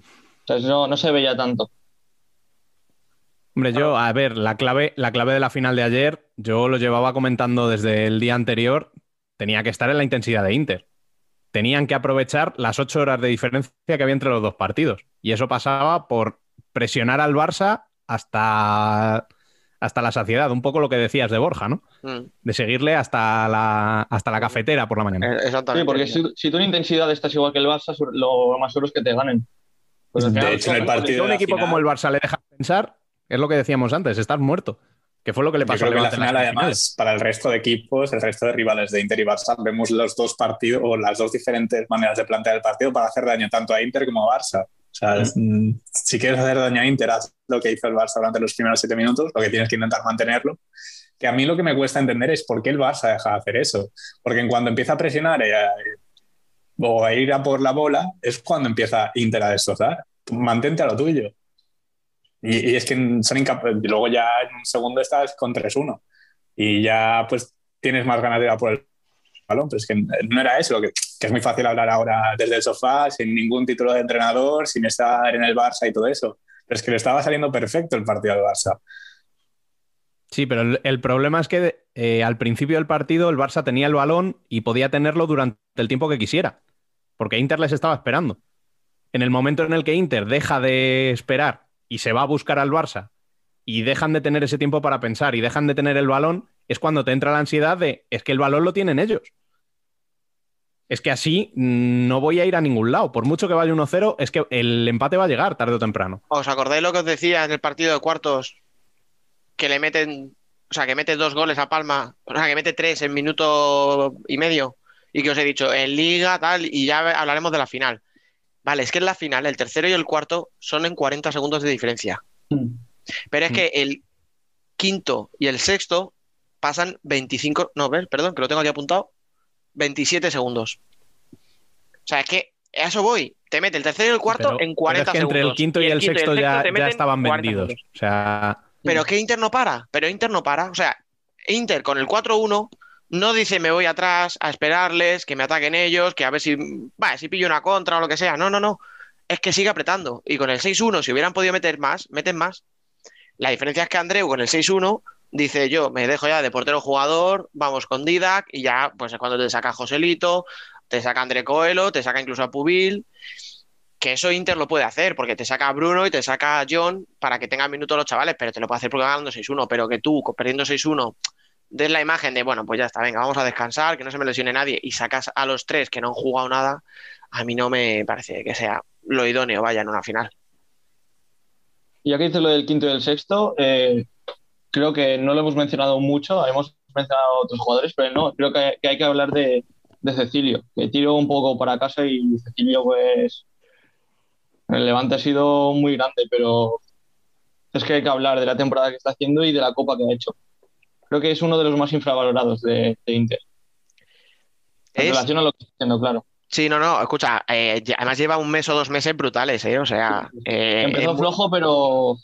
O sea, no, no se veía tanto. Hombre, yo, a ver, la clave, la clave de la final de ayer, yo lo llevaba comentando desde el día anterior, tenía que estar en la intensidad de Inter. Tenían que aprovechar las ocho horas de diferencia que había entre los dos partidos. Y eso pasaba por presionar al Barça hasta, hasta la saciedad, un poco lo que decías de Borja, ¿no? Mm. De seguirle hasta la, hasta la cafetera por la mañana. Eh, Sí, Exactamente. porque si, si tú en intensidad estás igual que el Barça, lo más seguro es que te ganen. Pues De final- hecho, en el Si partido a un equipo final- como el Barça le deja pensar, es lo que decíamos antes, estás muerto. Que fue lo que le pasó al que la Levante en final, las además, para el resto de equipos, el resto de rivales de Inter y Barça, vemos los dos partidos o las dos diferentes maneras de plantear el partido para hacer daño tanto a Inter como a Barça. O sea, mm, si quieres hacer daño a Inter, haz lo que hizo el Barça durante los primeros siete minutos, lo que tienes que intentar mantenerlo. Que a mí lo que me cuesta entender es por qué el Barça deja de hacer eso. Porque en cuanto empieza a presionar eh, o a ir a por la bola, es cuando empieza Inter a destrozar. Mantente a lo tuyo. Y, es que son incapaces. Luego ya en un segundo estás con 3-1 y ya pues tienes más ganas de ir a por el balón. Pero es que no era eso, que, que es muy fácil hablar ahora desde el sofá, sin ningún título de entrenador, sin estar en el Barça y todo eso. Pero es que le estaba saliendo perfecto el partido al Barça. Sí, pero el, el problema es que eh, al principio del partido el Barça tenía el balón y podía tenerlo durante el tiempo que quisiera, porque Inter les estaba esperando. En el momento en el que Inter deja de esperar y se va a buscar al Barça y dejan de tener ese tiempo para pensar y dejan de tener el balón, es cuando te entra la ansiedad de es que el balón lo tienen ellos. Es que así mm, no voy a ir a ningún lado. Por mucho que vaya 1-0, es que el empate va a llegar tarde o temprano. ¿Os acordáis lo que os decía en el partido de cuartos? Que le meten, o sea, que mete dos goles a Palma, o sea, que mete tres en minuto y medio. Y que os he dicho, en liga, tal, y ya hablaremos de la final. Vale, es que en la final, el tercero y el cuarto son en 40 segundos de diferencia. Pero es que el quinto y el sexto pasan 25, no, ver, perdón, que lo tengo aquí apuntado, 27 segundos. O sea, es que a eso voy. Te mete el tercero y el cuarto Pero- en 40 pero es que entre segundos. el quinto y, el sexto ya, estaban 40 vendidos. segundos. O sea, Pero que Inter no para, pero Inter no para. O sea, Inter con el 4-1 no dice me voy atrás a esperarles, que me ataquen ellos, que a ver si, va, si pillo una contra o lo que sea. No, no, no. Es que sigue apretando. Y con el 6-1, si hubieran podido meter más, meten más. La diferencia es que Andreu con el 6-1 dice yo me dejo ya de portero jugador, vamos con Didac y ya pues es cuando te saca Joselito, te saca André Coelho, te saca incluso a Pubil que eso Inter lo puede hacer, porque te saca a Bruno y te saca a John para que tengan minutos los chavales, pero te lo puede hacer porque ganando 6-1, pero que tú, perdiendo 6-1, des la imagen de, bueno, pues ya está, venga, vamos a descansar, que no se me lesione nadie, y sacas a los tres que no han jugado nada, a mí no me parece que sea lo idóneo, vaya, en una final. Y ya que dices lo del quinto y el sexto, eh, creo que no lo hemos mencionado mucho, hemos mencionado a otros jugadores, pero no, creo que, hay que hablar de, de Cecilio, que tiró un poco para casa y Cecilio, pues, el levante ha sido muy grande, pero es que hay que hablar de la temporada que está haciendo y de la copa que ha hecho. Creo que es uno de los más infravalorados de, de Inter. En Es- relación a lo que está haciendo, claro. Sí, no, no, escucha, eh, ya- además lleva un mes o dos meses brutales, ¿eh? O sea, eh, Empezó es muy- flojo, pero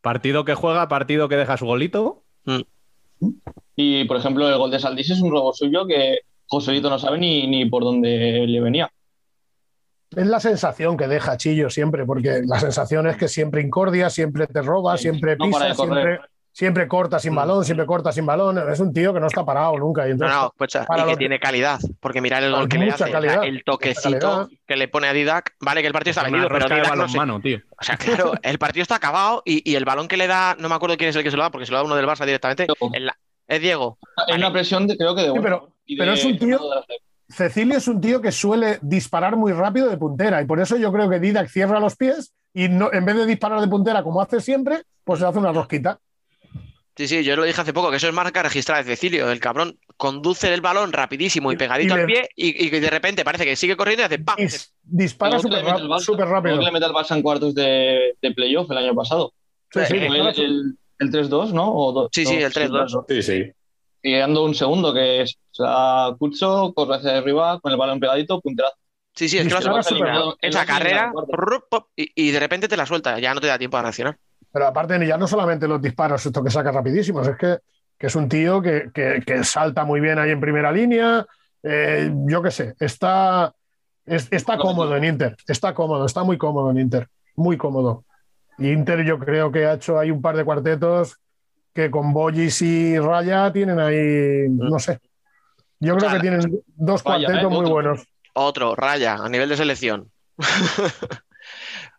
partido que juega, partido que deja su golito. Y, por ejemplo, el gol de Saldís es un robo suyo que Joselito no sabe ni, ni por dónde le venía. Es la sensación que deja Chillo siempre, porque la sensación es que siempre incordia, siempre te roba, siempre no pisa, correr. Siempre, corta sin balón, siempre corta sin balón. Es un tío que no está parado nunca. Y entonces, no, escucha, para y que tiene calidad, porque mirar el gol que le hace, el toquecito que le pone a Didac, vale que el partido está vendido, pero Didac no sé- balonmano, tío. O sea, claro, el partido está acabado y, y el balón que le da, no me acuerdo quién es el que se lo da, porque se lo da uno del Barça directamente, la- es Diego. Hay una presión, de, creo que de Sí, pero- pero es un tío- Cecilio es un tío que suele disparar muy rápido de puntera y por eso yo creo que Didac cierra los pies y no, en vez de disparar de puntera como hace siempre, pues se hace una rosquita. Sí, sí, yo lo dije hace poco, que eso es marca registrada de Cecilio. El cabrón conduce el balón rapidísimo y pegadito y al pie y, de repente parece que sigue corriendo y hace ¡pam! Dispara súper rápido. le mete al Barça en cuartos de, de playoff el año pasado. Sí, sí, el, el- el 3-2, ¿no? O do- Sí, sí, el 3-2. Sí, sí. Y dando un segundo, que es o sea, Curso, corre hacia arriba con el balón pegadito, punterazo. Sí, sí, es que lo bien. Esa carrera bien, rup, pop, y, y de repente te la suelta, ya no te da tiempo a reaccionar. Pero aparte, ya no solamente los disparos, esto que saca rapidísimos, es que, que es un tío que, que- que salta muy bien ahí en primera línea. eh, yo qué sé, está, es- está cómodo en Inter, está cómodo, está muy cómodo en Inter, muy cómodo. Y Inter yo creo que ha hecho ahí un par de cuartetos que con Boyis y Raya tienen ahí, no sé. Yo creo que tienen dos Vaya, cuartetos ¿eh? muy Otro. buenos. Otro, raya, a nivel de selección.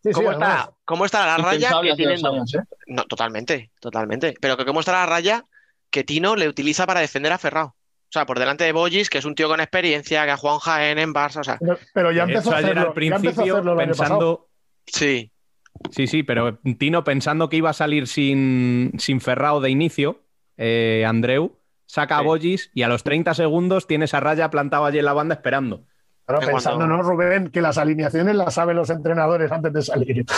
Sí, ¿Cómo, está, ¿Cómo está la raya que tienen- años, ¿eh? No, totalmente, totalmente. Pero que cómo está la raya que Tino le utiliza para defender a Ferrao. O sea, por delante de Boyis, que es un tío con experiencia, que ha jugado en Jaén, en Barça, o sea, Pero, pero ya empezó hecho, hacerlo, al ya empezó a principio hacerlo pensando. sí. Sí, sí, pero Tino pensando que iba a salir sin, sin Ferrao de inicio, eh, Andreu, saca a. Bollis y a los 30 segundos tienes a Raya plantado allí en la banda esperando. Que pensando, cuando- ¿no, Rubén? Que las alineaciones las saben los entrenadores antes de salir.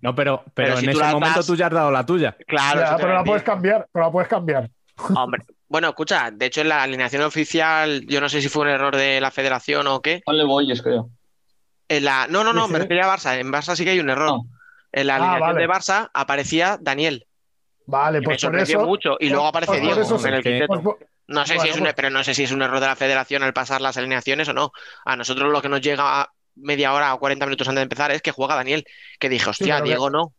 No, pero, pero, Pero en si ese momento das- tú ya has dado la tuya. Claro, pero la puedes cambiar, pero la puedes cambiar. Hombre, bueno, escucha, de hecho en la alineación oficial, yo no sé si fue un error de la federación o qué. Ponle Boyes, creo. En la, no, no, no, Sí, me refería a Barça. En Barça sí que hay un error. No. En la Ah, alineación vale. de Barça aparecía Daniel. Vale, que me pues por eso. mucho. Y luego aparece pues Diego eso en el quinteto. pues No sé Bueno, si es un, pues- pero no sé si es un error de la federación al pasar las alineaciones o no. A nosotros lo que nos llega a media hora o 40 minutos antes de empezar es que juega Daniel. Que dije, hostia, que- Diego no.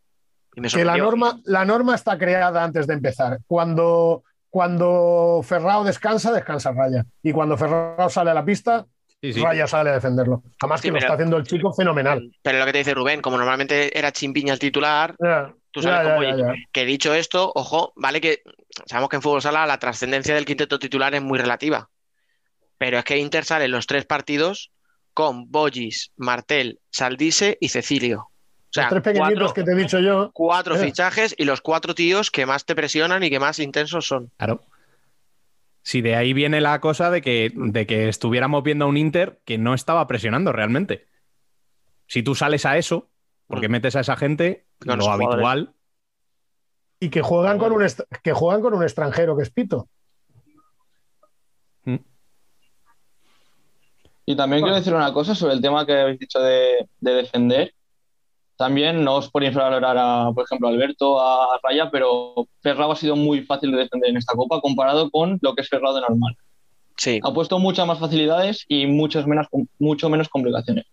Y me que la norma, la norma está creada antes de empezar. Cuando, cuando Ferrao descansa, descansa Raya. Y cuando Ferrao sale a la pista, Sí, sí. Raya sale a defenderlo. Además Sí, que lo está haciendo el chico fenomenal. Pero lo que te dice Rubén, como normalmente era Chimpiña el titular, tú sabes ya, cómo ya, ya. que dicho esto, ojo, vale que sabemos que en fútbol sala la trascendencia del quinteto titular es muy relativa. Pero es que Inter sale en los tres partidos con Bollis, Martel, Saldise y Cecilio. O sea, Los tres pequeñitos cuatro, que te he dicho yo. cuatro Eh. fichajes y los cuatro tíos que más te presionan y que más intensos son. Claro. Si de ahí viene la cosa de que, de que estuviéramos viendo a un Inter que no estaba presionando realmente. Si tú sales a eso, porque Mm. metes a esa gente, Con lo habitual. Y que juegan, con un que juegan con un extranjero que es Pito. Mm. Y también quiero decir una cosa sobre el tema que habéis dicho de, de defender. También no os por infravalorar a, por ejemplo, a Alberto, a Raya, pero Ferrao ha sido muy fácil de defender en esta copa comparado con lo que es Ferrao de normal. Sí, Ha puesto muchas más facilidades y muchas menos, mucho menos complicaciones.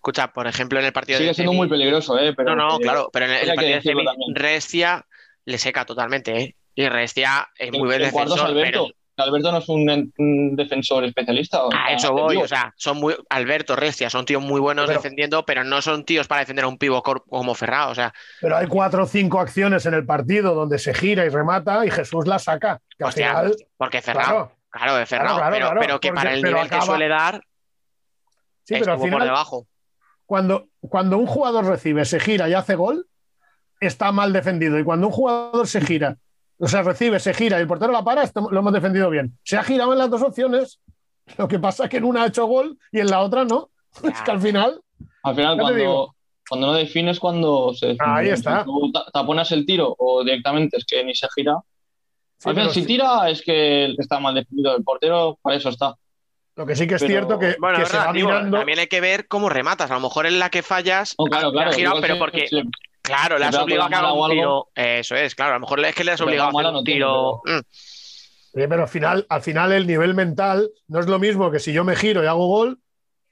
Escucha, por ejemplo, en el partido Sigue de siendo semi- muy peligroso, ¿eh? Pero No, no, que- claro, pero en el, partido de semi. Restia le seca totalmente, ¿eh? Y Restia es muy buen en cuartos, defensor, Alberto, pero Alberto no es un, un defensor especialista. o A eso voy, o sea, son muy. Alberto, Restia, son tíos muy buenos Pero- defendiendo, pero no son tíos para defender a un pivo como Ferrao, o sea, Pero hay cuatro o cinco acciones en el partido donde se gira y remata y Jesús la saca. Que al Hostia, final, porque Ferrao, claro, claro, de Ferrao, claro, pero, claro, pero que porque- para el nivel que suele dar, sí, pero al estuvo por final, debajo. Cuando, cuando un jugador recibe, se gira y hace gol, está mal defendido. Y cuando un jugador se gira, o sea, recibe, se gira y el portero la para, esto- lo hemos defendido bien. Se ha girado en las dos opciones. Lo que pasa es que en una ha hecho gol y en la otra no. Es que al final, Al final, digo. cuando, cuando no defines, cuando se define. Ahí está. Tú ta- taponas el tiro o directamente es que ni se gira. Sí, Al final, si sí- tira es que está mal definido. El portero, para eso está. Lo que sí que es Pero- cierto que, Bueno, que es se va mirando. también hay que ver cómo rematas. A lo mejor en la que fallas, No, claro, claro. girado, pero porque, claro, le has obligado a haga un tiro. Eso es, claro, a lo mejor es que le has obligado a hacer un no tiene, tiro. pero- Mm, Oye, pero al final, al final el nivel mental no es lo mismo que si yo me giro y hago gol,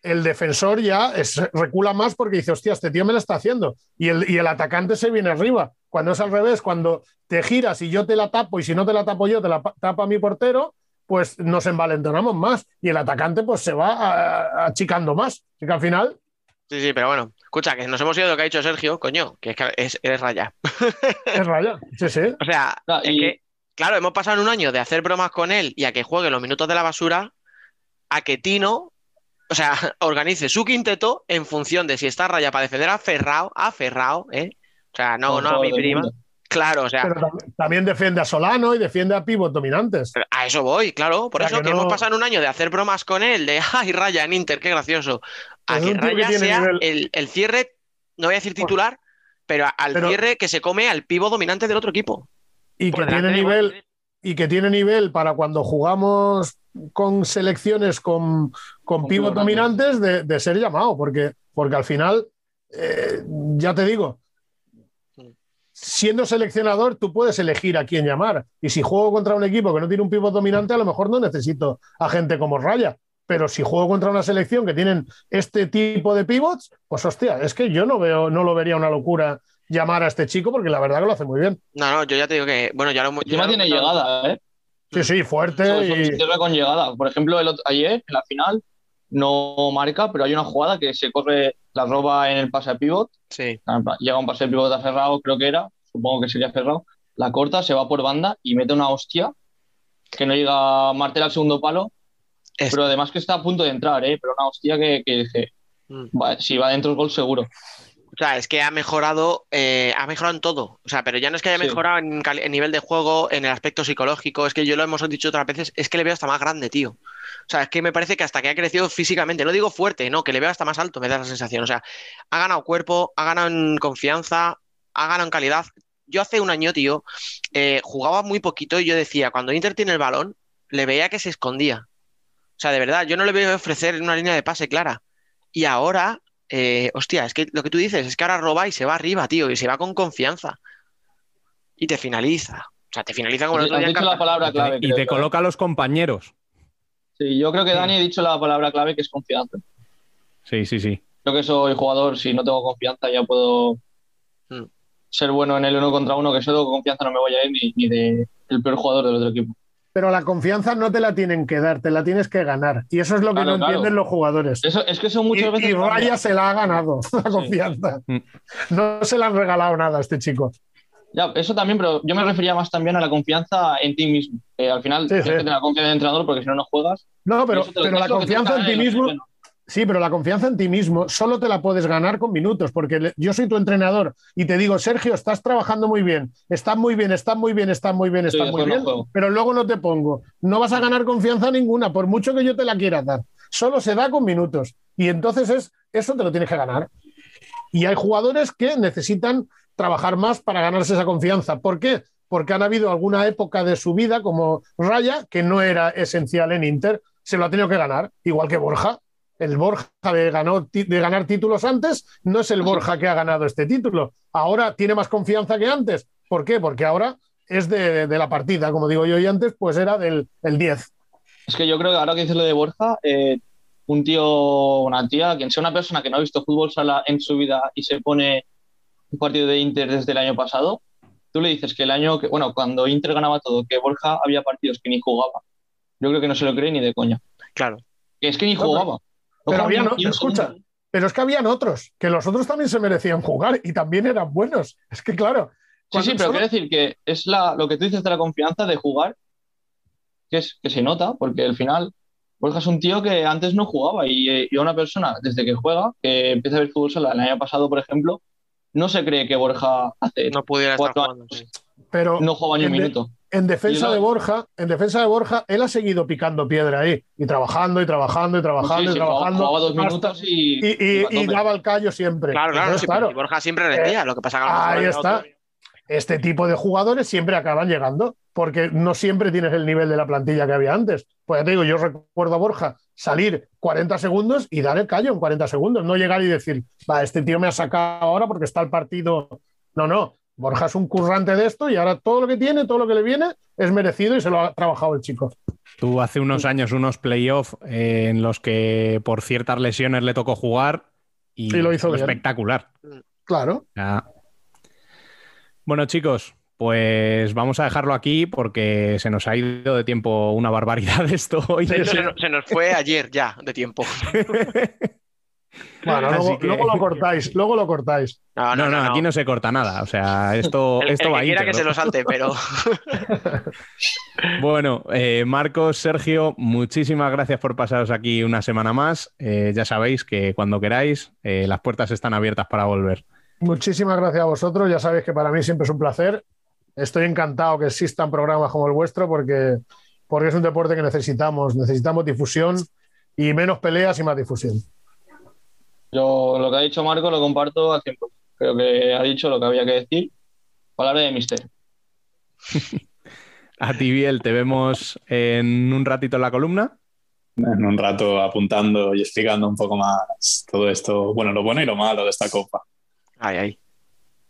el defensor ya es- recula más porque dice, hostia, este tío me lo está haciendo. Y el, y el atacante se viene arriba. Cuando es al revés, cuando te giras y yo te la tapo y si no te la tapo yo, te la pa- tapa mi portero, pues nos envalentonamos más. Y el atacante pues se va a- achicando más. Así que al final, Sí, sí, pero bueno, escucha, que nos hemos ido de lo que ha dicho Sergio, coño, que es que es, eres raya. es raya. Sí, sí. O sea, es y- que, claro, hemos pasado un año de hacer bromas con él y a que juegue los minutos de la basura, a que Tino, o sea, organice su quinteto en función de si está raya para defender a Ferrao, a Ferrao, ¿eh? O sea, no, Mejor no a mi prima. mundo. Claro, o sea, Pero también defiende a Solano y defiende a pivot dominantes. a eso voy, claro. Por O sea, eso que que no- hemos pasado un año de hacer bromas con él, de ay, Raya en Inter, qué gracioso. A Pues que Raya sea nivel. el, el cierre, no voy a decir titular, pero al Pero- cierre que se come al pivo dominante del otro equipo. Y que tiene de nivel, y que tiene nivel para cuando jugamos con selecciones con, con Con pivot pivot dominantes de, de ser llamado, porque, porque al final, eh, ya te digo, siendo seleccionador, tú puedes elegir a quién llamar. Y si juego contra un equipo que no tiene un pivot dominante, a lo mejor no necesito a gente como Raya. Pero si juego contra una selección que tienen este tipo de pivots, pues hostia, es que yo no veo, no lo vería una locura llamar a este chico porque la verdad que lo hace muy bien. No, no, yo ya te digo que, bueno, ya lo hemos. Ya tiene llegada, ¿eh? Sí, sí, fuerte. Son- son y- con llegada. Por ejemplo, el otro- ayer, en la final, no marca, pero hay una jugada que se corre, la roba en el pase a pivot. Sí. Llega un pase de pivot a Ferrao, creo que era, supongo que sería Ferrao. La corta, se va por banda y mete una hostia que no llega Martel al segundo palo. Es- Pero además que está a punto de entrar, ¿eh? Pero una hostia que, que dije, Mm. va- si va dentro el gol seguro. O sea, es que ha mejorado, eh, ha mejorado en todo. O sea, pero ya no es que haya Sí. mejorado en, en nivel de juego, en el aspecto psicológico, es que yo lo hemos dicho otras veces, es que le veo hasta más grande, tío. O sea, es que me parece que hasta que ha crecido físicamente, no digo fuerte, no, que le veo hasta más alto, me da la sensación. O sea, ha ganado cuerpo, ha ganado en confianza, ha ganado en calidad. Yo hace un año, tío, eh, jugaba muy poquito y yo decía, cuando Inter tiene el balón, le veía que se escondía. O sea, de verdad, yo no le veo ofrecer una línea de pase clara. Y ahora, eh, hostia, es que lo que tú dices es que ahora roba y se va arriba, tío, y se va con confianza. Y te finaliza. O sea, te finaliza como el otro día en dicho la Cartagena. palabra clave. y creo te coloca a los compañeros. Sí, yo creo que Dani ha dicho la palabra clave que es confianza. Sí, sí, sí. Creo que soy jugador, si no tengo confianza ya puedo Mm. ser bueno en el uno contra uno, que solo con confianza no me voy a ir ni, ni de el peor jugador del otro equipo. Pero la confianza no te la tienen que dar, te la tienes que ganar. Y eso es lo que Claro, no claro. entienden los jugadores. Eso, es que eso Y, muchas veces y. Raya se la ha ganado, la confianza. Mm. No se le han regalado nada a este chico. Ya, eso también, pero yo me refería más también a la confianza en ti mismo. Que al final Sí, tienes sí. que tener la confianza en el entrenador porque si no, no juegas. No, pero, te pero la confianza en ti mismo, sí, pero la confianza en ti mismo solo te la puedes ganar con minutos, porque yo soy tu entrenador y te digo, Sergio, estás trabajando muy bien, estás muy bien, estás muy bien, estás muy bien, Sí, estás muy no bien, pero luego no te pongo. No vas a ganar confianza ninguna, por mucho que yo te la quiera dar. Solo se da con minutos. Y entonces es, eso te lo tienes que ganar. Y hay jugadores que necesitan trabajar más para ganarse esa confianza. ¿Por qué? Porque han habido alguna época de su vida, como Raya, que no era esencial en Inter, se lo ha tenido que ganar, igual que Borja. El Borja de, ganó, ti- de ganar títulos antes no es el Borja que ha ganado este título. Ahora tiene más confianza que antes. ¿Por qué? Porque ahora es de, de la partida, como digo yo, y antes pues era del el 10. Es que yo creo que ahora que dices lo de Borja, eh, un tío una tía, quien sea una persona que no ha visto fútbol sala en su vida y se pone un partido de Inter desde el año pasado, tú le dices que el año que, bueno, cuando Inter ganaba todo, que Borja había partidos que ni jugaba. Yo creo que no se lo cree ni de coña. Claro. Que es que ni jugaba. No pero había no- escucha. Pero es que habían otros, que los otros también se merecían jugar y también eran buenos. Es que claro. Sí, sí, pero solo- quiero decir que es la, lo que tú dices de la confianza de jugar, que, es, que se nota, porque al final Borja es un tío que antes no jugaba y, eh, y a una persona desde que juega, que empieza a ver fútbol sala el año pasado, por ejemplo, no se cree que Borja hace No pudiera estar jugando. años sí. pero no juega ni un de- minuto. En defensa de Borja, en defensa de Borja, él ha seguido picando piedra ahí y trabajando y trabajando y trabajando Sí, y sí, trabajando. jugaba dos minutos y, y, daba el callo siempre. Claro, claro, Entonces, sí, claro, Borja siempre rendía, lo que pasa que ahí está. otro- Este tipo de jugadores siempre acaban llegando, porque no siempre tienes el nivel de la plantilla que había antes. Pues ya te digo, yo recuerdo a Borja salir 40 segundos y dar el callo en 40 segundos, no llegar y decir, va, este tío me ha sacado ahora porque está el partido. No, no. Borja es un currante de esto y ahora todo lo que tiene, todo lo que le viene, es merecido y se lo ha trabajado el chico. Tú hace unos años unos playoffs eh, en los que por ciertas lesiones le tocó jugar y, Y lo hizo espectacular. Claro. Bueno, chicos, pues vamos a dejarlo aquí porque se nos ha ido de tiempo una barbaridad esto hoy. Se nos- se nos fue ayer ya de tiempo. Bueno, luego, que- luego lo cortáis, luego lo cortáis. No, No, no, aquí no se corta nada. O sea, esto, El, esto el va que quiera que se lo salte, pero Bueno, eh, Marcos, Sergio, muchísimas gracias por pasaros aquí una semana más. Eh, ya sabéis que cuando queráis, eh, las puertas están abiertas para volver. Muchísimas gracias a vosotros. Ya sabéis que para mí siempre es un placer. Estoy encantado que existan programas como el vuestro porque, porque es un deporte que necesitamos. Necesitamos difusión y menos peleas y más difusión. Yo lo que ha dicho Marco lo comparto al 100%. Creo que ha dicho lo que había que decir. Palabra de mister. A ti, Biel, te vemos en un ratito en la columna. En un rato apuntando y explicando un poco más todo esto, bueno, lo bueno y lo malo de esta copa. Ay, ay.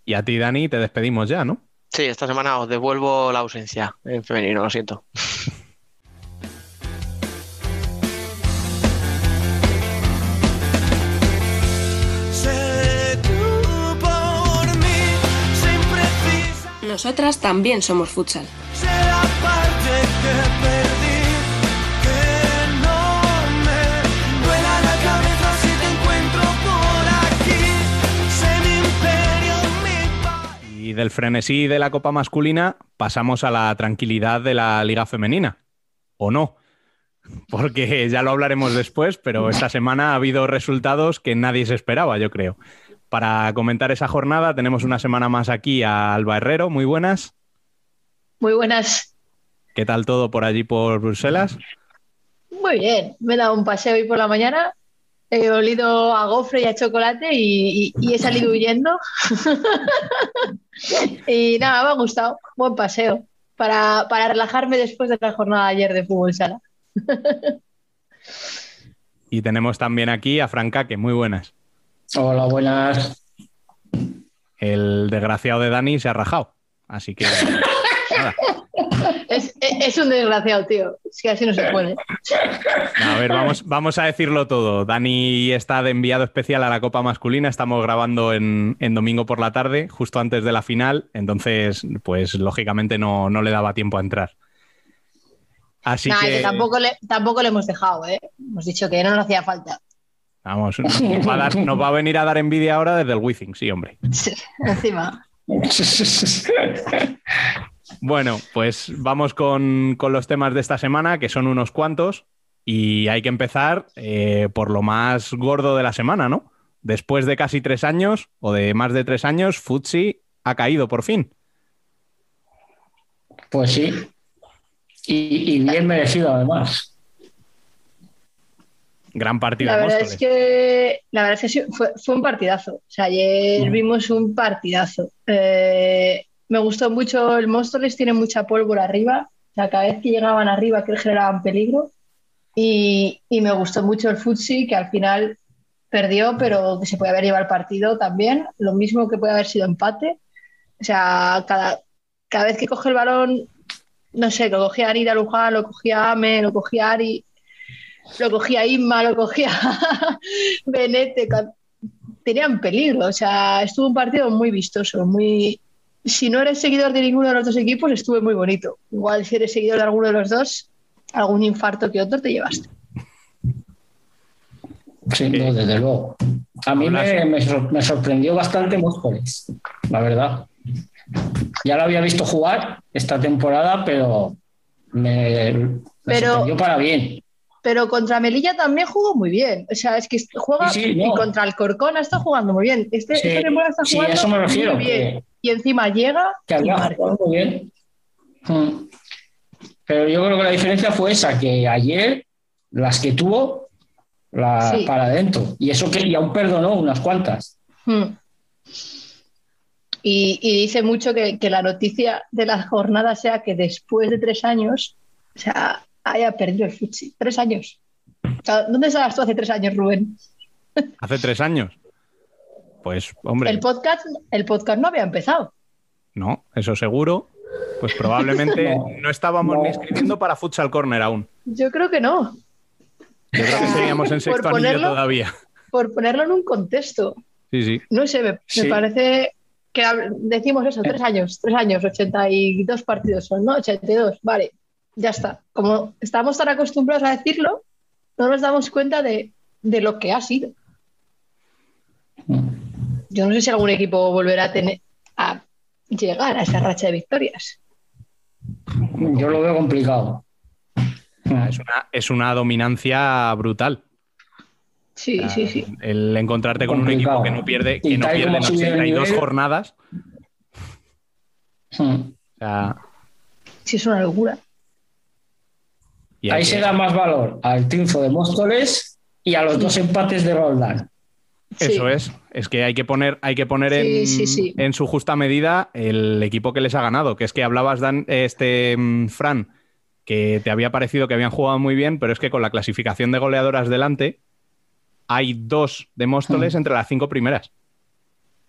Y a ti, Dani, te despedimos ya, ¿no? Sí, esta semana os devuelvo la ausencia en femenino, lo siento. Nosotras también somos futsal. Y del frenesí de la Copa masculina pasamos a la tranquilidad de la Liga femenina. ¿O no? Porque ya lo hablaremos después, pero esta semana ha habido resultados que nadie se esperaba, yo creo. Para comentar esa jornada tenemos una semana más aquí a Alba Herrero. Muy buenas. Muy buenas. ¿Qué tal todo por allí por Bruselas? Muy bien. Me he dado un paseo hoy por la mañana. He olido a gofre y a chocolate y, y- y he salido huyendo. y nada, me ha gustado. Buen paseo. Para, para relajarme después de la jornada de ayer de fútbol sala. Y tenemos también aquí a Francaque. Muy buenas. Hola, buenas. El desgraciado de Dani se ha rajado. Así que nada. Es, un desgraciado, tío. Es que así no se puede. A ver, vamos, vamos a decirlo todo. Dani está de enviado especial a la Copa Masculina. Estamos grabando en, en domingo por la tarde, justo antes de la final. Entonces, pues lógicamente no, no le daba tiempo a entrar. Así Nah, que, que tampoco le, tampoco le hemos dejado, ¿eh? Hemos dicho que no nos hacía falta. vamos, nos va, a dar- nos va a venir a dar envidia ahora desde el Wizzing, sí, hombre. Encima. Bueno, pues vamos con, con los temas de esta semana, que son unos cuantos, y hay que empezar eh, por lo más gordo de la semana, ¿no? Después de casi tres años, o de más de tres años, Futsi ha caído por fin. Pues sí. Y, y bien merecido, además. Gran partido La de verdad es que la verdad es que sí, fue, fue un partidazo. O sea, ayer vimos un partidazo. Eh, me gustó mucho el Móstoles, tiene mucha pólvora arriba. O sea, cada vez que llegaban arriba que generaban peligro. Y, me gustó mucho el Futsi, que al final perdió, pero que se puede haber llevado el partido también. Lo mismo que puede haber sido empate. O sea, cada, cada vez que coge el balón, no sé, lo cogía Anita Luján, lo cogía Ame, lo cogía Ari, lo cogía Inma, lo cogía Benete, tenían peligro, o sea, estuvo un partido muy vistoso, muy... Si no eres seguidor de ninguno de los dos equipos, estuvo muy bonito. Igual si eres seguidor de alguno de los dos, algún infarto que otro te llevaste. Sí, no, desde luego. A mí me, me sor- me sorprendió bastante Móstoles, la verdad. Ya lo había visto jugar esta temporada, pero me, me Pero- sorprendió para bien. Pero contra Melilla también jugó muy bien. O sea, es que juega Sí, sí, y no. contra el Corcón está jugando muy bien. Este, Sí, esta temporada está jugando eso me refiero, muy bien. que- Y encima llega que y marca. muy bien. Mm. Pero yo creo que la diferencia fue esa, que ayer las que tuvo la, para adentro. Y eso que y aún perdonó unas cuantas. Hmm. Y, y dice mucho que, que la noticia de la jornada sea que después de tres años, o sea, haya perdido el Futsi. Tres años. O sea, ¿Dónde estabas tú hace tres años, Rubén? Hace tres años. Pues, hombre, El podcast, el podcast no había empezado. no, eso seguro. Pues probablemente no, No. estábamos No. ni escribiendo para Futsal Corner aún. Yo creo que no. Yo creo que seguíamos en sexto anillo ponerlo- todavía. Por ponerlo en un contexto. Sí, sí. No sé, me, me parece que decimos eso, tres años, tres años, 82 partidos son, ¿no? 82, vale, ya está. Como estamos tan acostumbrados a decirlo, no nos damos cuenta de, de lo que ha sido. Yo no sé si algún equipo volverá a tener a llegar a esa racha de victorias. Yo lo veo complicado. Es una, es una dominancia brutal. Sí, sí, sí. El encontrarte con un equipo que no pierde, que no pierde en como ha subido el 82 nivel- jornadas. Mm. O sea, Sí, es una locura. Y Ahí que- se da más valor al triunfo de Móstoles y a los dos empates de Roldán. Eso es, es que hay que poner, hay que poner Sí, en, sí, sí. en su justa medida el equipo que les ha ganado, que es que hablabas, Dan, este mm, Fran, que te había parecido que habían jugado muy bien, pero es que con la clasificación de goleadoras delante hay dos de Móstoles entre las cinco primeras.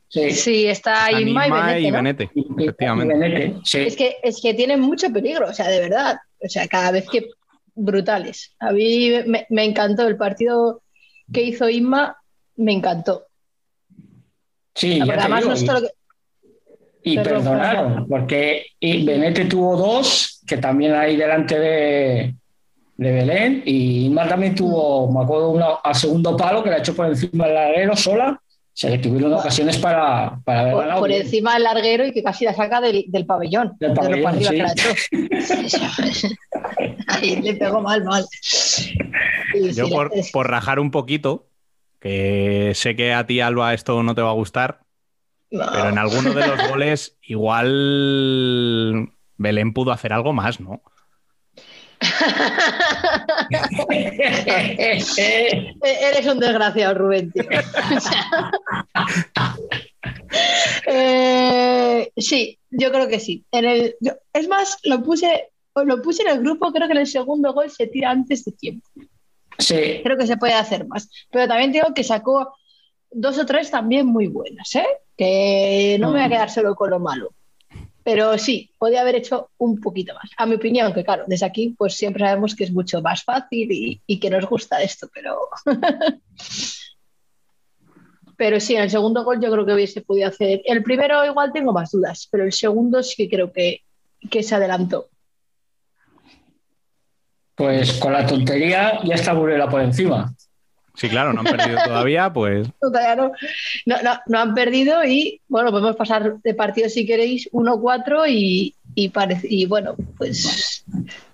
Sí, Sí, está Inma y Benete, ¿no? Benete, efectivamente. Benete, sí. Es que, es que tienen mucho peligro, o sea, de verdad. O sea, cada vez que brutales. A mí me, me encantó el partido que hizo Inma, me encantó. Sí, ya además digo, no y- todo lo que- Y Perdón, perdonaron, porque Benete tuvo dos, que también hay delante de, de Belén, y Inma también tuvo, me acuerdo, una a segundo palo que la echó por encima del larguero sola. Sea, que tuvieron ocasiones para, para haber por, ganado. por encima del larguero y que casi la saca del, del pabellón. Del de pabellón, sí. la echó. Ahí le pegó mal, mal. Y Yo sí, por, es- por rajar un poquito, que sé que a ti, Alba, esto no te va a gustar, no. pero en alguno de los goles igual Belén pudo hacer algo más, ¿no? Eres un desgraciado, Rubén, tío. Eh, sí, yo creo que sí. En el, yo- es más, lo puse, lo puse en el grupo, creo que en el segundo gol se tira antes de tiempo. Sí, Creo que se puede hacer más. Pero también digo que sacó dos o tres también muy buenas, ¿eh? Que no me voy a quedar solo con lo malo. Pero sí, podía haber hecho un poquito más. A mi opinión, que claro, desde aquí pues siempre sabemos que es mucho más fácil y, que nos gusta esto, pero... pero sí, en el segundo gol yo creo que hubiese podido hacer... El primero igual tengo más dudas, pero el segundo sí que creo que, que se adelantó. pues con la tontería ya está Burela por encima. Sí, claro, no han perdido todavía, pues Todavía no, no, no- no han perdido y bueno, podemos pasar de partido si queréis 1-4 y, y, parece- y bueno, pues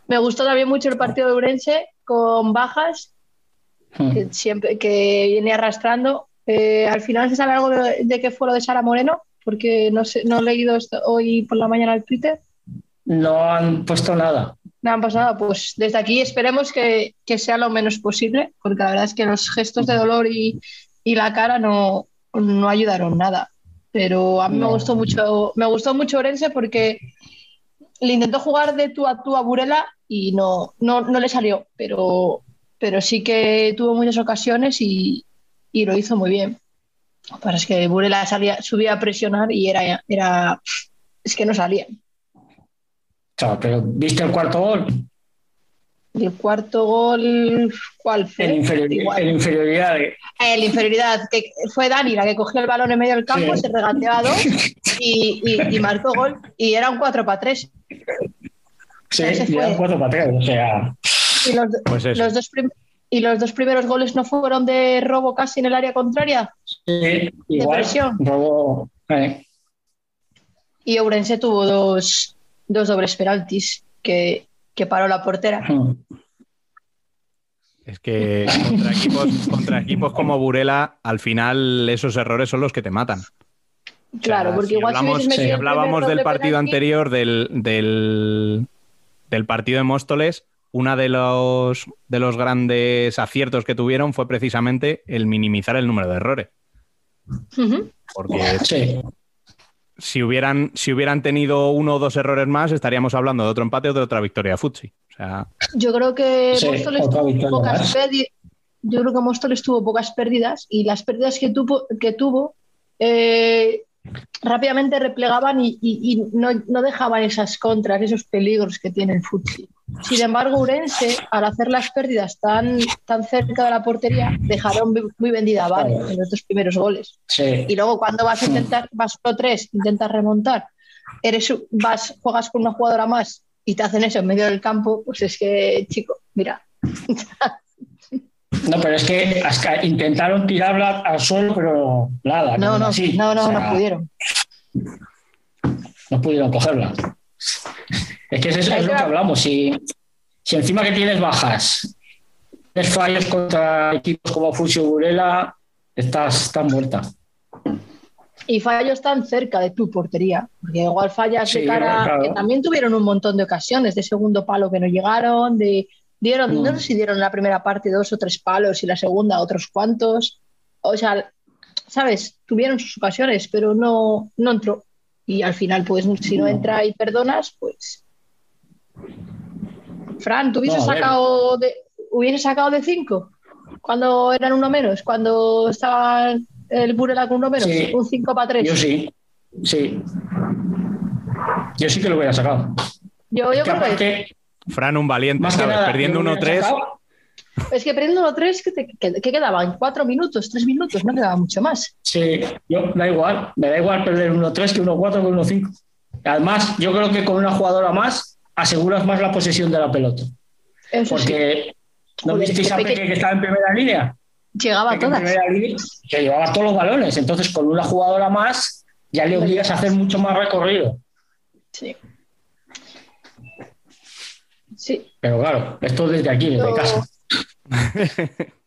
me gustó también mucho el partido de Urense con bajas que siempre que viene arrastrando. Eh, al final se sabe algo de, de qué fue lo de Sara Moreno, porque no sé, no he leído esto hoy por la mañana el Twitter. No han puesto nada. No han pasado, pues desde aquí esperemos que, que sea lo menos posible, porque la verdad es que los gestos de dolor y, y la cara no, no ayudaron nada. Pero a mí me No. gustó mucho, me gustó mucho Orense porque le intentó jugar de tú a tú a Burela y no, no, no le salió, pero, pero sí que tuvo muchas ocasiones y, y lo hizo muy bien. Pasa es que Burela salía, subía a presionar y era, era es que no salía. O sea, pero ¿viste el cuarto gol? El cuarto gol, ¿cuál fue? En, inferior- Igual. en inferioridad. El inferioridad, que fue Dani la que cogió el balón en medio del campo, Sí. se regateó a dos y, y- y marcó gol. Y era un 4 para 3. Sí, Ese fue. llevan cuatro pateos. O sea, Y los, Pues eso. los dos y los dos primeros goles no fueron de robo casi en el área contraria. sí, igual. presión. Robo, eh, Y Ourense tuvo dos, dos dobles penaltis que, que paró la portera. es que contra equipos, contra equipos como Burela, al final esos errores son los que te matan. Claro, O sea, porque si igual si hablamos, si hablábamos del partido penalti- anterior del, del, del partido de Móstoles, una de los, de los grandes aciertos que tuvieron fue precisamente el minimizar el número de errores. Porque sí. Si hubieran, si hubieran tenido uno o dos errores más, estaríamos hablando de otro empate o de otra victoria de Futsi. O sea, Yo creo que Sí, Móstoles tuvo pocas pérdidas. Yo creo que Móstoles tuvo pocas pérdidas y las pérdidas que tuvo, que tuvo eh, rápidamente replegaban y, y- y no, no dejaban esas contras, esos peligros que tiene el futsal. Sin embargo, Urense, al hacer las pérdidas tan, tan cerca de la portería, dejaron muy- vendida a Vale en los dos primeros goles. Sí. Y luego cuando vas a intentar, vas pro 3, intentas remontar, eres, vas, juegas con una jugadora más y te hacen eso en medio del campo, pues es que, chico, mira. No, pero es que hasta intentaron tirarla al suelo, pero nada. No, no, así. no, no, O sea, no pudieron. No pudieron cogerla. Es que es, eso, es lo que hablamos. Si, si encima que tienes bajas, tienes fallos contra equipos como Fusio Burela, estás, estás muerta. Y fallos tan cerca de tu portería, porque igual fallas de Sí, cara, claro. que también tuvieron un montón de ocasiones de segundo palo que no llegaron, de dieron, Mm. no sé si dieron en la primera parte dos o tres palos y la segunda otros cuantos. O sea, ¿sabes? Tuvieron sus ocasiones, pero no, no entró. Y al final, pues si no entra y perdonas, pues. Fran, ¿tú hubieses No, sacado de, hubieses sacado de 5 cuando eran uno menos? Cuando estaba el Burela con uno menos, Sí. un 5 para 3. Yo sí, sí. Yo sí que lo hubiera sacado. Yo, yo que creo que aparte, Fran, un valiente, más que ¿sabes? nada, Perdiendo yo lo hubiera 1-3. sacado. es que perdiendo 3, ¿qué, te- qué- qué quedaban? ¿Cuatro minutos? ¿Tres minutos? No quedaba mucho más. Sí, yo da igual, me da igual perder 1-3 que 1-4 que 1-5. Además, yo creo que con una jugadora más aseguras más la posesión de la pelota. Eso sí. Porque ¿no visteis a Peque- que estaba en primera línea? Llegaba a Peque en todas. primera línea, que llevaba todos los balones. Entonces, con una jugadora más, ya le obligas a hacer mucho más recorrido. Sí. Sí. Pero claro, esto desde aquí, desde Yo- casa.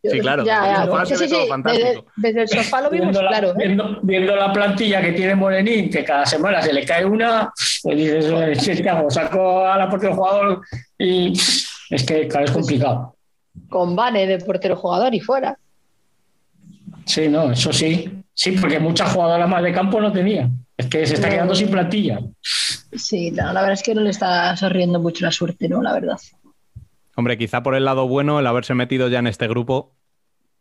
Sí, claro. Ya, desde el ya. sofá Sí, se ve sí, todo sí. fantástico. Desde, desde el sofá lo vimos, Viendo la, claro. ¿eh? viendo, viendo la plantilla que tiene Morenín, que cada semana se le cae una, pues dices, "Eh, ¿qué hago? Saco a la portero jugador y es que claro, es complicado. Con Vane de portero jugador y fuera. Sí, no, eso sí. Sí, porque muchas jugadoras más de campo no tenía. Es que se está No. quedando sin plantilla. Sí, no, la verdad es que no le está sonriendo mucho la suerte, ¿no? La verdad. Hombre, quizá por el lado bueno, el haberse metido ya en este grupo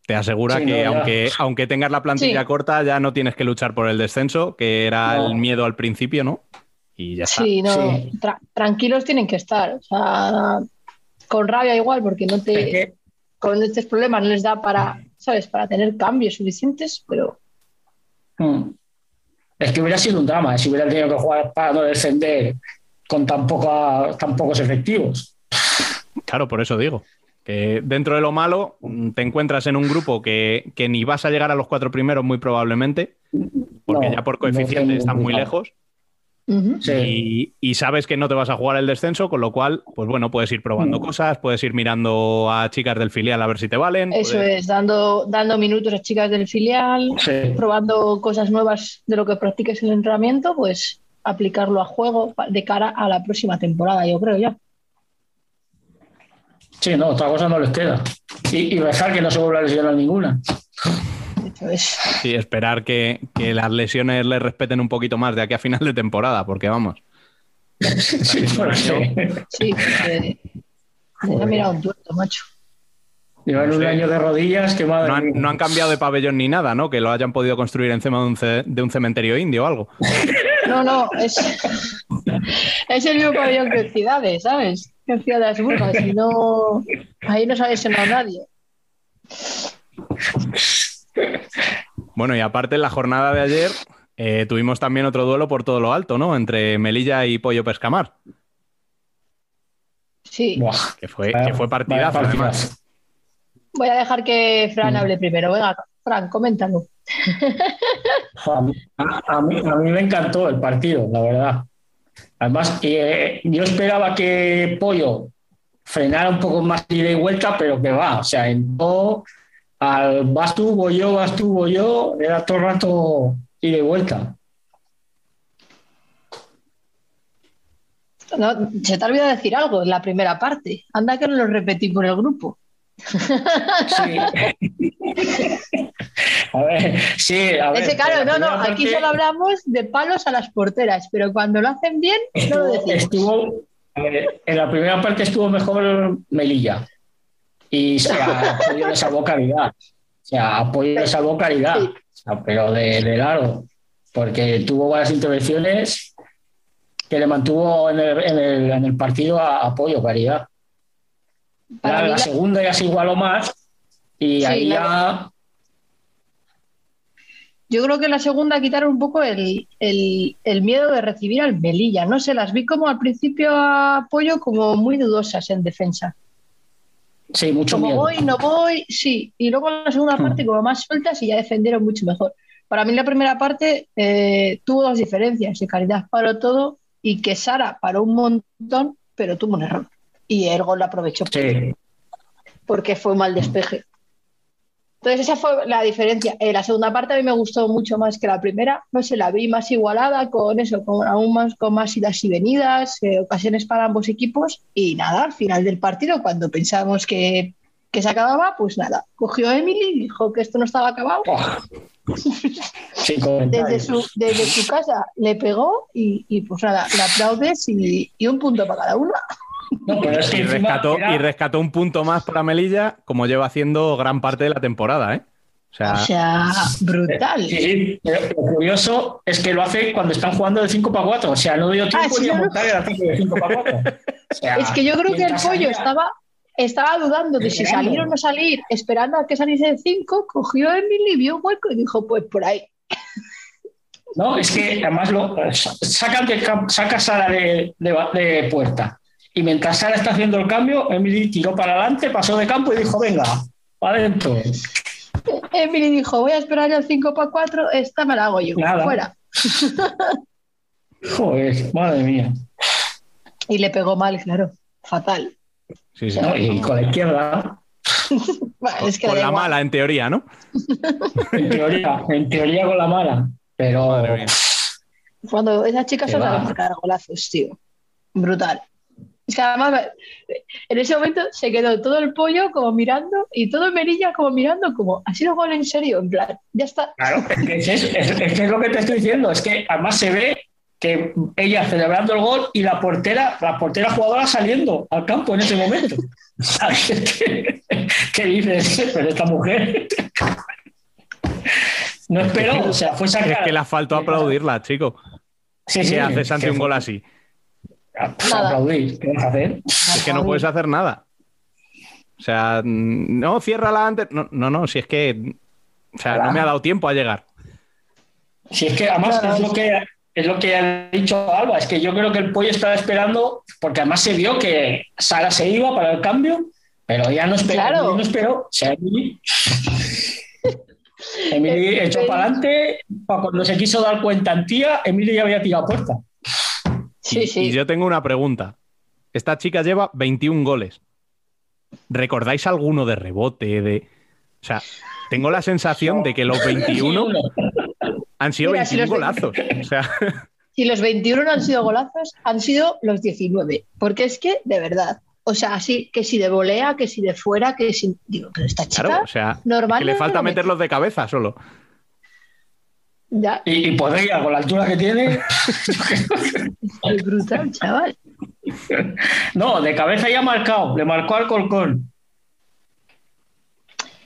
te asegura Sí, que no, aunque, aunque tengas la plantilla Sí. corta, ya no tienes que luchar por el descenso, que era No. el miedo al principio, ¿no? Y ya está. Sí, no. Sí. tra- tranquilos tienen que estar. O sea, con rabia igual, porque no Es te. que- Con estos problemas no les da para, ¿sabes? Para tener cambios suficientes, pero. Mm. Es que hubiera sido un drama eh, si hubieran tenido que jugar para no descender con tan, poca- tan pocos efectivos. Claro, por eso digo. Que dentro de lo malo, mm, te encuentras en un grupo que, que ni vas a llegar a los cuatro primeros, muy probablemente, porque No, ya por coeficiente están muy lejos. Sí. Y, y sabes que no te vas a jugar el descenso, con lo cual, pues bueno, puedes ir probando Mm. cosas, puedes ir mirando a chicas del filial a ver si te valen. Eso puedes- es, dando, dando minutos a chicas del filial, Sí. probando cosas nuevas de lo que practiques en el entrenamiento, pues aplicarlo a juego de cara a la próxima temporada, yo creo ya. Sí, no, otra cosa no les queda. Y, y rezar que no se vuelva a lesionar ninguna. Sí, esperar que, que las lesiones le respeten un poquito más de aquí a final de temporada, porque vamos. Sí, porque Sí, porque me ha mirado un tuerto, macho. llevan un Sí. año de rodillas que madre No han, mía. no han cambiado de pabellón ni nada, ¿no? Que lo hayan podido construir encima de un, ce- de un cementerio indio o algo. No, no, es, es el mismo pabellón que en Ciudades, ¿sabes? Que en Ciudades Burgas, y no, ahí no se ha lesionado nadie. Bueno, y aparte en la jornada de ayer eh, tuvimos también otro duelo por todo lo alto, ¿no? Entre Melilla y Pollo Pescamar, Sí, Buah, que fue, vaya- que fue partidazo, además. partidazo. voy a dejar que Fran hable primero. Venga, Fran, coméntalo. A mí, me encantó el partido, la verdad. Además, eh, yo esperaba que Pollo frenara un poco más ida y vuelta, pero que va, o sea, entró al vas tú, voy yo, vas tú, voy yo, era todo el rato ida y vuelta. No, se te ha olvidado decir algo en la primera parte. Anda que no lo repetí por el grupo. Sí. a ver, sí, a ver. Ese, claro, la no, no, aquí solo hablamos de palos a las porteras, pero cuando lo hacen bien, no lo decimos. estuvo- a ver, en la primera parte estuvo mejor Melilla. Y se apoyo le salvó calidad. O sea, apoyo le salvó calidad. Sí. O sea, pero de, de largo. Porque tuvo varias intervenciones que le mantuvo en el, en el- en el partido a apoyo, calidad. Para la la- segunda ya se igualó más. Y Sí, ahí ya. Yo creo que la segunda quitaron un poco el, el- el miedo de recibir al Melilla. No sé, las vi como al principio a apoyo como muy dudosas en defensa. Sí, mucho Como miedo. voy, no voy, sí. Y luego en la segunda Hmm. parte como más sueltas y ya defendieron mucho mejor. Para mí la primera parte eh, tuvo dos diferencias. Que Caridad paró todo y que Sara paró un montón, pero tuvo un error. Y el gol lo aprovechó Sí. porque fue un mal despeje. Entonces esa fue la diferencia. Eh, la segunda parte a mí me gustó mucho más que la primera. No sé, la vi más igualada con eso, con aún más, con más idas y venidas, eh, ocasiones para ambos equipos. Y nada, al final del partido, cuando pensábamos que, que se acababa, pues nada, cogió a Emily y dijo que esto no estaba acabado Oh, Desde su, desde su casa le pegó y, y, pues nada, le aplaudes y, y un punto para cada uno. No, pero es que Y encima rescató, era- y rescató un punto más para Melilla, como lleva haciendo gran parte de la temporada, ¿eh? O sea, O sea, brutal. Sí, sí, pero lo curioso es que lo hace cuando están jugando de 5 para 4. O sea, no dio tiempo Ah, sí, ni a montar el ataque de 5 para 4. O sea, Es que yo creo que el pollo salía- estaba, estaba dudando de si Esperando. salir o no salir, esperando a que saliese el 5, cogió a Emily, vio un hueco y dijo, pues por ahí. No, es que además lo sacan de, a de, de, de puerta. Y mientras Sara está haciendo el cambio, Emily tiró para adelante, pasó de campo y dijo, venga, para adentro. Emily dijo, voy a esperar el 5 para 4, esta me la hago yo, Nada. fuera. Joder, madre mía. Y le pegó mal, claro, fatal. sí, sí. No, y con la izquierda, Bueno, es que Con la igual. mala, en teoría, ¿no? en teoría, en teoría con la mala. Pero Madre mía. Cuando esas chicas va. las marcar golazos, tío. Brutal. Es que además en ese momento se quedó todo el pollo como mirando y todo Merilla como mirando como, ¿ha sido gol en serio? En plan, ya está. Claro, es que es, es- es que es lo que te estoy diciendo, es que además se ve que ella celebrando el gol y la portera, la portera jugadora saliendo al campo en ese momento. ¿Sabes? ¿Qué, qué dices? Pero esta mujer no esperó, o sea, fue Es sacada. que le faltó aplaudirla, chico. Sí, sí, ¿Qué haces ante un gol así? Pues aplaudir, ¿qué vas a hacer? Es que no puedes hacer nada. O sea, no, ciérrala antes. No, no, no, si es que. O sea, no me ha dado tiempo a llegar. Si es que además es lo que es lo que ha dicho Alba, es que yo creo que el pollo estaba esperando, porque además se vio que Sara se iba para el cambio, pero ya no esperó, Claro. No esperó. O sea, Emily, Emily echó para adelante, para cuando se quiso dar cuenta en tía, Emily ya había tirado puerta. Sí, y, sí. y yo tengo una pregunta. Esta chica lleva 21 goles. ¿Recordáis alguno de rebote? De... O sea, tengo la sensación de que los 21 han sido Mira, si 21 los golazos. O sea, Si los 21 no han sido golazos, han sido los 19. Porque es que, de verdad, o sea, así que si de volea, que si de fuera, que si. Digo, pero esta chica. claro, o sea, normal que le falta lo mete. meterlos de cabeza solo. Ya, Y, y podría, con la altura que tiene, es brutal, chaval. no, de cabeza ya ha marcado, le marcó al Colcón.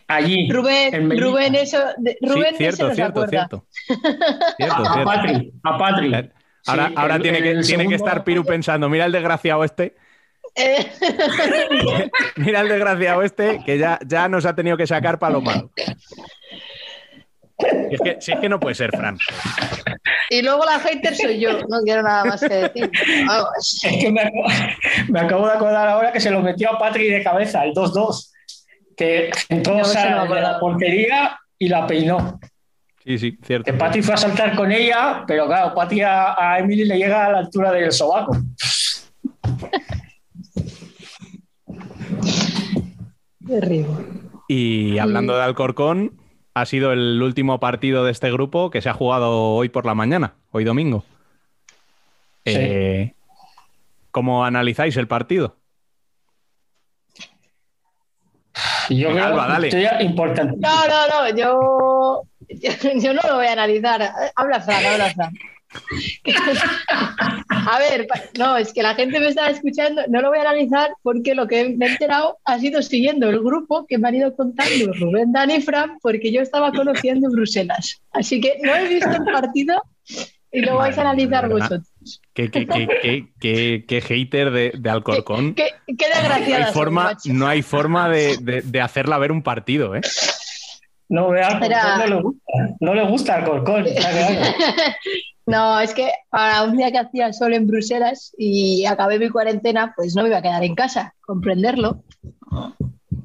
Allí. Rubén. Rubén, eso. de- Sí, Rubén cierto, ese no se cierto, acuerda. cierto. Cierto, a, a cierto. Patri, a Patri. Ahora, Sí, ahora el- tiene, que, el tiene que estar Piru pensando, mira el desgraciado este, Eh, mira el desgraciado este, que ya, ya nos ha tenido que sacar para lo malo. Si es, que, si es que no puede ser, Fran. y luego la hater soy yo, no quiero nada más que decir. Vamos. Es que me acabo, me acabo de acordar ahora que se lo metió a Patri de cabeza, el 2-2. Que entró No, acordaba. la portería y la peinó. Sí, sí, cierto. Que Patri fue a saltar con ella, pero claro, Patri a, a Emily le llega a la altura del sobaco. Terrible. Y hablando de Alcorcón, ha sido el último partido de este grupo que se ha jugado hoy por la mañana, hoy domingo. Sí. Eh, ¿Cómo analizáis el partido? Yo creo Alba, dale. que victoria importante. No, no, no, yo, yo no lo voy a analizar. Habla Fran, habla Fran. A ver, no, es que la gente me está escuchando, no lo voy a analizar porque lo que me he enterado ha sido siguiendo el grupo que me han ido contando Rubén, Dani y Fran, porque yo estaba conociendo Bruselas. Así que no he visto el partido y lo vais a analizar vosotros. ¿Qué, qué, qué, qué- qué- qué hater de, de Alcorcón? Qué, qué No desgraciada hay forma, no hay forma de, de- de hacerla ver un partido, ¿eh? No, vea, al Era- Corcón no le gusta. No le gusta al Corcón. está claro. No, es que para un día que hacía sol en Bruselas y acabé mi cuarentena, pues no me iba a quedar en casa, comprenderlo.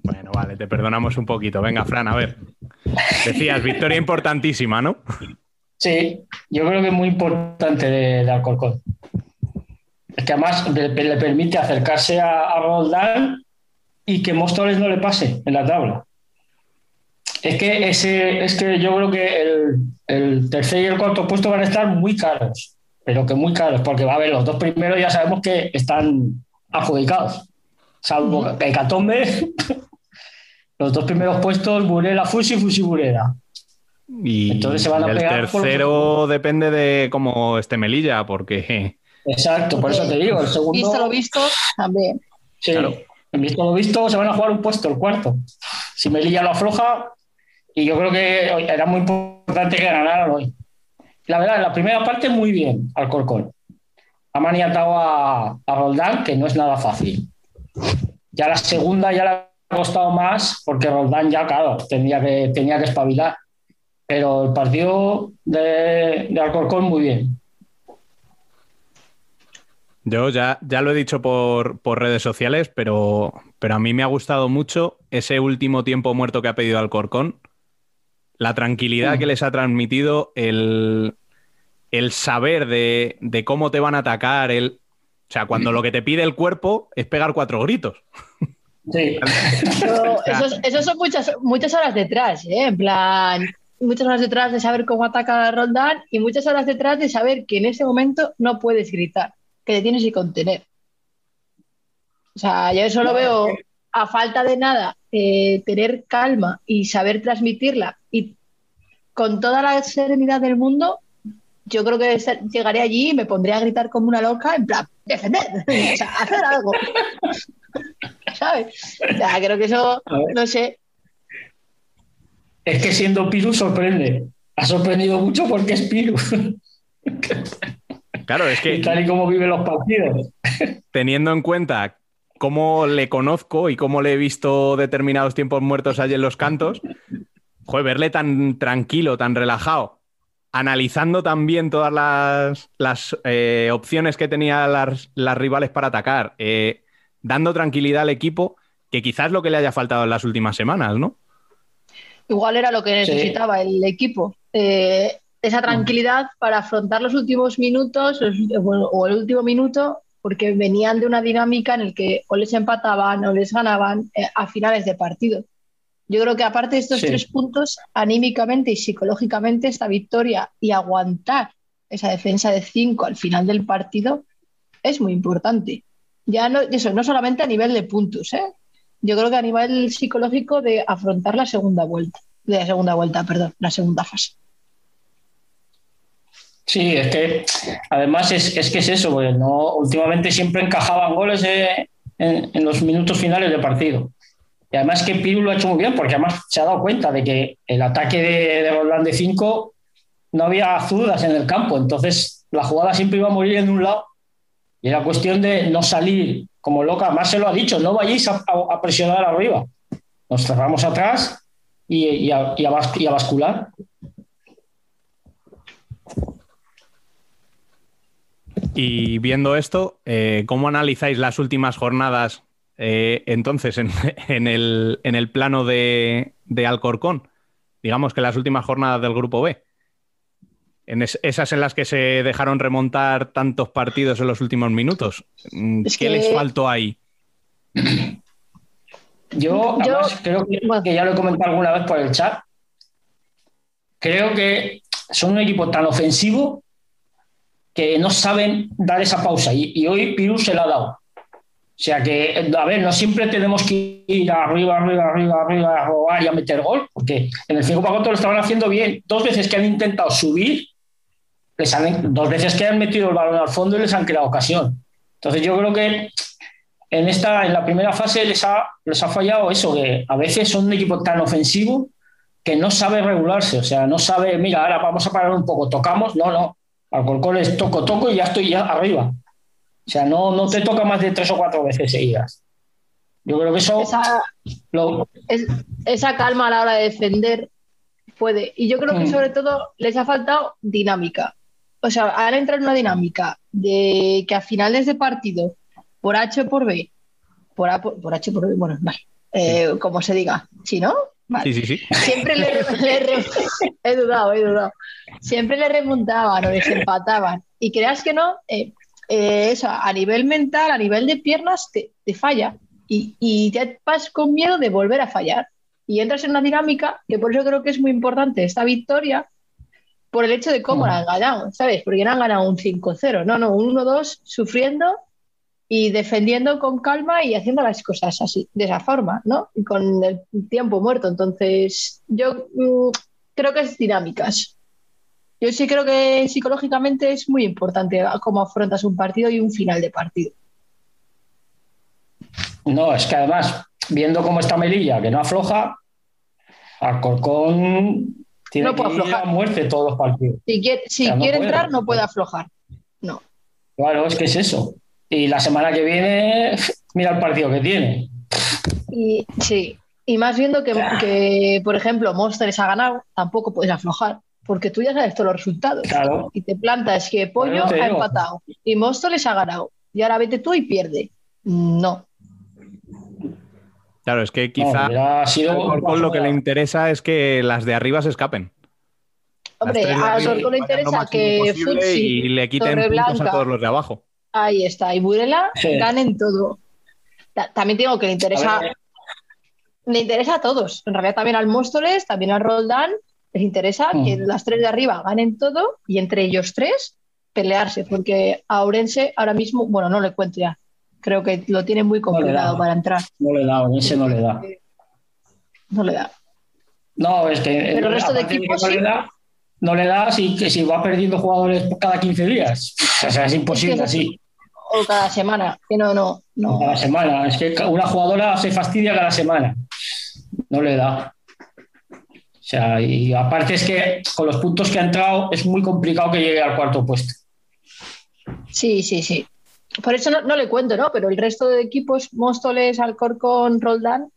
Bueno, vale, te perdonamos un poquito. Venga, Fran, a ver. Decías, victoria importantísima, ¿no? Sí, yo creo que es muy importante de, de Alcorcón. Es que además le, le permite acercarse a, a Roldán y que Móstoles no le pase en la tabla. Es que, ese, es que yo creo que el, el tercer y el cuarto puesto van a estar muy caros, pero que muy caros, porque va a haber los dos primeros ya sabemos que están adjudicados, salvo que Hecatombe, los dos primeros puestos, Burela Fusi, Fusi Burela. Y Entonces se van a el pegar por los tercero depende de cómo esté Melilla, porque Exacto, por eso te digo, el segundo. Visto lo visto, también. Sí, en visto lo visto, se van a jugar un puesto, el cuarto. Si Melilla lo afloja, y yo creo que era muy importante que ganaran hoy. La verdad, la primera parte muy bien al Corcón. Ha maniatado a, a Roldán, que no es nada fácil. Ya la segunda ya le ha costado más, porque Roldán ya, claro, tenía que, tenía que espabilar. Pero el partido de, de Alcorcón muy bien. Yo ya, ya lo he dicho por, por redes sociales, pero, pero a mí me ha gustado mucho ese último tiempo muerto que ha pedido Alcorcón. La tranquilidad Mm. que les ha transmitido, el, el saber de, de cómo te van a atacar, el, o sea, cuando lo que te pide el cuerpo es pegar cuatro gritos. Sí. Pero esos, esos son muchas, muchas horas detrás, ¿eh? En plan, muchas horas detrás de saber cómo ataca a Roldán y muchas horas detrás de saber que en ese momento no puedes gritar, que te tienes que contener. O sea, yo solo veo a falta de nada eh, tener calma y saber transmitirla con toda la serenidad del mundo, yo creo que llegaré allí y me pondré a gritar como una loca, en plan, defender, o sea, hacer algo. ¿Sabes? O sea, creo que eso, no sé, Es que siendo Piru sorprende. Ha sorprendido mucho porque es Piru. Claro, es que Y tal y como viven los partidos. teniendo en cuenta cómo le conozco y cómo le he visto determinados tiempos muertos allí en los cantos, joder, verle tan tranquilo, tan relajado, analizando también todas las, las, eh, opciones que tenían las, las rivales para atacar, eh, dando tranquilidad al equipo, que quizás es lo que le haya faltado en las últimas semanas, ¿no? igual era lo que Sí. necesitaba el equipo. Eh, esa tranquilidad para afrontar los últimos minutos o el último minuto, porque venían de una dinámica en el que o les empataban o les ganaban eh, a finales de partido. Yo creo que aparte de estos Sí. tres puntos, anímicamente y psicológicamente, esta victoria y aguantar esa defensa de cinco al final del partido es muy importante. Ya no, eso, no solamente a nivel de puntos, ¿eh? Yo creo que a nivel psicológico de afrontar la segunda vuelta, de la segunda vuelta, perdón, la segunda fase. Sí, es que además es, es que es eso, porque no, últimamente siempre encajaban goles eh, en, en los minutos finales del partido. Además que Piru lo ha hecho muy bien, porque además se ha dado cuenta de que el ataque de, de Roland de 5 no había zurdas en el campo, entonces la jugada siempre iba a morir en un lado. Y era cuestión de no salir como loca. Además se lo ha dicho, no vayáis a, presionar arriba. Nos cerramos atrás y a bascular. Y viendo esto, eh, ¿cómo analizáis las últimas jornadas eh, entonces en, en el, en el plano de, de Alcorcón? Digamos que las últimas jornadas del Grupo B. En es- esas en las que se dejaron remontar tantos partidos en los últimos minutos. Mm, Es ¿Qué que- les faltó ahí? Yo, además, creo que, que ya lo he comentado alguna vez por el chat. Creo que son un equipo tan ofensivo que no saben dar esa pausa. Y, y hoy Pirú se la ha dado. O sea que, a ver, no siempre tenemos que ir arriba, arriba, arriba, arriba, a robar y a meter gol, porque en el 5 para 4 lo estaban haciendo bien. Dos veces que han intentado subir, les han, dos veces que han metido el balón al fondo y les han creado ocasión. Entonces yo creo que en esta, en la primera fase les ha, les ha fallado eso, que a veces son un equipo tan ofensivo que no sabe regularse, o sea, no sabe, mira, ahora vamos a parar un poco, tocamos, no, no, Alcorcón es toco, toco y ya estoy ya arriba. O sea, no, no te toca más de tres o cuatro veces seguidas. Yo creo que eso Esa, lo, es- esa calma a la hora de defender puede. Y yo creo que Mm. sobre todo les ha faltado dinámica. O sea, han entrado en una dinámica de que a finales de partido, por H o por B, por, A, por, por H o por B, bueno, vale, eh, como se diga, ¿sí, no? Vale. Sí, sí, sí. Siempre le, le re- he dudado, he dudado. Siempre le remontaban o les empataban. Y creas que no, eh, eh, eso, a nivel mental, a nivel de piernas, te, te falla. Y, y te vas con miedo de volver a fallar. Y entras en una dinámica que por eso creo que es muy importante esta victoria, por el hecho de cómo la han ganado, ¿sabes? Porque no han ganado un 5-0, no, no, un 1-2 sufriendo y defendiendo con calma y haciendo las cosas así, de esa forma, ¿no? Y con el tiempo muerto. Entonces, yo mm, creo que es dinámicas. Yo sí creo que psicológicamente es muy importante cómo afrontas un partido y un final de partido. No, es que además, viendo cómo está Melilla, que no afloja, Alcorcón tiene No puede que ir a aflojar. muerte todos los partidos. Si quiere, si O sea, no quiere puede. entrar, no puede aflojar. No. Claro, es que es eso. Y la semana que viene, mira el partido que tiene. Y sí, y más viendo que, que, por ejemplo, Monsters ha ganado, tampoco puedes aflojar, porque tú ya sabes todos los resultados. Claro. Y te plantas que Pollo Bueno, ha empatado y Monsters ha ganado. Y ahora vete tú y pierde. No. Claro, es que quizá sido- al Alcorcón lo que le interesa es que las de arriba se escapen. Hombre, a Alcorcón le interesa que Futsi, y le quiten puntos a todos los de abajo. ahí está, y Burela Sí. ganen todo. Ta- También digo que le interesa, A ver. le interesa a todos. En realidad también al Móstoles, también al Roldán, les interesa Mm. que las tres de arriba ganen todo y entre ellos tres pelearse, porque a Ourense ahora mismo, bueno, no le cuento ya, creo que lo tiene muy complicado da. para entrar. No le da, ese no le da. No le da. No, es que. Pero el resto de equipos no le da, no le da si, que si va perdiendo jugadores cada 15 días. O sea, es imposible Es que es así. O cada semana, que no, no, no. Cada semana. Es que una jugadora se fastidia cada semana. No le da. O sea, y aparte es que con los puntos que ha entrado es muy complicado que llegue al cuarto puesto. Sí, sí, sí. Por eso no, no le cuento, ¿no? Pero el resto de equipos, Móstoles, Alcorcón, Roldán,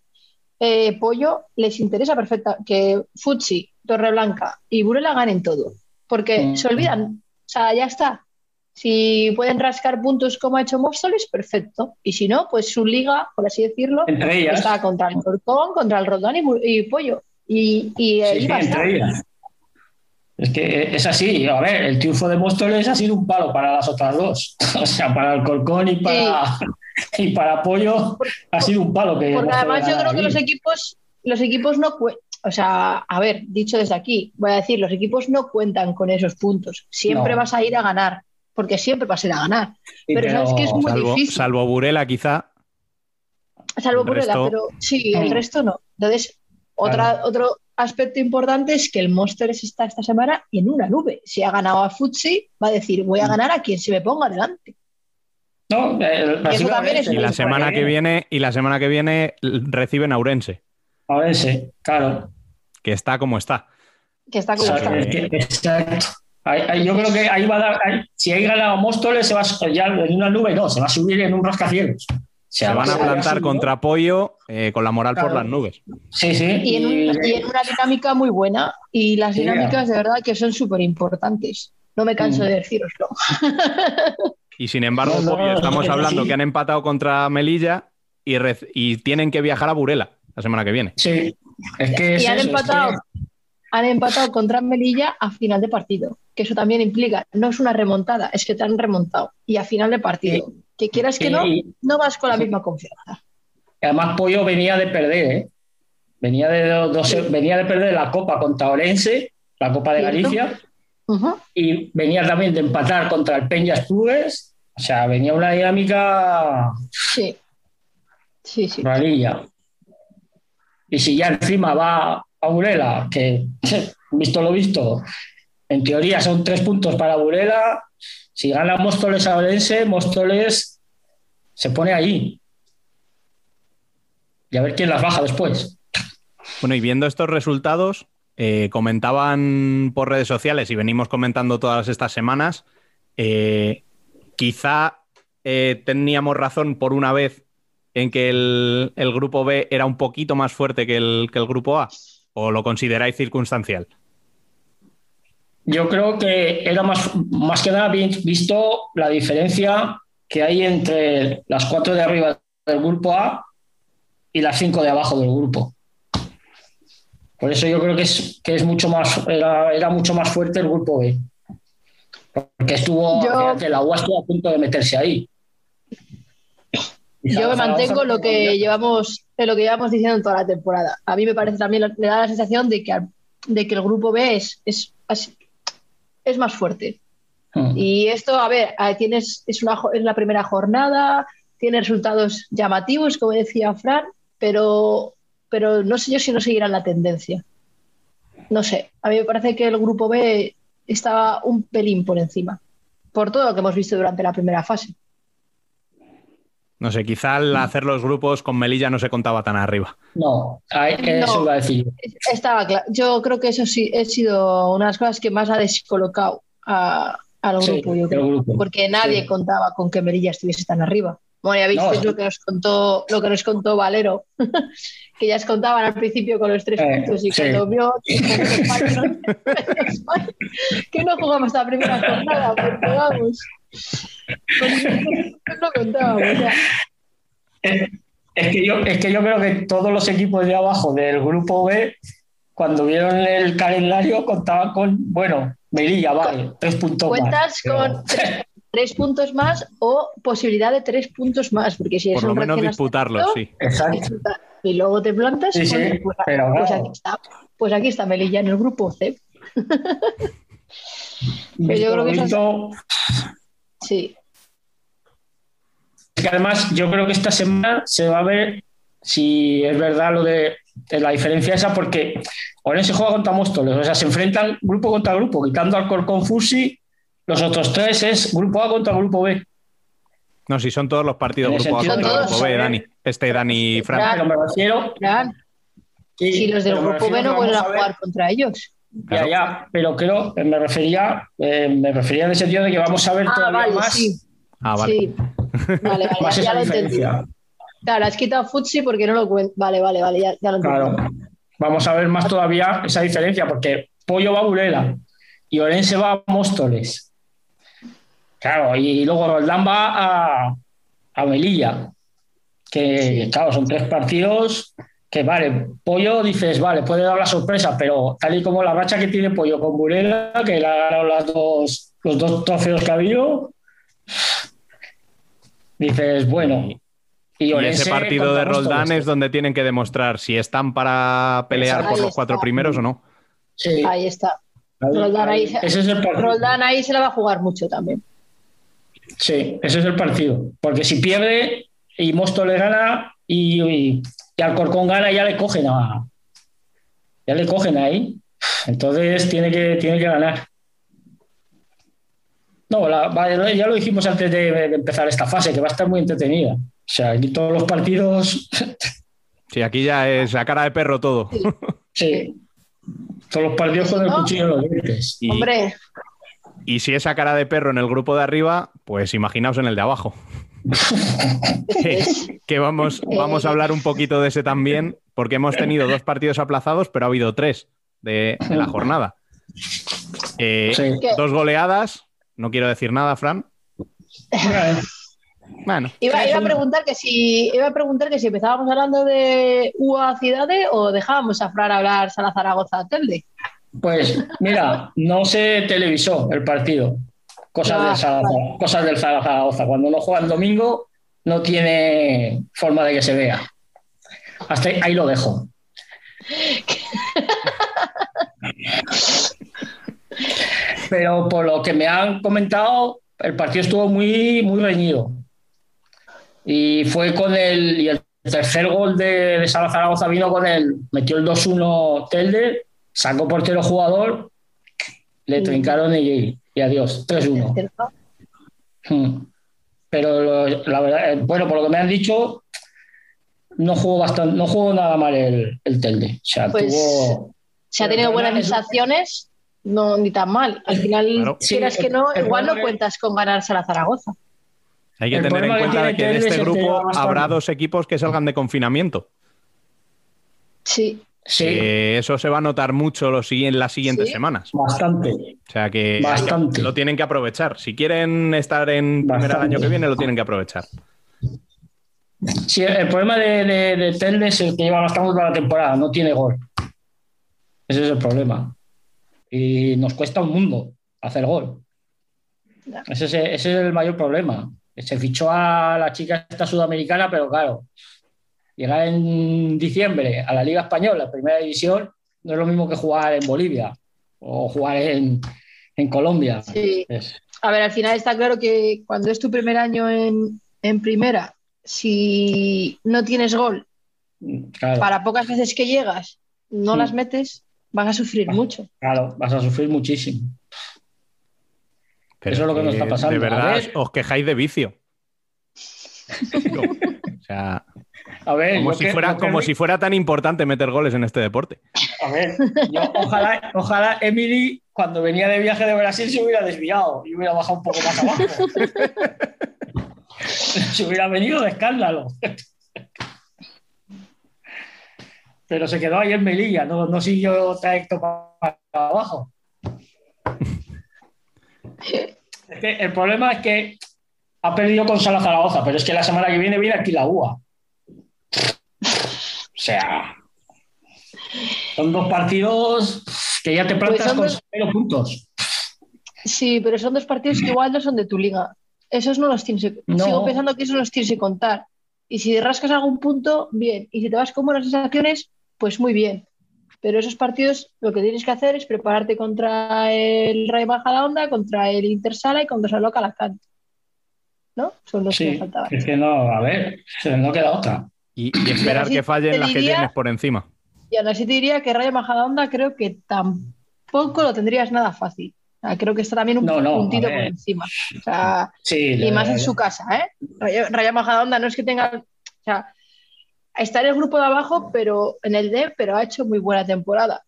eh, Pollo, les interesa perfecta que Futsi, Torreblanca y Burela ganen todo. Porque Mm. se olvidan. O sea, ya está. Si pueden rascar puntos como ha hecho Móstoles, perfecto. Y si no, pues su liga, por así decirlo, Entre ellas. está contra el Alcorcón, contra el Roldán y, y Pollo. Y, y ahí Sí, entre ellas. Es que es así. A ver, el triunfo de Móstoles ha sido un palo para las otras dos. O sea, para Alcorcón y para, y para Pollo ha sido un palo que Porque Móstoles además yo creo que los equipos, los equipos no o sea, a ver, dicho desde aquí, voy a decir, los equipos no cuentan con esos puntos. Siempre No. vas a ir a ganar, porque siempre vas a ir a ganar. Sí, pero, sabes que es muy salvo, difícil, salvo Burela, quizá. salvo el Burela, resto- pero sí, el resto no. Entonces, otra, otro aspecto importante es que el Monsters está esta semana en una nube. Si ha ganado a Futsi, va a decir, voy a Mm. ganar a quien se me ponga delante. No, eh, Y eso también es Y la semana que viene, y la semana que viene reciben a Ourense, A sí, claro. que está como está. Que está O como sea, está. exacto. Ahí- ahí yo creo que ahí va a dar. ahí- si hay ganado Móstoles, se va a, ya en una nube, no, se va a subir en un rascacielos. Se van a plantar contra Pollo eh, con la moral por las nubes. Sí, sí. y en, un- y en una dinámica muy buena. Y las dinámicas de verdad que son súper importantes. No me canso Mm. de deciroslo. Y sin embargo, No, no, Pollo, estamos es hablando que han empatado contra Melilla y, tienen que viajar a Burela la semana que viene. Sí, es que y es han eso, es empatado, que- han empatado contra Melilla a final de partido. Que eso también implica, no es una remontada, es que te han remontado. Y a final de partido. Que quieras que no, no vas con la misma confianza. Además, Pollo venía de perder, ¿eh? Venía de, venía de perder la Copa contra Orense, la Copa de. Galicia, y venía también de empatar contra el Peñas Clubes. O sea, venía una dinámica Sí. Sí, sí. rarilla. Y si ya encima va a Burela, que visto lo visto, en teoría son tres puntos para Burela, si gana Móstoles a Orense, Móstoles se pone ahí. Y a ver quién las baja después. Bueno, y viendo estos resultados, eh, comentaban por redes sociales y venimos comentando todas estas semanas, eh, quizá eh, teníamos razón por una vez en que el, grupo B era un poquito más fuerte que el, que el grupo A, o lo consideráis circunstancial. Yo creo que era más, más que nada visto la diferencia que hay entre las cuatro de arriba del grupo A y las cinco de abajo del grupo. Por eso yo creo que es, que es mucho más, era, era mucho más fuerte el grupo B. Porque estuvo, Yo- que la UA estuvo a punto de meterse ahí. Yo me mantengo lo que llevamos, de lo que llevamos diciendo toda la temporada. A mí me parece también, me da la sensación de que, de que el grupo B es, es, es, más fuerte. Mm. Y esto, a ver, a- tienes, es, una, es la primera jornada, tiene resultados llamativos, como decía Fran, pero, pero no sé yo si no seguirán la tendencia. no sé, a mí me parece que el grupo B estaba un pelín por encima, por todo lo que hemos visto durante la primera fase. No sé, quizá al hacer los grupos con Melilla no se contaba tan arriba. No, eso No. iba a decir. Estaba claro. Yo creo que eso sí ha sido una de las cosas que más ha descolocado a- al Sí, grupo, yo el creo. grupo. Porque nadie Sí. contaba con que Melilla estuviese tan arriba. Bueno, ya visteis No, sí. lo que nos contó, lo que nos contó Valero, que ya os contaban al principio con los tres Eh, puntos y sí. cuando vio que no jugamos esta primera jornada, porque vamos. Pues no lo contábamos ya. Es, es que yo, es que yo creo que todos los equipos de abajo del grupo B, cuando vieron el calendario, contaban con, bueno, Melilla, vale, tres puntos más. Cuentas pero- con tres, tres puntos más o posibilidad de tres puntos más, porque si es Por lo menos ascendido, sí. Exacto. Y luego te plantas, Sí, sí, pues, pero pues claro. aquí está. Pues aquí está Melilla en el grupo C. Pero yo creo que eso Sí. Es que además yo creo que esta semana se va a ver si es verdad lo de, de la diferencia esa, porque Orense juega contra Móstoles, o sea, se enfrentan grupo contra grupo, quitando al Corcón Fusi, los otros tres es grupo A contra grupo B. No, si son todos los partidos grupo A contra grupo B, Dani. Este Dani y Fran. Pero me refiero. Fran, sí, si los del grupo B no vuelven a jugar contra ellos. Ya, ya, pero creo, me refería, eh, me refería en el sentido de que vamos a ver Ah, todavía vale, más, sí. Ah, vale. Sí. Vale, vale, más ya, lo he entendido. diferencia. Claro, has quitado Futsi porque no lo cuento. Vale, vale, vale, ya, ya lo entiendo. Claro, vamos a ver más todavía esa diferencia, porque Pollo va a Burela y Orense va a Móstoles. Claro, y luego Roldán va a, a Melilla, que claro, son tres partidos que vale, Pollo dices, vale, puede dar la sorpresa, pero tal y como la racha que tiene Pollo con Burela, que le ha ganado las dos, los dos trofeos que ha habido, dices, bueno. Y, Y Orense ese partido de Roldán Móstoles. es donde tienen que demostrar si están para pelear Exacto. por Ahí los cuatro está. primeros o no. Sí. Ahí está. Ahí- Roldán ahí, Ese es el. Roldán ahí se la va a jugar mucho también. Sí, ese es el partido. Porque si pierde y Mosto le gana y, y, y Alcorcón gana, ya le cogen a. Ya le cogen ahí. Entonces tiene que, tiene que ganar. No, la- ya lo dijimos antes de, de empezar esta fase, que va a estar muy entretenida. O sea, aquí todos los partidos. Sí, aquí ya es a cara de perro todo. Sí. Todos los partidos con el ¿No? cuchillo en los dientes. Y, Hombre, y si esa cara de perro en el grupo de arriba, pues imaginaos en el de abajo. que, que vamos, vamos a hablar un poquito de ese también, porque hemos tenido dos partidos aplazados, pero ha habido tres de, de la jornada. Eh, dos goleadas, no quiero decir nada, Fran. Bueno, iba, iba a preguntar que si iba a preguntar que si empezábamos hablando de UA Ciudades o dejábamos a Fran hablar Sala Zaragoza Telde. Pues mira, no se televisó el partido. Cosas, Ah, del, Zaragoza, cosas del Zaragoza. Cuando no juega el domingo, no tiene forma de que se vea. Hasta ahí, ahí lo dejo. Pero por lo que me han comentado, el partido estuvo muy, muy reñido. Y fue con el, y el tercer gol de, de Sala Zaragoza vino con el, metió el 2-1 Telde, sacó portero jugador, le trincaron y, y adiós, 3-1. ¿cierto? Hmm. Pero lo- la verdad, eh, bueno, por lo que me han dicho, no jugó bastante, no jugó nada mal el, el Telde. O sea, Pues, tuvo. Si ha tenido buenas es- sensaciones, no ni tan mal. Al final, Claro. quieras Sí, que no, el- el igual no cuentas con ganar Sala Zaragoza. hay que El tener en que cuenta que Telde este grupo habrá dos equipos que salgan de confinamiento. Sí, Sí, Eh, eso se va a notar mucho los, en las siguientes Sí. semanas. bastante. O sea que Bastante. lo tienen que aprovechar. Si quieren estar en primera el año que viene, lo tienen que aprovechar. Sí, el problema de, de, de Telde es el que lleva bastante toda la temporada, no tiene gol. Ese es el problema. Y nos cuesta un mundo hacer gol. Ese es, ese es el mayor problema. Se fichó a la chica esta sudamericana, pero claro, llegar en diciembre a la Liga Española, primera división, no es lo mismo que jugar en Bolivia o jugar en, en Colombia. sí. A ver, al final está claro que cuando es tu primer año en, en primera, si no tienes gol, claro. para pocas veces que llegas, no Sí. las metes, Vas a sufrir mucho. Claro, vas a sufrir muchísimo. Pero Eso es lo que nos está pasando. De verdad, ver. os quejáis de vicio. o sea, A ver, como, si que- fuera, que- como si fuera tan importante meter goles en este deporte. A ver, yo ojalá, ojalá Emily, cuando venía de viaje de Brasil, se hubiera desviado y hubiera bajado un poco más abajo. se hubiera venido de escándalo. Pero se quedó ahí en Melilla, no, no siguió trayecto para abajo. Es que el problema es que ha perdido con Sala Zaragoza, pero es que la semana que viene viene aquí la UA. O sea, son dos partidos que ya te Pues plantas son con cero puntos. Sí, pero son dos partidos que igual no son de tu liga. Esos no los tienes. No. Sigo pensando que esos los tienes que contar. Y si rascas algún punto, bien. Y si te vas con buenas sensaciones, pues muy bien. Pero esos partidos lo que tienes que hacer es prepararte contra el Rayo Majadahonda, contra el Intersala y contra el Local Alacant. ¿No? Son los que me faltaban. es que no, a ver, no queda otra. Y, y esperar que fallen las que tienes por encima. Y aún así te diría que Rayo Majadahonda creo que tampoco lo tendrías nada fácil. O sea, creo que está también un No, puntito por encima. O sea, Sí, y la- más en la- su casa, ¿eh? Rayo, Rayo Majadahonda no es que tenga, o sea, está en el grupo de abajo, pero en el D, pero ha hecho muy buena temporada.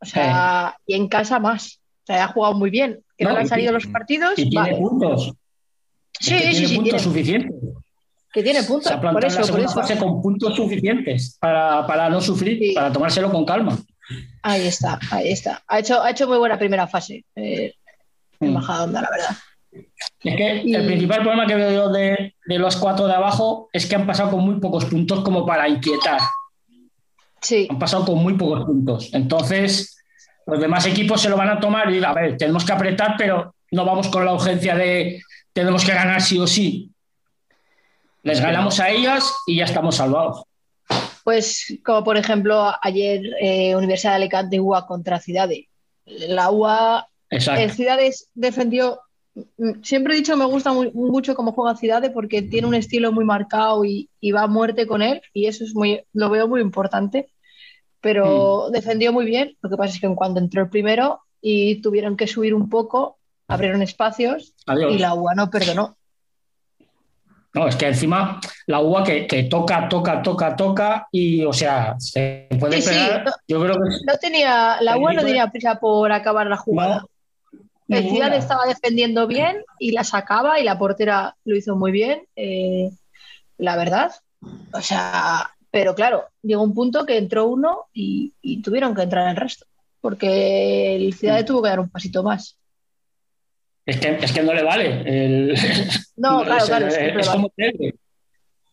O sea, y en casa más. O sea, ha jugado muy bien. Que no, No, le han salido los partidos, Y tiene vale. puntos. Sí, Es que sí, tiene sí, puntos tiene- suficientes. Que tiene puntos. Se ha Por eso, por fase con puntos suficientes para, para no sufrir, para tomárselo con calma. Ahí está, ahí está. Ha hecho, ha hecho muy buena primera fase. Eh, en Mm. Majadahonda, la verdad. Es que el principal problema que veo yo de, de los cuatro de abajo es que han pasado con muy pocos puntos como para inquietar. Sí. Han pasado con muy pocos puntos. Entonces, los demás equipos se lo van a tomar y a ver, tenemos que apretar, pero no vamos con la urgencia de tenemos que ganar sí o sí. Les ganamos a ellas y ya estamos salvados. Pues como por ejemplo ayer eh, Universidad de Alicante UA contra Ciudades. La UA, Exacto. el Ciudades defendió, mm, siempre he dicho que me gusta muy- mucho cómo juega Ciudades porque tiene un estilo muy marcado y, y va a muerte con él y eso es muy, lo veo muy importante. Pero defendió muy bien, lo que pasa es que en cuanto entró el primero y tuvieron que subir un poco, abrieron espacios Adiós. y la UA no perdonó. No, es que encima la UA que, que toca, toca, toca, toca y, o sea, se puede Sí, sí, pegar. no- Yo creo que No tenía, la UA no tenía prisa por acabar la jugada. El ninguna. Ciudad estaba defendiendo bien y la sacaba y la portera lo hizo muy bien, eh, la verdad. O sea, pero claro, llegó un punto que entró uno y, y tuvieron que entrar el resto, porque el Ciudad tuvo que dar un pasito más. Es que, es que no le vale. El- No, claro, es, claro, es vale. como Telde.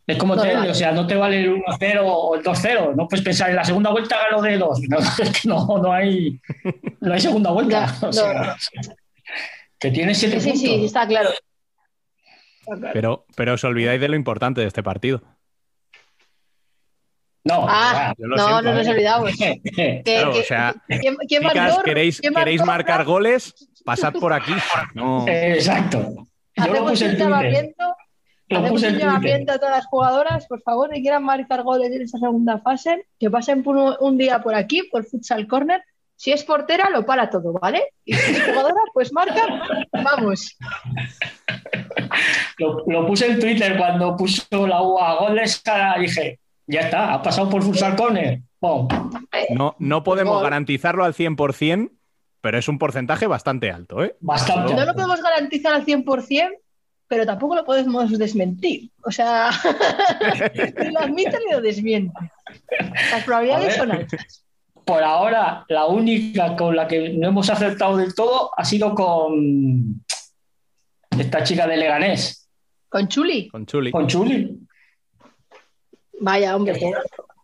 Es como No Telde, vale. o sea, no te vale el 1-0 o el 2-0. No puedes pensar en la segunda vuelta gano de 2. No, es que no, no hay, no hay segunda vuelta. Ya, O sea, no, no. Que tiene 7 Sí, sí, puntos. sí, está claro. Está claro. Pero, pero os olvidáis de lo importante de este partido. No, Ah, lo no, siento, no nos ¿eh? olvidamos. Que- Claro, que- o sea, ¿quién, quién chicas? ¿queréis, marcar goles? Pasad por aquí. No. Exacto. Yo lo Hacemos puse un en Twitter. llamamiento, Lo hacemos puse un en Twitter. llamamiento a todas las jugadoras, por favor, que quieran marcar goles en esta segunda fase, que pasen por un, un día por aquí, por Futsal Corner. Si es portera, lo para todo, ¿vale? Y si es jugadora, pues marca, vamos. Lo, lo puse en Twitter cuando puso la UA goles. cara, Dije, ya está, ha pasado por Futsal Corner. Pum. No, no podemos Gol. garantizarlo al 100%, pero es un porcentaje bastante alto, ¿eh? Bastante. No lo podemos garantizar al 100%, pero tampoco lo podemos desmentir. O sea, ni lo admite ni lo desmiente. Las probabilidades son altas. Por ahora, la única con la que no hemos acertado del todo ha sido con esta chica de Leganés, Con Chuli, Con Chuli. con Chuli. Vaya hombre.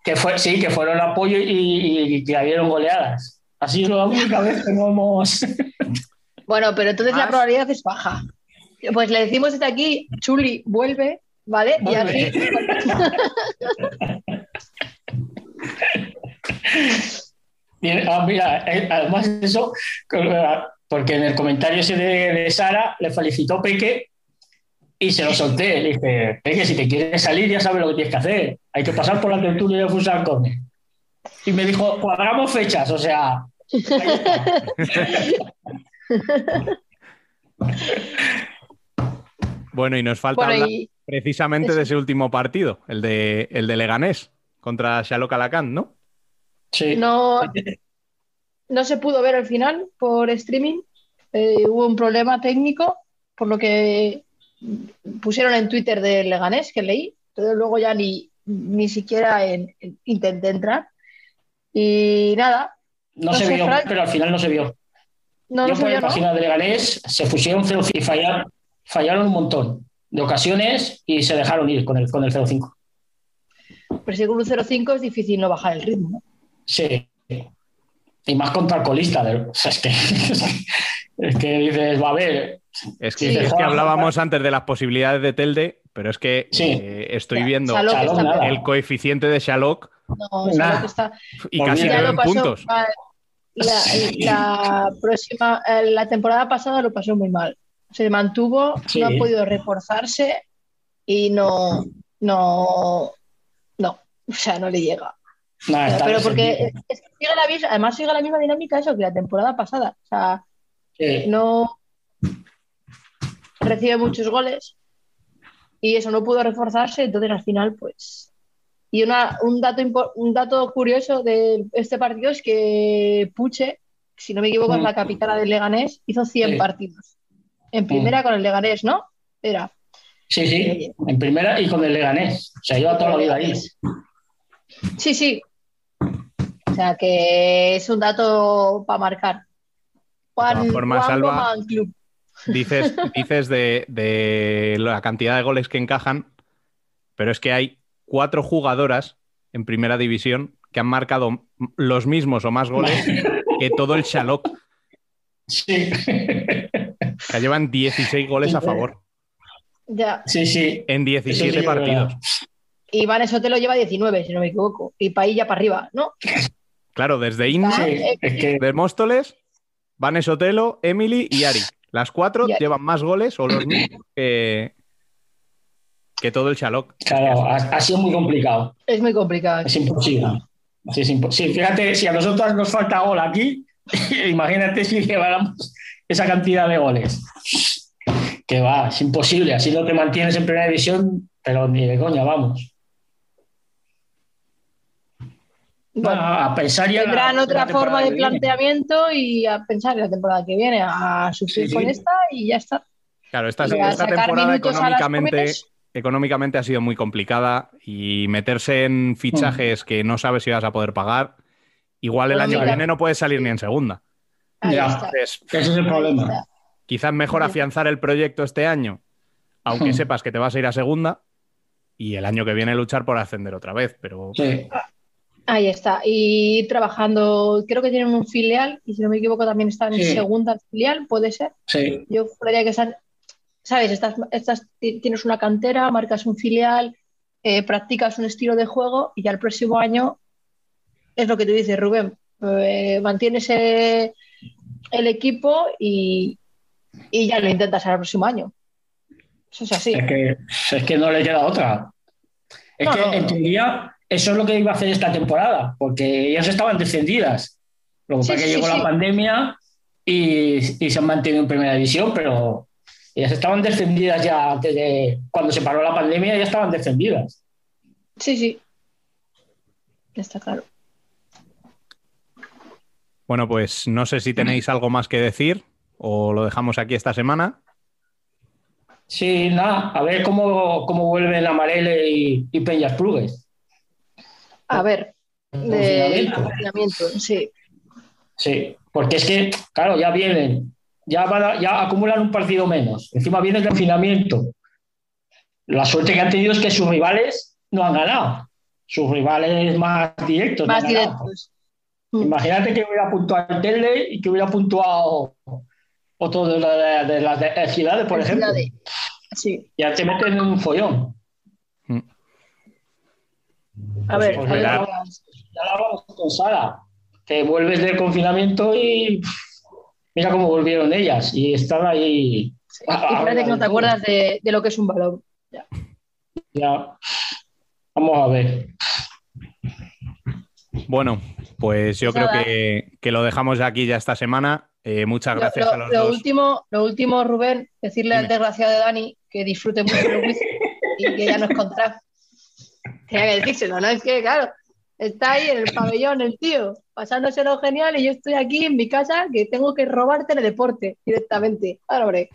Que fue, sí, que fueron apoyo y, y que habían goleadas. Ha sido la única vez que no hemos. Bueno, pero entonces la Más. probabilidad es baja. Pues le decimos desde aquí, Chuli, vuelve, ¿vale? Y así. Bien, ah, mira, eh, además eso, porque en el comentario ese de, de Sara le felicitó Peque y se lo solté. Le dije, Peque, si te quieres salir ya sabes lo que tienes que hacer. Hay que pasar por la tertulia de Futsal Corner. Y me dijo, cuadramos fechas, o sea. Bueno, y nos falta Bueno, hablar y- precisamente de ese último partido, el de, el de Leganés contra Shalok Alacant, ¿no? Sí. No, no se pudo ver al final por streaming. Eh, hubo un problema técnico, por lo que pusieron en Twitter de Leganés, que leí. Entonces luego ya ni, ni siquiera en- en- intenté entrar. Y nada. No se vio, pero al final no se vio. No, Yo no se por la página de Leganés se pusieron 0 y fallaron, fallaron un montón de ocasiones y se dejaron ir con el, con el 0-5. Pero si con un 0-5 es difícil no bajar el ritmo. ¿no? Sí. Y más contra el colista. de- o sea, es, que, es que dices, va a ver. Es que, Sí. es que hablábamos antes de las posibilidades de Telde, pero es que Sí. eh, estoy viendo Shalok Shalok está nada. peor. el coeficiente de Shalok No, está. y casi Olvídate. Ya quedó lo en pasó. puntos. La, la próxima, eh, la temporada pasada lo pasó muy mal. Se mantuvo, Sí. no ha podido reforzarse y no, no, no, o sea, no le llega. Pero porque es que sigue la misma, además sigue la misma dinámica eso que la temporada pasada. O sea, Sí. no recibe muchos goles y eso no pudo reforzarse, entonces al final, pues. Y una, un, dato un dato curioso de este partido es que Puche, si no me equivoco, es la capitana del Leganés, hizo 100 Sí. partidos. En primera con el Leganés, ¿no? Era. Sí, sí, en primera y con el Leganés. O sea, lleva toda la vida ahí. Sí, sí. O sea que es un dato para marcar. Juan, todas formas, Juan Alba- Club. Dices, dices de, de la cantidad de goles que encajan, pero es que hay cuatro jugadoras en primera división que han marcado los mismos o más goles que todo el Shalok. Sí. Que llevan 16 goles a favor Ya. Sí, sí. en Eso 17 sí que es partidos. verdad. Y Van Sotelo lleva 19, si no me equivoco. Y Pailla para arriba, ¿no? Claro, desde Inma, Sí, es que de Móstoles, Van Sotelo, Emily y Ari. Las cuatro llevan más goles o los mismos que, que todo el Shalok. Claro, ha, ha sido muy complicado. Es muy complicado. Es imposible. Sí, es impo- sí, fíjate, si a nosotros nos falta gol aquí, imagínate si lleváramos esa cantidad de goles. Que va, es imposible. Así no te mantienes en primera división, pero ni de coña, vamos. Bueno, a pensar ya. tendrán la otra forma de planteamiento y a pensar en la temporada que viene, a sufrir Sí, sí. con esta y ya está. Claro, esta, temporada económicamente, económicamente ha sido muy complicada y meterse en fichajes que no sabes si vas a poder pagar, igual el Bueno, año que viene no puedes salir ni en segunda. Ya. Ese es el problema. quizás mejor afianzar el proyecto este año, aunque Hmm. sepas que te vas a ir a segunda, y el año que viene luchar por ascender otra vez. Pero Sí. Ahí está. Y trabajando, creo que tienen un filial y si no me equivoco también están en Sí. segunda filial, puede ser. Sí. Yo juraría que están, sabes, estás, estás- ti- tienes una cantera, marcas un filial, eh, practicas un estilo de juego y ya el próximo año es lo que tú dices, Rubén, eh, mantienes el equipo y, y ya lo intentas al próximo año. Eso es así. Es que, es que no le queda otra. Es No, que no. en teoría eso es lo que iba a hacer esta temporada, porque ellas estaban descendidas. Lo que Sí, pasa es que sí, llegó sí. la pandemia y, y se han mantenido en primera división, pero ellas estaban descendidas ya antes de cuando se paró la pandemia, ya estaban descendidas. Sí, sí. Está claro. bueno, pues no sé si tenéis algo más que decir o lo dejamos aquí esta semana. Sí, nada, a ver cómo, cómo vuelven Amarele y, y Peñas Plugues. A ver, del Confinamiento. sí. Sí, porque es que, claro, ya vienen, ya, van a- ya acumulan un partido menos. Encima viene el confinamiento. La suerte que han tenido es que sus rivales no han ganado. Sus rivales más directos. Más directos. Imagínate que hubiera puntuado el Tele y que hubiera puntuado otro de, la- de las de- ciudades, por ejemplo. Ciudades. Sí. Ya te meten en un follón. A ver, Pues. Ya lo hablamos con Sara, que vuelves del confinamiento y mira cómo volvieron ellas y están ahí. Sí. Y parece que no te acuerdas de, de lo que es un balón. Ya. Vamos a ver. Bueno, pues yo Pues creo que, que lo dejamos aquí ya esta semana. Eh, muchas gracias lo- a los lo dos. último, lo último, Rubén, decirle al Dime. desgraciado de Dani que disfrute mucho el whisky y que ya no es contra. Tenía que decírselo, ¿no? Es que, claro, está ahí en el pabellón el tío, pasándoselo genial y yo estoy aquí en mi casa que tengo que robar teledeporte directamente. Claro, hombre,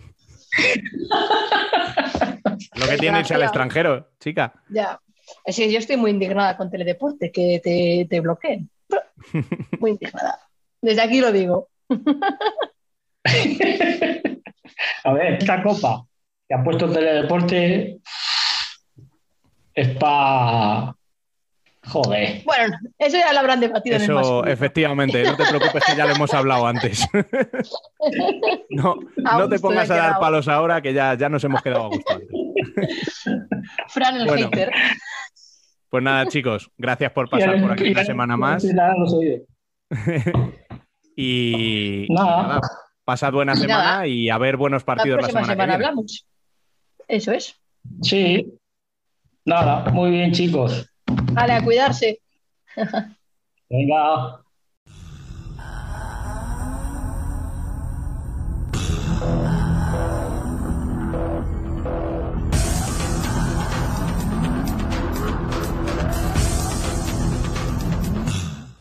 Lo que tiene irse al extranjero, chica. ya. Es que yo estoy muy indignada con teledeporte, que te, te bloqueen. Muy indignada. Desde aquí lo digo. A ver, esta copa que ha puesto Teledeporte es para. Joder. Bueno, eso ya lo habrán debatido en el Eso, masculino. efectivamente, no te preocupes que ya lo hemos hablado antes. No, no te pongas a dar palos ahora que ya, ya nos hemos quedado a gusto. Fran el Bueno. hater. Pues nada, chicos, gracias por pasar por aquí una semana más. Y Nada. nada, pasad buena Y semana nada. y a ver buenos La partidos la próxima semana, semana que viene. hablamos. Eso es. Sí. Nada, muy bien, chicos. Vale, a cuidarse. Venga.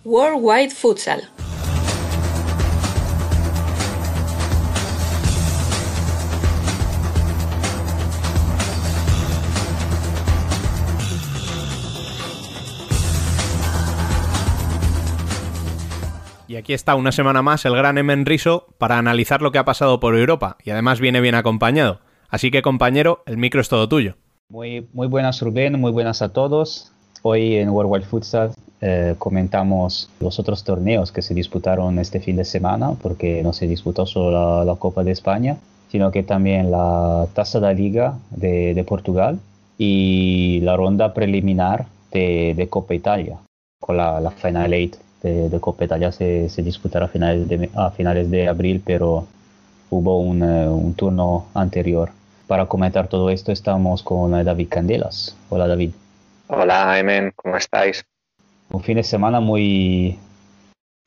Worldwide Futsal. Aquí está una semana más el gran Emen Riso para analizar lo que ha pasado por Europa y además viene bien acompañado. Así que compañero, el micro es todo tuyo. Muy, muy buenas Rubén, muy buenas a todos. Hoy en World Wide Futsal eh, comentamos los otros torneos que se disputaron este fin de semana, porque no se disputó solo la, Copa de España, sino que también la Taza de Liga de, Portugal y la ronda preliminar de, de Copa Italia, con la, la Final Eight de, de Copa Italia se, se disputará a finales de, a finales de abril, pero hubo un, eh, un turno anterior. Para comentar todo esto estamos con David Candelas. Hola David. Hola, Emen, ¿cómo estáis? Un fin de semana muy,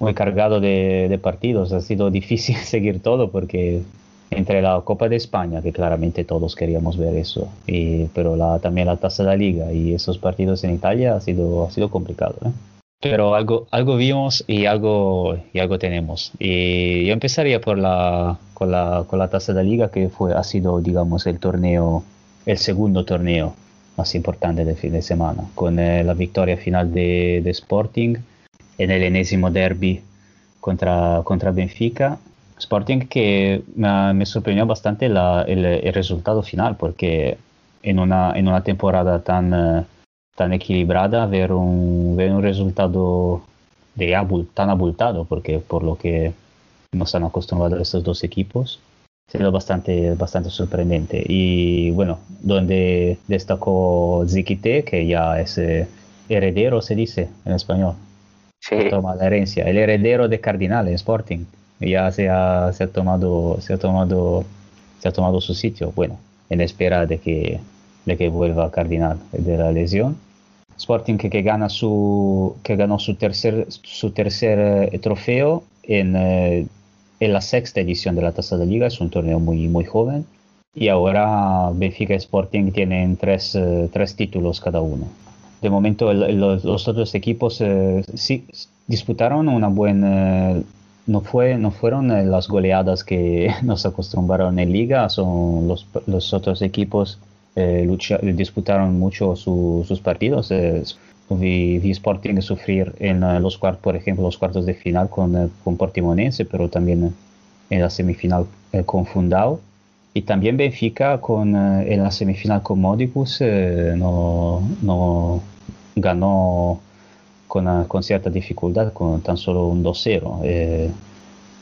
muy cargado de, de partidos. Ha sido difícil seguir todo porque entre la Copa de España, que claramente todos queríamos ver eso, y, pero la, también la Taza de la Liga y esos partidos en Italia ha sido, ha sido complicado. ¿eh? Pero algo, algo vimos y algo, y algo tenemos. Y yo empezaría por la, con, la, con la Taza de Liga, que fue, ha sido, digamos, el torneo, el segundo torneo más importante del fin de semana, con eh, la victoria final de, de Sporting en el enésimo derby contra, contra Benfica. Sporting que me, me sorprendió bastante la, el, el, resultado final, porque en una, en una temporada tan, uh, tan equilibrada, ver un, ver un resultado de abul, tan abultado, porque por lo que nos han acostumbrado estos dos equipos, sido bastante, bastante sorprendente. Y bueno, donde destacó Ziquite, que ya es eh, heredero, se dice en español. Sí. Toma la herencia, el heredero de Cardinal en Sporting. Ya se ha, se ha, tomado, se, ha tomado, se ha tomado su sitio, bueno, en espera de que, de que vuelva Cardinal de la lesión. Sporting que, gana su, que ganó su tercer, su tercer eh, trofeo en, eh, la sexta edición de la Taza de Liga, es un torneo muy, muy joven. Y ahora Benfica y Sporting tienen tres, eh, tres títulos cada uno. De momento los, otros equipos eh, sí disputaron una buena... No, fue, no fueron las goleadas que nos acostumbraron en liga, son los, los otros equipos eh, lucha, disputaron mucho su, sus partidos. Eh, vi, vi, Sporting sufrir en uh, los cuartos, por ejemplo, los cuartos de final con, uh, con Portimonense, pero también en la semifinal eh, con Fundao. Y también Benfica con, en la semifinal con Modicus no, no ganó con, con, cierta dificultad, con tan solo un 2-0. Eh,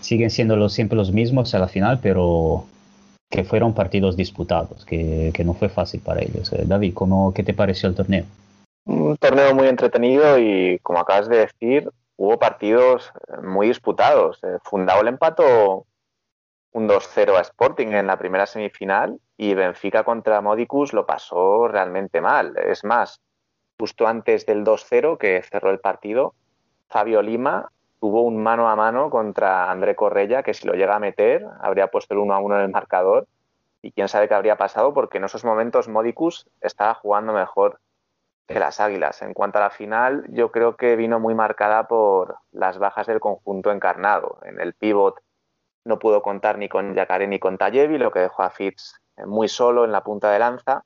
siguen siendo los, siempre los mismos a la final, pero que fueron partidos disputados, que, que no fue fácil para ellos. Eh, David, ¿cómo, ¿qué te pareció el torneo? Un torneo muy entretenido y, como acabas de decir, hubo partidos muy disputados. Eh, Fundado el empató un 2-0 a Sporting en la primera semifinal y Benfica contra Modicus lo pasó realmente mal. Es más, justo antes del 2-0 que cerró el partido, Fabio Lima tuvo un mano a mano contra André Correia, que si lo llega a meter, habría puesto el 1 a 1 en el marcador. Y quién sabe qué habría pasado, porque en esos momentos Modicus estaba jugando mejor que las Águilas. En cuanto a la final, yo creo que vino muy marcada por las bajas del conjunto encarnado. En el pivot no pudo contar ni con Yacaré ni con Tallevi, lo que dejó a Fitz muy solo en la punta de lanza.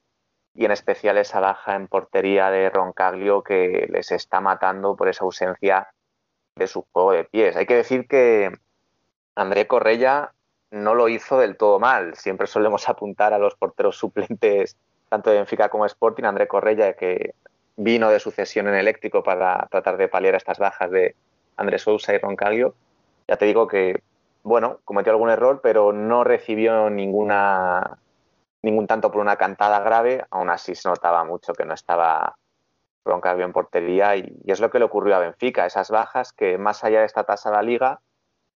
Y en especial esa baja en portería de Roncaglio que les está matando por esa ausencia de su juego de pies. Hay que decir que André Correia no lo hizo del todo mal. Siempre solemos apuntar a los porteros suplentes, tanto de Benfica como Sporting. André Correia, que vino de sucesión en eléctrico para tratar de paliar estas bajas de Andrés Sousa y Roncaglio. Ya te digo que, bueno, cometió algún error, pero no recibió ninguna ningún tanto por una cantada grave, aún así se notaba mucho que no estaba Roncaglio en portería y, es lo que le ocurrió a Benfica, esas bajas que más allá de esta tasa de la liga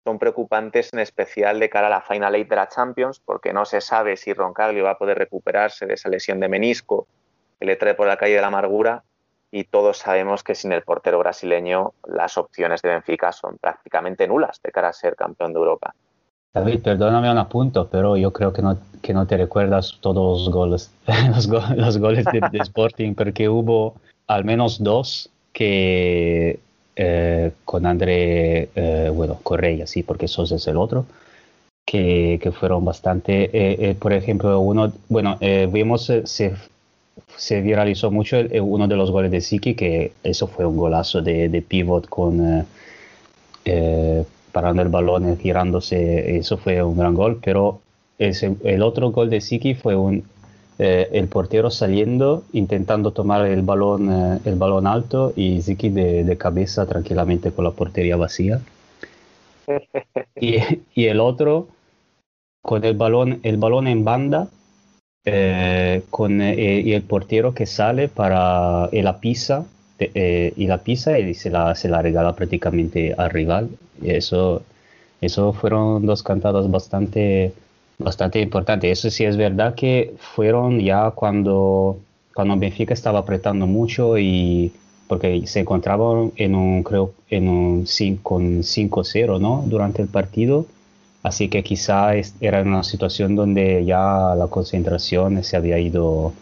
son preocupantes en especial de cara a la Final Eight de la Champions porque no se sabe si Roncaglio va a poder recuperarse de esa lesión de menisco que le trae por la calle de la amargura y todos sabemos que sin el portero brasileño las opciones de Benfica son prácticamente nulas de cara a ser campeón de Europa. David, perdóname un apunto, pero yo creo que no, que no te recuerdas todos los goles, los, go los goles de, Sporting, porque hubo al menos dos que eh, con André, eh, bueno, Correa, sí, porque Sosa es el otro, que, que fueron bastante, eh, por ejemplo, uno, bueno, vimos, se, se viralizó mucho uno de los goles de Siki, que eso fue un golazo de, de pivot con parando el balón, girándose, eso fue un gran gol, pero el otro gol de Siki fue un, eh, el portero saliendo, intentando tomar el balón, eh, el balón alto y Siki de, de, cabeza tranquilamente con la portería vacía. y, y, el otro con el balón, el balón en banda eh, con, y el portero que sale para y la pisa y la pisa y se la, se la regala prácticamente al rival. Y eso, eso fueron dos cantadas bastante, bastante importantes. Eso sí es verdad que fueron ya cuando, cuando Benfica estaba apretando mucho y porque se encontraban en un, creo, en un 5, con 5-0 ¿no? durante el partido Así que quizá era una situación donde ya la concentración se había ido,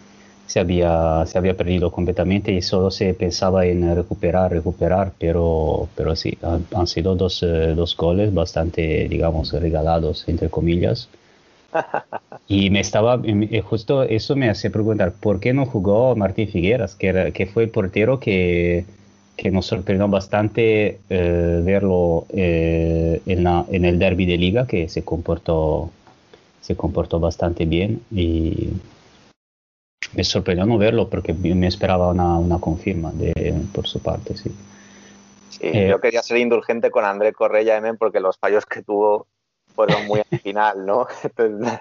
se había, se había perdido completamente y solo se pensaba en recuperar, recuperar, pero, pero sí, han, han sido dos, eh, dos goles bastante, digamos, regalados, entre comillas. Y me estaba, justo eso me hace preguntar, ¿por qué no jugó Martín Figueras, que, era, que fue el portero que, que nos sorprendió bastante eh, verlo eh, en, la, en, el derby de liga, que se comportó, se comportó bastante bien y me sorprendió no verlo porque me esperaba una, una confirma de, por su parte, sí. Sí, eh, yo quería ser indulgente con André Correia M porque los fallos que tuvo fueron muy al final, ¿no? Entonces,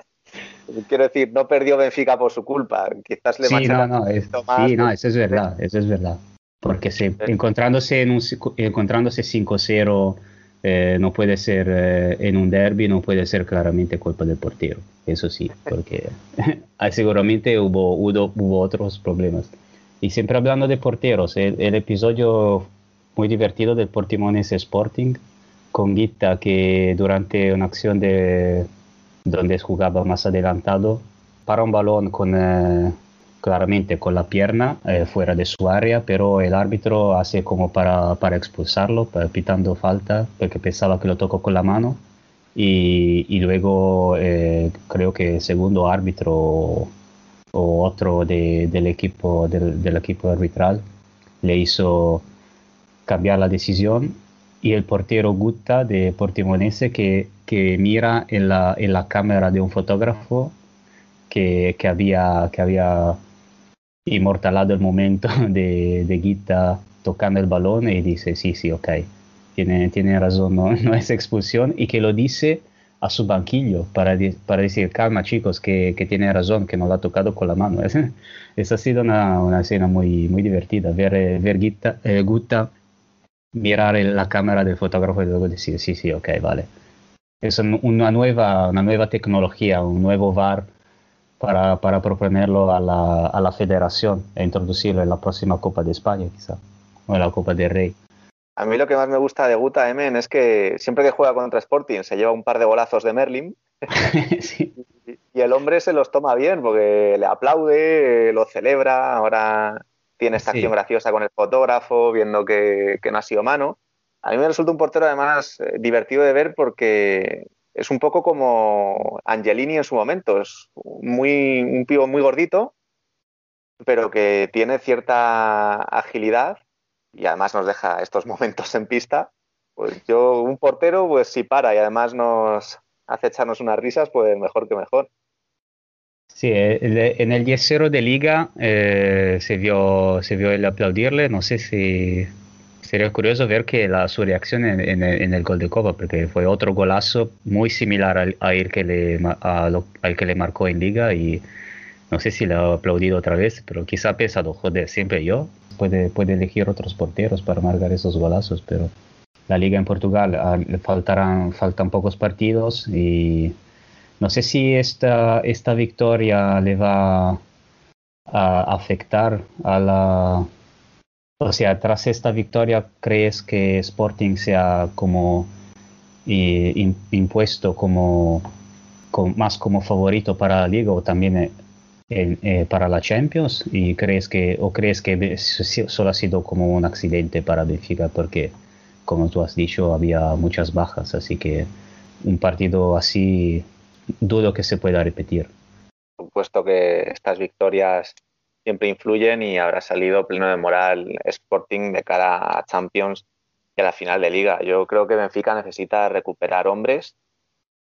quiero decir, no perdió Benfica por su culpa, quizás le sí, no, no, es, más, sí, no, eso es verdad, eso es verdad. Porque se, encontrándose en un encontrándose 5-0 eh, no puede ser eh, en un derby no puede ser claramente culpa del portero eso sí porque seguramente hubo, hubo, hubo otros problemas. Y siempre hablando de porteros el, el episodio muy divertido del Portimonense Sporting con Guita que durante una acción de donde jugaba más adelantado para un balón con eh, claramente con la pierna eh, fuera de su área, pero el árbitro hace como para, para expulsarlo, pitando falta, porque pensaba que lo tocó con la mano. Y, luego eh, creo que el segundo árbitro o, o otro de, del, equipo, del, del, equipo arbitral le hizo cambiar la decisión y el portero Gutta de Portimonense que, que mira en la, en la cámara de un fotógrafo que, que, había, que había inmortalado el momento de, de Guita tocando el balón y dice, sí, sí, ok, tiene, tiene razón, no, no es expulsión y que lo dice a su banquillo para, para decir, calma chicos, que, que, tiene razón, que no lo ha tocado con la mano. Esa ha sido una, una escena muy, muy divertida, ver, ver Guita, eh, Gutta mirar la cámara del fotógrafo y luego decir, sí, sí, ok, vale. Es una nueva, una nueva tecnología, un nuevo VAR para, para proponerlo a la, a la, federación e introducirlo en la próxima Copa de España, quizá, o en la Copa del Rey. A mí lo que más me gusta de Guta Emen es que siempre que juega contra Sporting se lleva un par de golazos de Merlin y el hombre se los toma bien porque le aplaude, lo celebra, ahora tiene esta acción graciosa con el fotógrafo, viendo que, no ha sido mano. A mí me resulta un portero además eh, divertido de ver porque es un poco como Angelini en su momento, es muy, un pivo muy gordito, pero que tiene cierta agilidad y además nos deja estos momentos en pista. Pues yo, un portero, pues si para y además nos hace echarnos unas risas, pues mejor que mejor. Sí, eh, en el 10-0 de liga eh, se, vio, se vio el aplaudirle, no sé si sería curioso ver que la, su reacción en, el, gol de Copa, porque fue otro golazo muy similar al, que le, al que le marcó en liga y no sé si le ha aplaudido otra vez, pero quizá ha pensado, joder, siempre yo, puede, puede elegir otros porteros para marcar esos golazos, pero la liga en Portugal ah, faltarán, faltan pocos partidos y no sé si esta, esta victoria le va a afectar a la... O sea, tras esta victoria, ¿crees que Sporting sea como impuesto como, más como favorito para la liga o también eh, eh, para la Champions? ¿Y crees que, o crees que solo ha sido como un accidente para Benfica? Porque, como tú has dicho, había muchas bajas, así que un partido así dudo que se pueda repetir. Supuesto que estas victorias siempre influyen y habrá salido pleno de moral Sporting de cara a Champions y a la final de liga. Yo creo que Benfica necesita recuperar hombres,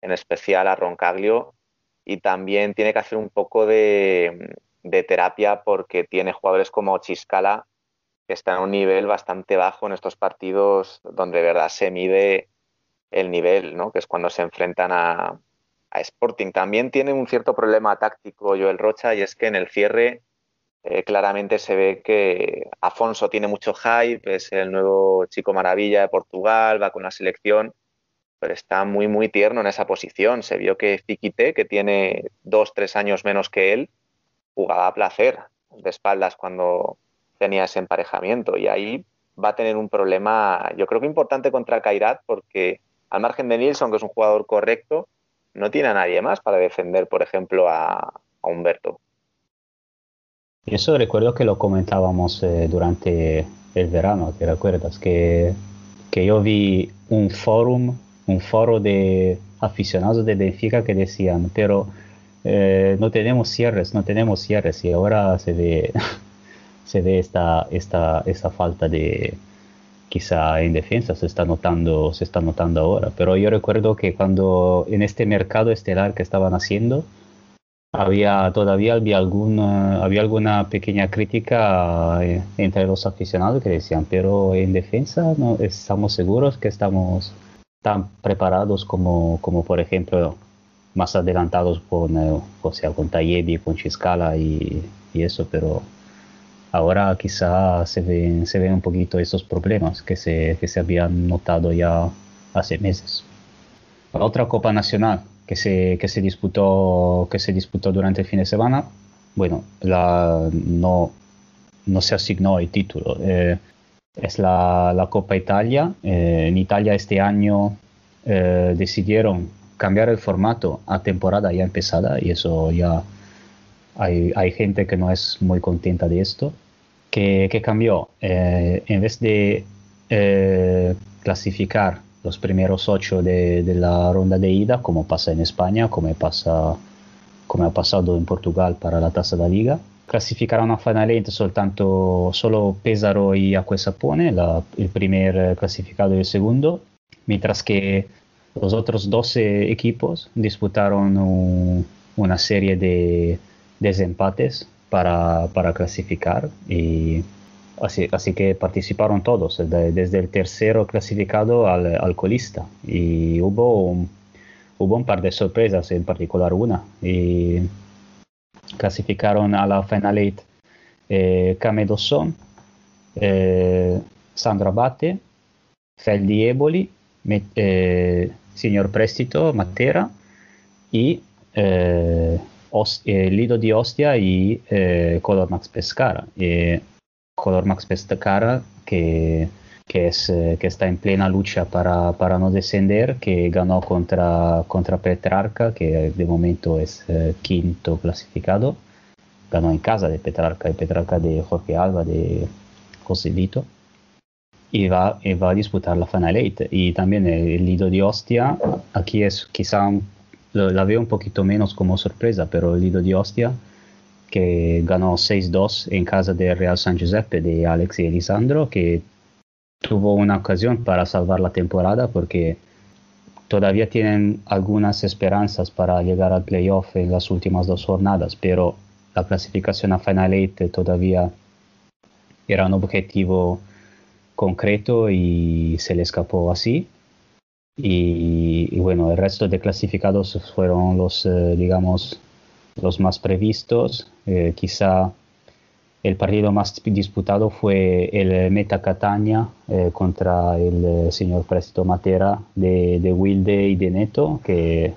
en especial a Roncaglio, y también tiene que hacer un poco de, terapia porque tiene jugadores como Chiscala que están a un nivel bastante bajo en estos partidos donde de verdad se mide el nivel, ¿no? que es cuando se enfrentan a, a Sporting. También tiene un cierto problema táctico Joel Rocha y es que en el cierre eh, claramente se ve que Afonso tiene mucho hype, es el nuevo chico maravilla de Portugal, va con la selección, pero está muy, muy tierno en esa posición. Se vio que Ziquite, que tiene dos, tres años menos que él, jugaba a placer de espaldas cuando tenía ese emparejamiento y ahí va a tener un problema, yo creo que importante contra Kairat porque al margen de Nilsson, que es un jugador correcto, no tiene a nadie más para defender, por ejemplo, a, Humberto. Y eso recuerdo que lo comentábamos eh, durante el verano, ¿te recuerdas? Que, que yo vi un forum, un foro de aficionados de Benfica que decían, pero eh, no tenemos cierres, no tenemos cierres y ahora se ve, se ve esta, esta, esta falta de, quizá en defensa se está notando, se está notando ahora. Pero yo recuerdo que cuando en este mercado estelar que estaban haciendo, había todavía había alguna, había alguna pequeña crítica eh, entre los aficionados que decían, pero en defensa estamos seguros que estamos tan preparados como, como por ejemplo más adelantados con, eh, o sea, con Tayebi, con Chiscala y, y eso, pero ahora quizá se ven, se ven un poquito esos problemas que se, que se habían notado ya hace meses. La otra Copa Nacional que se, que se, disputó, que se disputó durante el fin de semana, bueno, la, no, no se asignó el título. Eh, es la, la, Copa Italia. Eh, en Italia este año eh, decidieron cambiar el formato a temporada ya empezada y eso ya hay, hay gente que no es muy contenta de esto que, cambió. Eh, en vez de eh, clasificar los primeros ocho de, la ronda de ida, como pasa en España, como, pasa, como ha pasado en Portugal para la tasa de liga, clasificaron a finalmente soltanto solo Pesaro y Acquesapone, la, el primer clasificado y el segundo, mientras que los otros 12 equipos disputaron una serie de desempates para, clasificar y así, así que participaron todos, desde el tercero clasificado al, al colista y hubo un, hubo un par de sorpresas, en particular una, y clasificaron a la Final Eight eh, Camedosson, eh, Sandro Abate, Feldi Eboli, eh, Signor Prestito, Matera y eh, eh, Lido di Ostia y eh, Color Max Pescara. Color Max Pescara que que, es, eh, que está en plena lucha para, para, no descender, que ganó contra, contra Petrarca, que de momento es eh, quinto clasificado. Ganó en casa de Petrarca, y Petrarca de Jorge Alba, de José Lito. Y va, y va a disputar la Final Eight. Y también el, Lido de Ostia, aquí es quizá la veo un poquito menos como sorpresa, pero el Lido de Ostia, que ganó 6-2 en casa de Real San Giuseppe de Alex y Elisandro, que tuvo una ocasión para salvar la temporada porque todavía tienen algunas esperanzas para llegar al playoff en las últimas dos jornadas, pero la clasificación a Final Eight todavía era un objetivo concreto y se le escapó así. Y, bueno, el resto de clasificados fueron los, eh, digamos, los más previstos. Eh, quizá el partido más disputado fue el Meta Catania eh, contra el señor Presto Matera de, de, Wilde y de Neto, que,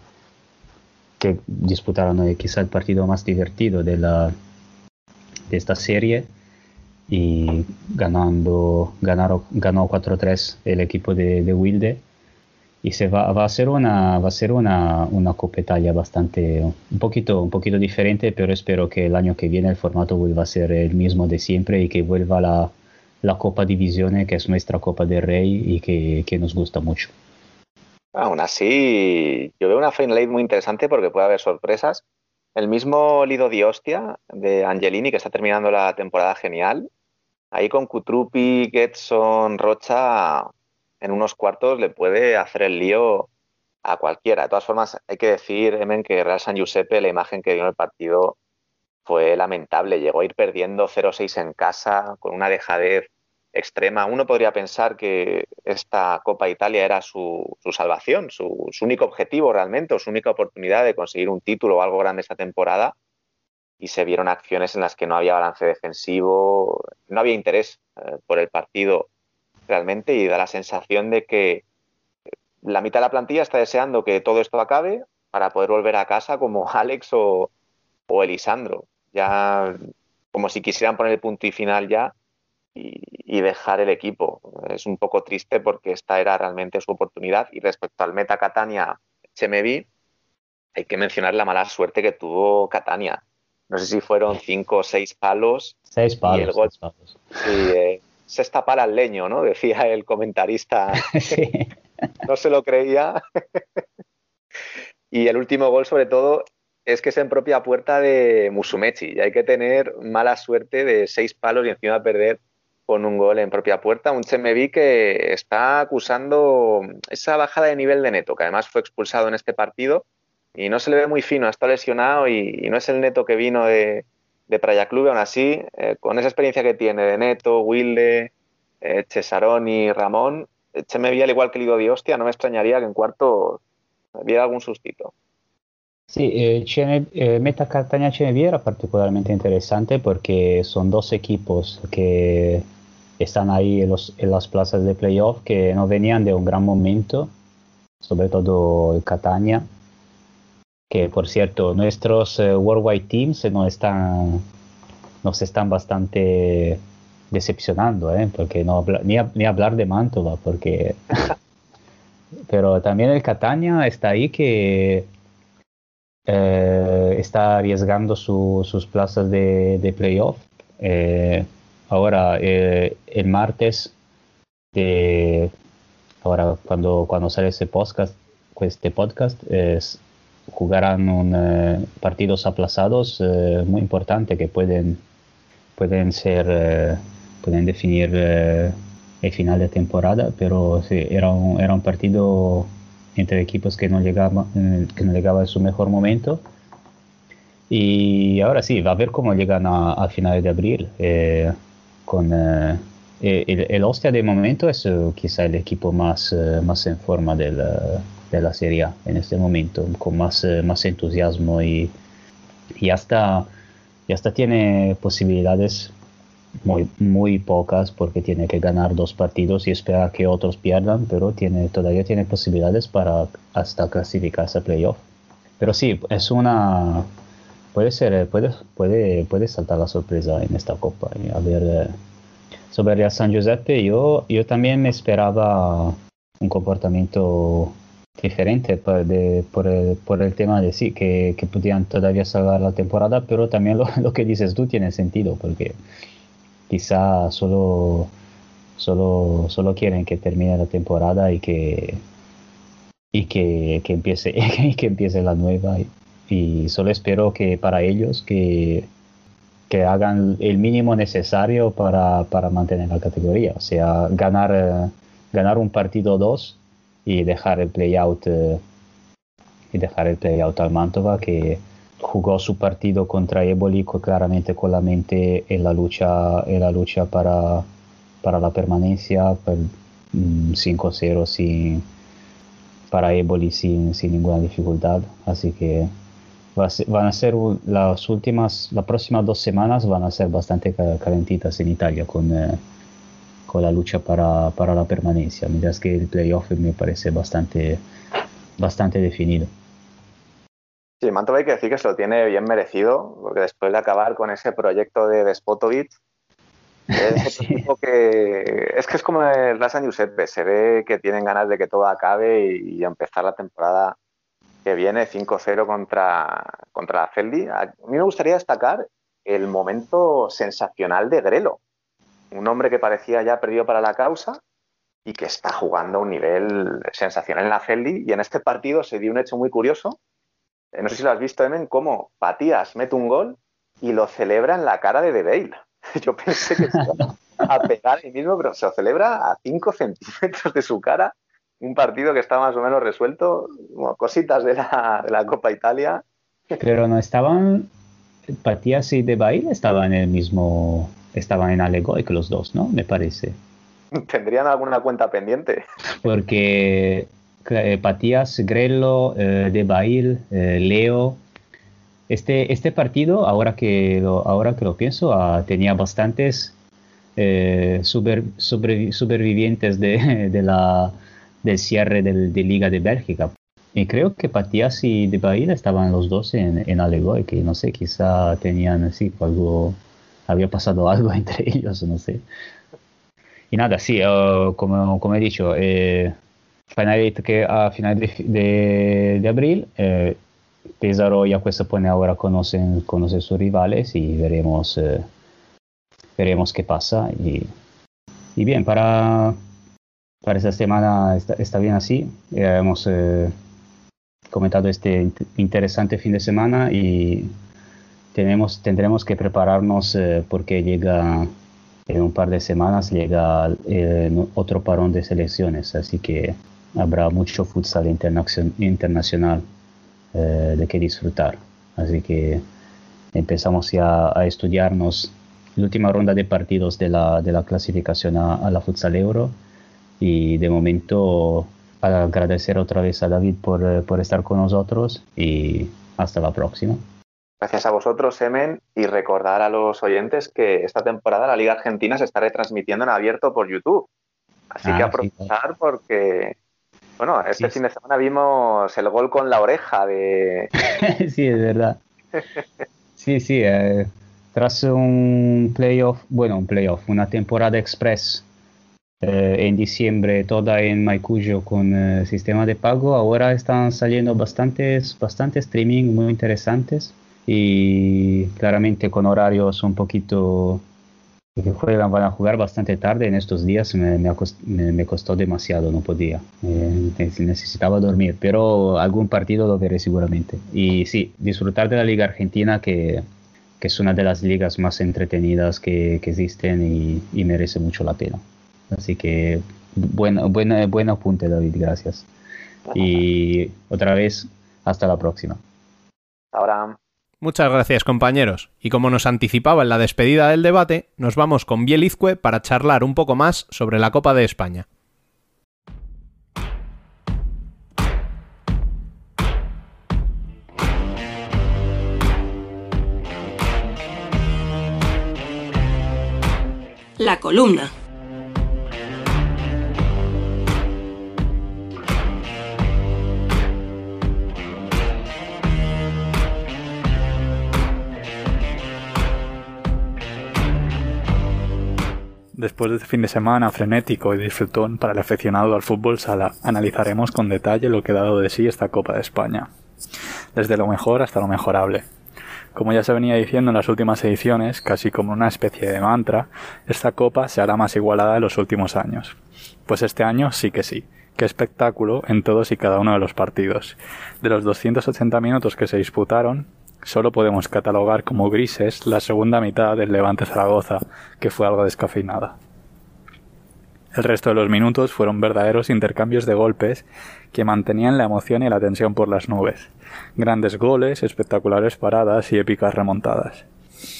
que disputaron quizá el partido más divertido de esta serie. Y ganando, ganaron, ganó 4-3 el equipo de, de Wilde y se va, va, a ser una va a ser una, una Copa Italia bastante un poquito un poquito diferente pero espero que el año que viene el formato vuelva a ser el mismo de siempre y que vuelva la, la Copa Divisione que es nuestra Copa del Rey y que, que nos gusta mucho. Aún así yo veo una Final muy interesante porque puede haber sorpresas. El mismo Lido di Ostia de Angelini que está terminando la temporada genial. Ahí con Kutrupi, Getson, Rocha en unos cuartos le puede hacer el lío a cualquiera. De todas formas, hay que decir, Emen, que Real San Giuseppe, la imagen que dio en el partido fue lamentable. Llegó a ir perdiendo 0-6 en casa con una dejadez extrema. Uno podría pensar que esta Copa Italia era su, salvación, su, su, único objetivo realmente, o su única oportunidad de conseguir un título o algo grande esta temporada. Y se vieron acciones en las que no había balance defensivo, no había interés eh, por el partido realmente y da la sensación de que la mitad de la plantilla está deseando que todo esto acabe para poder volver a casa como Alex o, o Elisandro. Ya como si quisieran poner el punto y final ya y, y, dejar el equipo. Es un poco triste porque esta era realmente su oportunidad. Y respecto al meta Catania Chemevi, hay que mencionar la mala suerte que tuvo Catania. No sé si fueron cinco o seis palos. Seis palos. Y el gol, seis palos. Sí, eh, sexta pala al leño, ¿no? Decía el comentarista. Sí. no se lo creía. y el último gol, sobre todo, es que es en propia puerta de Musumechi. Y hay que tener mala suerte de seis palos y encima perder con un gol en propia puerta. Un Chemevi que está acusando esa bajada de nivel de neto, que además fue expulsado en este partido y no se le ve muy fino, está lesionado y, y no es el neto que vino de, de Praia Club, aún así, eh, con esa experiencia que tiene de Neto, Wilde, eh, Cesaroni, Ramón, se me vi al igual que Lido de Hostia, no me extrañaría que en cuarto viera algún sustito. Sí, eh, eh, Meta Catania Cenevi era particularmente interesante porque son dos equipos que están ahí en, en las plazas de playoff que no venían de un gran momento, sobre todo el Catania, que por cierto nuestros uh, worldwide teams nos están nos están bastante decepcionando ¿eh? porque no ni, hablar de Mantova porque pero también el Catania está ahí que eh, está arriesgando su, sus plazas de, de playoff eh, ahora eh, el martes ahora cuando cuando sale ese podcast este podcast es jugarán un, eh, partidos aplazados eh, muy importantes que pueden, pueden ser, eh, pueden definir el final de temporada, pero sí, era un, era un partido entre equipos que no llegaba, que no llegaba en su mejor momento. Y ahora sí, va a ver cómo llegan a, a finales de abril. con, el, el Ostia de momento es quizá el equipo más, más en forma del, de la Serie A en este momento, con más, eh, más entusiasmo y, y hasta, y hasta tiene posibilidades muy, muy pocas porque tiene que ganar dos partidos y esperar que otros pierdan, pero tiene, todavía tiene posibilidades para hasta clasificarse a playoff. Pero sí, es una... Puede ser, puede, puede, puede saltar la sorpresa en esta copa. A ver, sobre Real San Giuseppe, yo, yo también me esperaba un comportamiento diferente por, por, el, tema de sí, que, que podían todavía salvar la temporada, pero también lo, lo, que dices tú tiene sentido, porque quizá solo, solo, solo quieren que termine la temporada y que, y que, que empiece, y que empiece la nueva. Y, y solo espero que para ellos que, que hagan el mínimo necesario para, para mantener la categoría, o sea, ganar, eh, ganar un partido o dos y dejar el playout eh, y dejar el playout al Mantova que jugó su partido contra Eboli claramente con la mente en la lucha en la lucha para, para la permanencia pues, 5-0 sin para Eboli sin, sin ninguna dificultad. Así que van a ser las últimas, las próximas dos semanas van a ser bastante calentitas en Italia con, eh, con la lucha para, para, la permanencia, mientras que el playoff me parece bastante, bastante definido. Sí, Mantova hay que decir que se lo tiene bien merecido, porque después de acabar con ese proyecto de Despotovic, es sí. tipo que es que es como el Rasan Giuseppe, se ve que tienen ganas de que todo acabe y, y empezar la temporada que viene 5-0 contra, contra la Celdi. A mí me gustaría destacar el momento sensacional de Grelo, un hombre que parecía ya perdido para la causa y que está jugando a un nivel sensacional en la Celdi. Y en este partido se dio un hecho muy curioso. Eh, no sé si lo has visto, Emen, cómo Patías mete un gol y lo celebra en la cara de De Bale. Yo pensé que se iba a pegar ahí mismo, pero se lo celebra a 5 centímetros de su cara un partido que está más o menos resuelto, como cositas de la, Copa Italia. Pero no estaban, Patías y De Bail estaban en el mismo, estaban en Alegoic los dos, ¿no? Me parece. ¿Tendrían alguna cuenta pendiente? Porque eh, Patías, Grello, eh, De Bail, eh, Leo, este, este partido, ahora que lo, ahora que lo pienso, ah, tenía bastantes super, super, supervivientes de, de la del cierre del, de Liga de Bélgica. Y creo que Patías y De Bahía estaban los dos en, en Alegoy, que no sé, quizá tenían así algo, había pasado algo entre ellos, no sé. Y nada, sí, uh, como, como, he dicho, eh, que a final de, de, de abril, eh, Pesaro y Acuesta Pone ahora conocen, conocen sus rivales y veremos, eh, veremos qué pasa. Y, y bien, para, para esta semana está, está bien así. Ya hemos eh, comentado este interesante fin de semana y tendremos que prepararnos eh, porque llega en un par de semanas llega eh, otro parón de selecciones, así que habrá mucho futsal internacional eh, de que disfrutar. Así que empezamos ya a estudiarnos la última ronda de partidos de la, clasificación a, la futsal euro y de momento agradecer otra vez a David por estar con nosotros y hasta la próxima. Gracias a vosotros, Semen, y recordar a los oyentes que esta temporada la Liga Argentina se está retransmitiendo en abierto por YouTube. Así Ah, que sí, aprovechar porque, bueno, este fin de semana vimos el gol con la oreja de... sí, es verdad. Sí, sí, eh, tras un playoff, bueno, un playoff, una temporada express eh, en diciembre toda en Maicuyo con eh, sistema de pago, ahora están saliendo bastantes, bastantes streaming muy interesantes y claramente con horarios un poquito que juegan, van a jugar bastante tarde en estos días, me, me, acost- me- me costó demasiado, no podía, Eh, necesitaba dormir, pero algún partido lo veré seguramente. Y sí, disfrutar de la Liga Argentina, que, que es una de las ligas más entretenidas que, que existen y, y merece mucho la pena. Así que buen, buen, buen apunte, David, gracias. Y otra vez, hasta la próxima. Ahora... Muchas gracias compañeros, y como nos anticipaba en la despedida del debate, nos vamos con Bielizque para charlar un poco más sobre la Copa de España. La columna. Después de este fin de semana frenético y disfrutón para el aficionado al fútbol sala, analizaremos con detalle lo que ha dado de sí esta Copa de España. Desde lo mejor hasta lo mejorable. Como ya se venía diciendo en las últimas ediciones, casi como una especie de mantra, esta copa se hará más igualada en los últimos años. Pues este año sí que sí. Qué espectáculo en todos y cada uno de los partidos. De los 280 minutos que se disputaron, solo podemos catalogar como grises la segunda mitad del Levante Zaragoza, que fue algo descafeinada. El resto de los minutos fueron verdaderos intercambios de golpes que mantenían la emoción y la tensión por las nubes. Grandes goles, espectaculares paradas y épicas remontadas.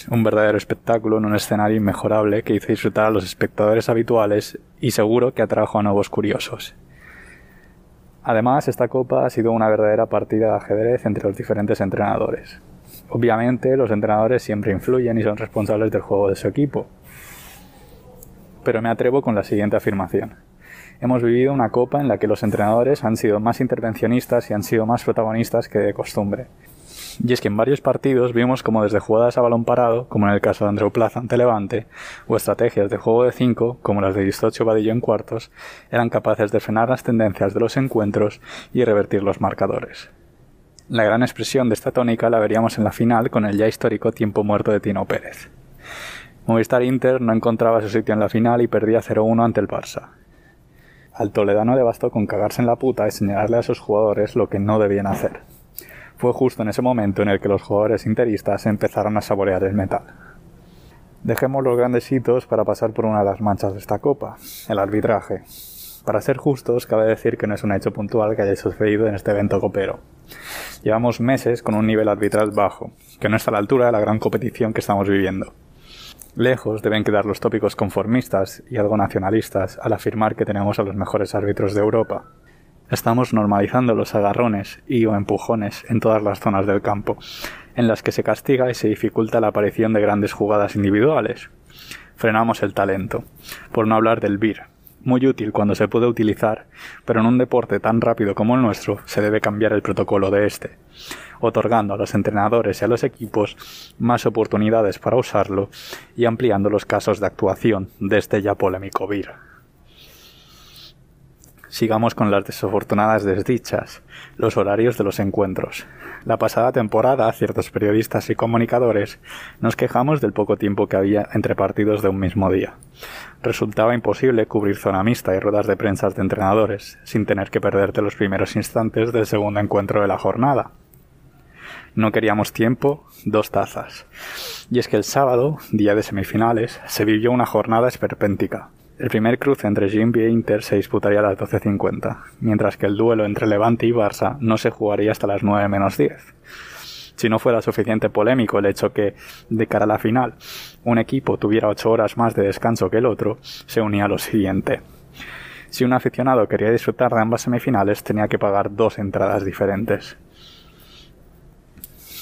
Un verdadero espectáculo en un escenario inmejorable que hizo disfrutar a los espectadores habituales y seguro que atrajo a nuevos curiosos. Además, esta copa ha sido una verdadera partida de ajedrez entre los diferentes entrenadores. Obviamente, los entrenadores siempre influyen y son responsables del juego de su equipo. Pero me atrevo con la siguiente afirmación hemos vivido una copa en la que los entrenadores han sido más intervencionistas y han sido más protagonistas que de costumbre. Y es que en varios partidos vimos como desde jugadas a balón parado, como en el caso de Andreu Plaza ante Levante, o estrategias de juego de 5, como las de Distocho Vadillo en cuartos, eran capaces de frenar las tendencias de los encuentros y revertir los marcadores. La gran expresión de esta tónica la veríamos en la final con el ya histórico tiempo muerto de Tino Pérez. Movistar Inter no encontraba su sitio en la final y perdía 0-1 ante el Barça. Al toledano le bastó con cagarse en la puta y señalarle a sus jugadores lo que no debían hacer. Fue justo en ese momento en el que los jugadores interistas empezaron a saborear el metal. Dejemos los grandes hitos para pasar por una de las manchas de esta copa, el arbitraje. Para ser justos, cabe decir que no es un hecho puntual que haya sucedido en este evento copero. Llevamos meses con un nivel arbitral bajo, que no está a la altura de la gran competición que estamos viviendo. Lejos deben quedar los tópicos conformistas y algo nacionalistas al afirmar que tenemos a los mejores árbitros de Europa. Estamos normalizando los agarrones y o empujones en todas las zonas del campo, en las que se castiga y se dificulta la aparición de grandes jugadas individuales. Frenamos el talento, por no hablar del BIR, muy útil cuando se puede utilizar, pero en un deporte tan rápido como el nuestro se debe cambiar el protocolo de este otorgando a los entrenadores y a los equipos más oportunidades para usarlo y ampliando los casos de actuación de este ya polémico VIR. Sigamos con las desafortunadas desdichas, los horarios de los encuentros. La pasada temporada, ciertos periodistas y comunicadores nos quejamos del poco tiempo que había entre partidos de un mismo día. Resultaba imposible cubrir zona mixta y ruedas de prensa de entrenadores, sin tener que perderte los primeros instantes del segundo encuentro de la jornada. No queríamos tiempo, dos tazas. Y es que el sábado, día de semifinales, se vivió una jornada esperpéntica. El primer cruce entre Jimby e Inter se disputaría a las 12.50, mientras que el duelo entre Levante y Barça no se jugaría hasta las 9 menos 10. Si no fuera suficiente polémico el hecho que, de cara a la final, un equipo tuviera 8 horas más de descanso que el otro, se unía a lo siguiente. Si un aficionado quería disfrutar de ambas semifinales, tenía que pagar dos entradas diferentes.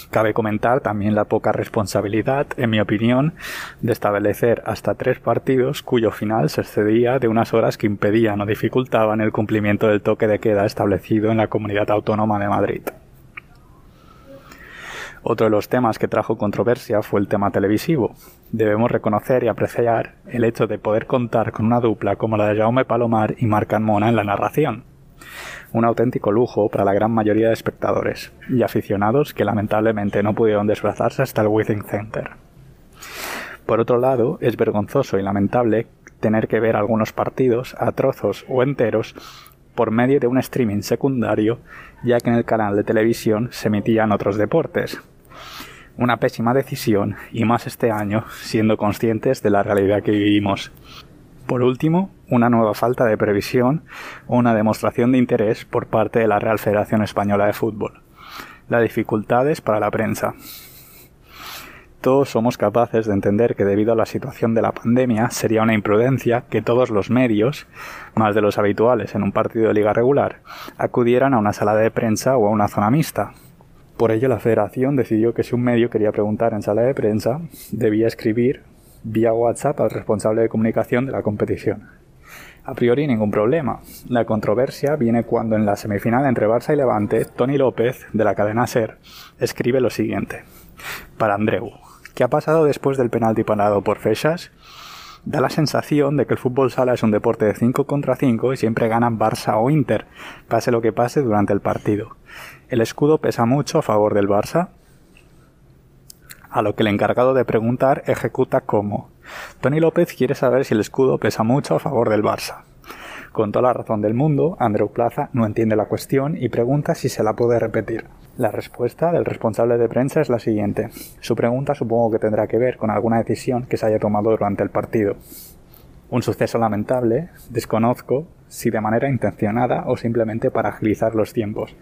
Cabe comentar también la poca responsabilidad, en mi opinión, de establecer hasta tres partidos cuyo final se excedía de unas horas que impedían o dificultaban el cumplimiento del toque de queda establecido en la Comunidad Autónoma de Madrid. Otro de los temas que trajo controversia fue el tema televisivo. Debemos reconocer y apreciar el hecho de poder contar con una dupla como la de Jaume Palomar y Marc Mona en la narración un auténtico lujo para la gran mayoría de espectadores y aficionados que lamentablemente no pudieron desplazarse hasta el Withing Center. Por otro lado, es vergonzoso y lamentable tener que ver algunos partidos a trozos o enteros por medio de un streaming secundario, ya que en el canal de televisión se emitían otros deportes. Una pésima decisión, y más este año, siendo conscientes de la realidad que vivimos. Por último, una nueva falta de previsión o una demostración de interés por parte de la Real Federación Española de Fútbol. Las dificultades para la prensa. Todos somos capaces de entender que debido a la situación de la pandemia sería una imprudencia que todos los medios, más de los habituales en un partido de liga regular, acudieran a una sala de prensa o a una zona mixta. Por ello la federación decidió que si un medio quería preguntar en sala de prensa, debía escribir vía WhatsApp al responsable de comunicación de la competición. A priori ningún problema. La controversia viene cuando en la semifinal entre Barça y Levante, Tony López, de la cadena SER, escribe lo siguiente. Para Andreu, ¿qué ha pasado después del penalti parado por Fechas? Da la sensación de que el fútbol sala es un deporte de 5 contra 5 y siempre ganan Barça o Inter, pase lo que pase durante el partido. ¿El escudo pesa mucho a favor del Barça? A lo que el encargado de preguntar ejecuta como. Tony López quiere saber si el escudo pesa mucho a favor del Barça. Con toda la razón del mundo, Andreu Plaza no entiende la cuestión y pregunta si se la puede repetir. La respuesta del responsable de prensa es la siguiente. Su pregunta supongo que tendrá que ver con alguna decisión que se haya tomado durante el partido. Un suceso lamentable, desconozco si de manera intencionada o simplemente para agilizar los tiempos.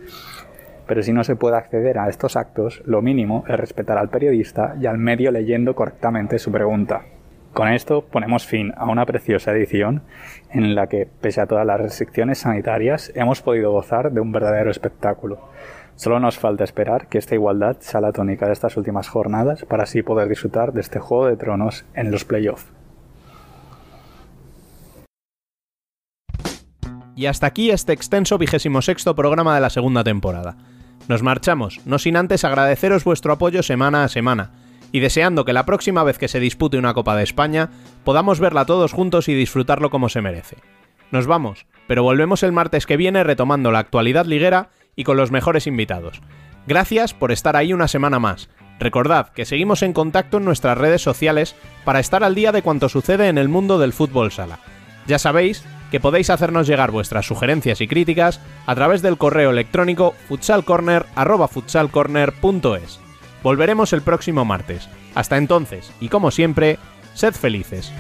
Pero si no se puede acceder a estos actos, lo mínimo es respetar al periodista y al medio leyendo correctamente su pregunta. Con esto ponemos fin a una preciosa edición en la que, pese a todas las restricciones sanitarias, hemos podido gozar de un verdadero espectáculo. Solo nos falta esperar que esta igualdad sea la tónica de estas últimas jornadas para así poder disfrutar de este Juego de Tronos en los playoffs. Y hasta aquí este extenso vigésimo sexto programa de la segunda temporada. Nos marchamos, no sin antes agradeceros vuestro apoyo semana a semana y deseando que la próxima vez que se dispute una Copa de España podamos verla todos juntos y disfrutarlo como se merece. Nos vamos, pero volvemos el martes que viene retomando la actualidad liguera y con los mejores invitados. Gracias por estar ahí una semana más. Recordad que seguimos en contacto en nuestras redes sociales para estar al día de cuanto sucede en el mundo del fútbol sala. Ya sabéis que podéis hacernos llegar vuestras sugerencias y críticas a través del correo electrónico futsalcorner@futsalcorner.es. Volveremos el próximo martes. Hasta entonces, y como siempre, sed felices.